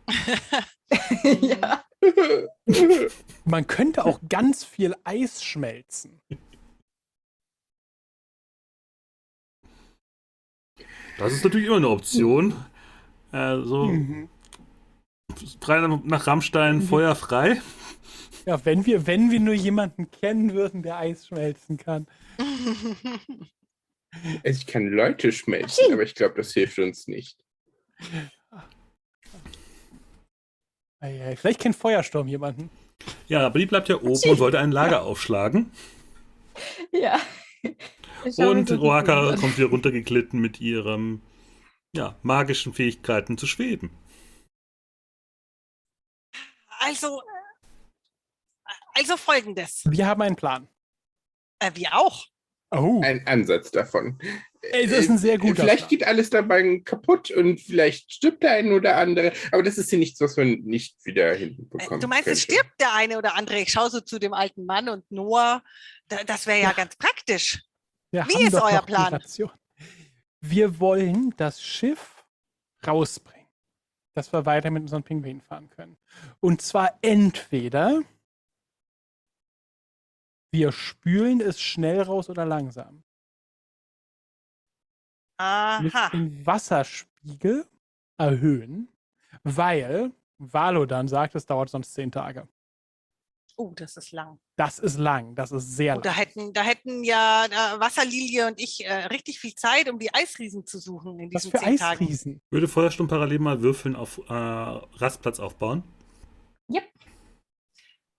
Man könnte auch ganz viel Eis schmelzen. Das ist natürlich immer eine Option. Also, Mhm. frei nach, nach Rammstein, Feuer frei. Ja, wenn wir, wenn wir nur jemanden kennen würden, der Eis schmelzen kann. Ich kann Leute schmelzen, aber ich glaube, das hilft uns nicht. Vielleicht kennt Feuersturm jemanden. Ja, aber die bleibt ja oben und wollte ein Lager aufschlagen. Ja. Und Rohaka kommt wieder runtergeglitten mit ihren ja, magischen Fähigkeiten zu schweben. Also, also folgendes. Wir haben einen Plan. Äh, wir auch. Oh, Ein Ansatz davon. ey, das ist ein sehr guter Vielleicht Plan. geht alles dabei kaputt und vielleicht stirbt der eine oder andere. Aber das ist ja nichts, was man nicht wieder Äh, hinbekommt. du meinst, es stirbt der eine oder andere. Ich schaue so zu dem alten Mann und Noah. Da, das wäre ja, Ja. ganz praktisch. Wir Wie ist euer Plan? Wir wollen das Schiff rausbringen, dass wir weiter mit unseren Pinguinen fahren können. Und zwar entweder wir spülen es schnell raus oder langsam. Aha. den Wasserspiegel erhöhen, weil Valo dann sagt, es dauert sonst zehn Tage. Oh, das ist lang. Das ist lang, das ist sehr Oh, da lang. hätten, da hätten ja äh, Wasserlilie und ich äh, richtig viel Zeit, um die Eisriesen zu suchen in Was diesen für zehn Tagen. Eisriesen. Würde Feuersturm parallel mal Würfeln auf äh, Rastplatz aufbauen?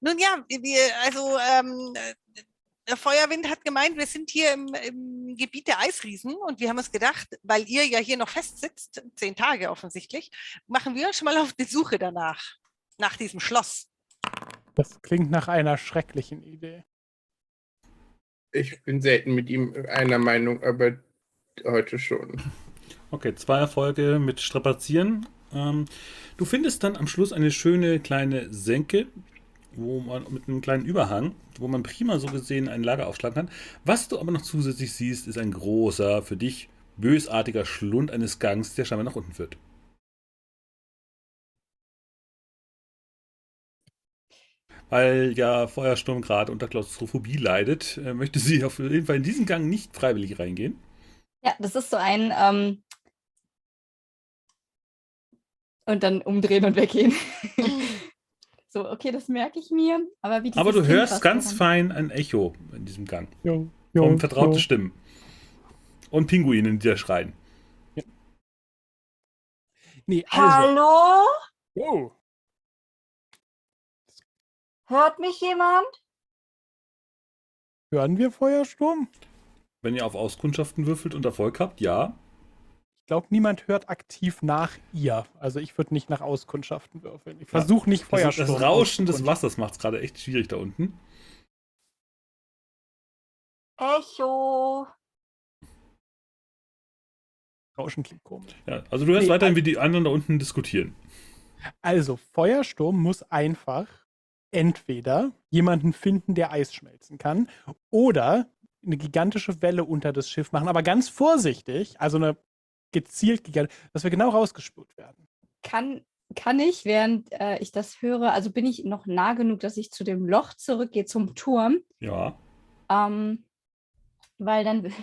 Nun ja, wir, also ähm, äh, der Feuerwind hat gemeint, wir sind hier im, im Gebiet der Eisriesen und wir haben uns gedacht, weil ihr ja hier noch festsitzt, zehn Tage offensichtlich, machen wir uns schon mal auf die Suche danach, nach diesem Schloss. Das klingt nach einer schrecklichen Idee. Ich bin selten mit ihm einer Meinung, aber heute schon. Okay, zwei Erfolge mit Strapazieren. Ähm, du findest dann am Schluss eine schöne kleine Senke, wo man mit einem kleinen Überhang, wo man prima so gesehen ein Lager aufschlagen kann. Was du aber noch zusätzlich siehst, ist ein großer, für dich bösartiger Schlund eines Gangs, der scheinbar nach unten führt. Weil ja Feuersturm gerade unter Klaustrophobie leidet, äh, möchte sie auf jeden Fall in diesen Gang nicht freiwillig reingehen. Ja, das ist so ein ähm, und dann umdrehen und weggehen. So, okay, das merke ich mir. Aber, wie Aber du Kind, hörst ganz daran- fein ein Echo in diesem Gang. Jo, Von vertrauten Stimmen. Und Pinguinen, die da schreien. Nee, also. Hallo? Oh, Hört mich jemand? hören wir Feuersturm? Wenn ihr auf Auskundschaften würfelt und Erfolg habt, ja. Ich glaube, niemand hört aktiv nach ihr. Also ich würde nicht nach Auskundschaften würfeln. Ich versuche nicht Das, Feuersturm. das Rauschen des. Wassers macht es gerade echt schwierig da unten. Echo. Rauschen klingt komisch. Ja, also du hörst Nee, weiterhin, wie die anderen da unten diskutieren. Also, Feuersturm muss einfach entweder jemanden finden, der Eis schmelzen kann, oder eine gigantische Welle unter das Schiff machen, aber ganz vorsichtig, also eine gezielt gigantisch, dass wir genau rausgespült werden. Kann, kann ich, während äh, ich das höre, also bin ich noch nah genug, dass ich zu dem Loch zurückgehe, zum Turm, Ja. ähm, weil dann,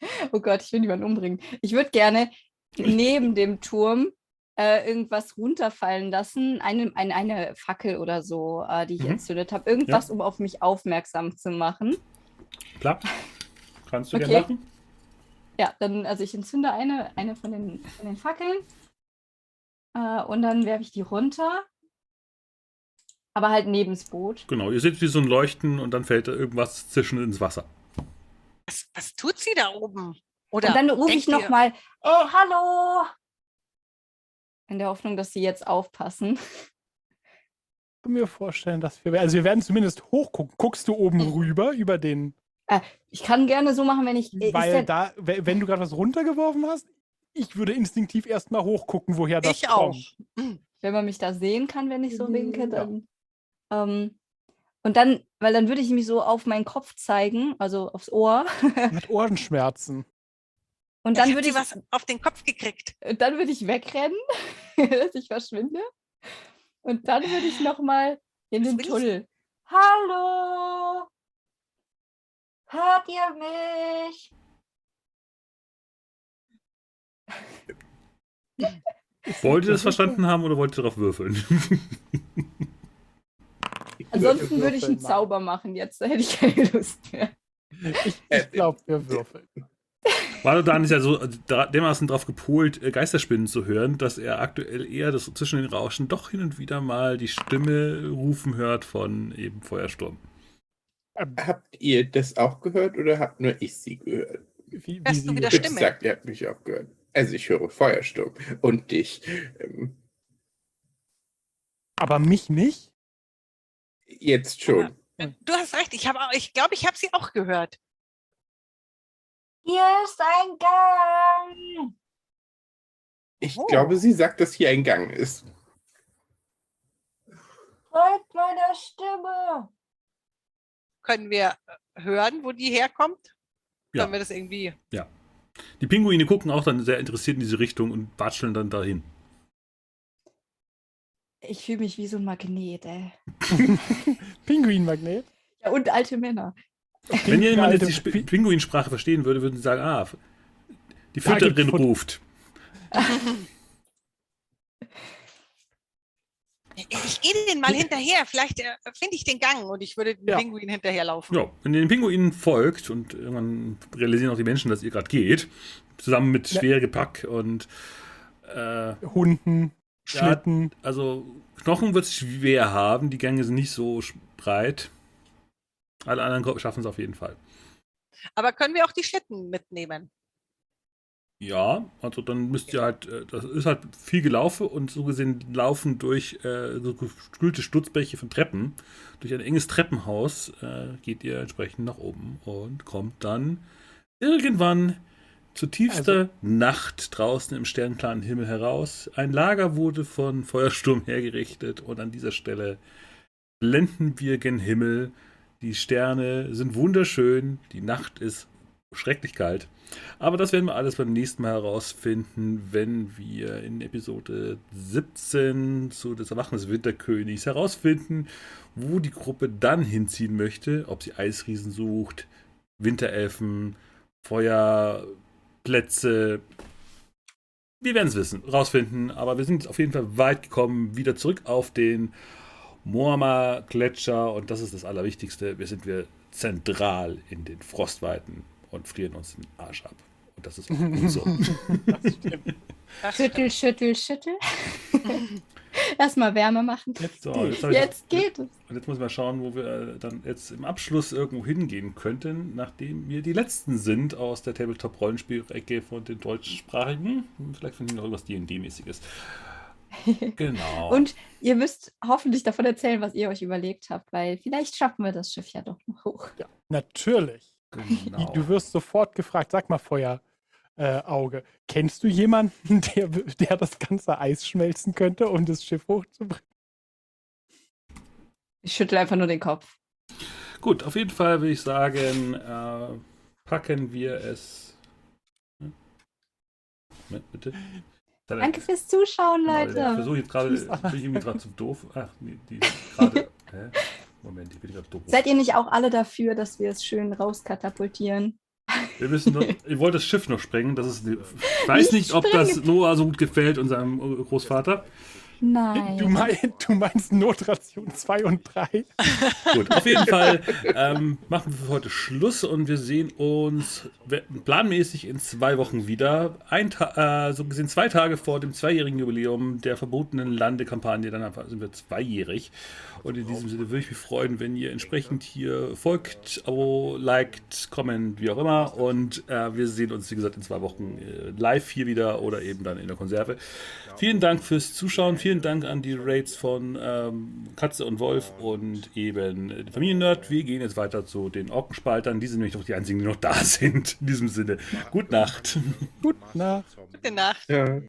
oh Gott, ich will niemanden umbringen. Ich würde gerne neben dem Turm äh, irgendwas runterfallen lassen, eine, eine, eine Fackel oder so, äh, die ich Mhm. entzündet habe, irgendwas, um auf mich aufmerksam zu machen. Klar. Kannst du Okay. gerne machen? Ja, dann, also ich entzünde eine, eine von den, von den Fackeln äh, und dann werfe ich die runter. Aber halt neben das Boot. Genau, ihr seht wie so ein Leuchten und dann fällt da irgendwas zischend ins Wasser. Was, was tut sie da oben? Oder und dann rufe ich nochmal Ey, hallo. in der Hoffnung, dass sie jetzt aufpassen. Ich kann mir vorstellen, dass wir, also wir werden zumindest hochgucken. Guckst du oben rüber über den, Ich kann gerne so machen, wenn ich. äh, ist weil der- da, we- wenn du gerade was runtergeworfen hast, ich würde instinktiv erstmal hochgucken, woher das Ich auch. kommt. wenn man mich da sehen kann, wenn ich so winke, Ja. dann. Ähm, und dann, weil dann würde ich mich so auf meinen Kopf zeigen, also aufs Ohr. Mit Ohrenschmerzen. Und Dann hat würde ich, was auf den Kopf gekriegt. und dann würde ich wegrennen, dass ich verschwinde. Und dann würde ich nochmal in Was den will ich? Tunnel. Hallo. Hört ihr mich? Wollt ihr das verstanden haben oder wollt ihr darauf würfeln? Ansonsten würde ich einen. Zauber machen jetzt, da hätte ich keine Lust mehr. Ich, Äh, ich glaube, wir würfeln. Valodan ist ja so dermaßen drauf gepolt, äh, Geisterspinnen zu hören, dass er aktuell eher das zwischen den Rauschen doch hin und wieder mal die Stimme rufen hört von eben Feuersturm. Habt ihr das auch gehört oder habt nur ich sie gehört? Wie, wie du wieder Stimme? Sagt, ihr habt mich auch gehört. Also ich höre Feuersturm und dich. Ähm, Aber mich nicht? Jetzt schon. Du hast recht, ich glaube, ich, glaub, ich habe sie auch gehört. Hier ist ein Gang. Ich oh. glaube, sie sagt, dass hier ein Gang ist. Folgt meiner Stimme. Können wir äh, hören, wo die herkommt? Ja. Können wir das irgendwie. Ja. Die Pinguine gucken auch dann sehr interessiert in diese Richtung und watscheln dann dahin. Ich fühle mich wie so ein Magnet, ey. Pinguinmagnet? Ja, und alte Männer. Wenn jemand jetzt die Pinguinsprache verstehen würde, würden sie sagen, ah, die Fütterin ruft. Ich gehe den mal hinterher, vielleicht äh, finde ich den Gang und ich würde den ja. Pinguin hinterherlaufen. Ja, wenn ihr den Pinguinen folgt und irgendwann realisieren auch die Menschen, dass ihr gerade geht, zusammen mit ja. schwer Gepäck und äh, Hunden, Schlitten. Ja, also Knochen wird es schwer haben, die Gänge sind nicht so breit. Alle anderen schaffen es auf jeden Fall. Aber können wir auch die Schlitten mitnehmen? Ja, also dann müsst ihr halt, äh, das ist halt viel gelaufen und so gesehen laufen durch äh, so gespülte Stutzbäche von Treppen. Durch ein enges Treppenhaus äh, geht ihr entsprechend nach oben und kommt dann irgendwann zur tiefster also, Nacht draußen im sternklaren Himmel heraus. Ein Lager wurde von Feuersturm hergerichtet und an dieser Stelle blenden wir gen Himmel die Sterne sind wunderschön, die Nacht ist schrecklich kalt. Aber das werden wir alles beim nächsten Mal herausfinden, wenn wir in Episode 17 zu des Erwachen des Winterkönigs herausfinden, wo die Gruppe dann hinziehen möchte, ob sie Eisriesen sucht, Winterelfen, Feuerplätze. Wir werden es wissen, rausfinden, aber wir sind auf jeden Fall weit gekommen, wieder zurück auf den Moama Gletscher und das ist das Allerwichtigste. Wir sind wir zentral in den Frostweiten und frieren uns den Arsch ab. Und das ist auch gut so. schüttel, schüttel, schüttel. Erstmal Wärme machen. Jetzt, so, jetzt, jetzt geht es. Und jetzt muss man schauen, wo wir dann jetzt im Abschluss irgendwo hingehen könnten, nachdem wir die letzten sind aus der Tabletop-Rollenspiel-Ecke von den deutschsprachigen. Vielleicht finden wir noch irgendwas D&D-mäßiges. Genau. Und ihr müsst hoffentlich davon erzählen, was ihr euch überlegt habt, weil vielleicht schaffen wir das Schiff ja doch noch hoch. Ja, natürlich. Genau. Du wirst sofort gefragt, sag mal Feuerauge, äh, kennst du jemanden, der, der das ganze Eis schmelzen könnte, um das Schiff hochzubringen? Ich schüttle einfach nur den Kopf. Gut, auf jeden Fall würde ich sagen, äh, packen wir es. Hm? Moment, bitte. Danke fürs Zuschauen, genau, Leute. Ich versuche jetzt gerade, bin ich irgendwie gerade zu doof. Ach, nee, die gerade. Moment, ich bin gerade doof. Seid ihr nicht auch alle dafür, dass wir es schön rauskatapultieren? Wir müssen noch, ich wollte das Schiff noch sprengen. Das ist, ich weiß nicht, nicht ob das Noah so gut gefällt und seinem Großvater. Nein. Du, mein, du meinst Notration 2 und 3. Gut, auf jeden Fall ähm, machen wir für heute Schluss und wir sehen uns planmäßig in zwei Wochen wieder. Ein äh, so gesehen zwei Tage vor dem zweijährigen Jubiläum der verbotenen Landekampagne. Dann sind wir zweijährig. Und in diesem Sinne würde ich mich freuen, wenn ihr entsprechend hier folgt, Abo, liked, comment, wie auch immer. Und äh, wir sehen uns, wie gesagt, in zwei Wochen äh, live hier wieder oder eben dann in der Konserve. Vielen Dank fürs Zuschauen. Vielen Dank an die Raids von ähm, Katze und Wolf und eben Familiennerd. Wir gehen jetzt weiter zu den Orkenspaltern. Die sind nämlich noch die einzigen, die noch da sind. In diesem Sinne, gute Nacht. Gute Nacht. Gute Nacht. Ja.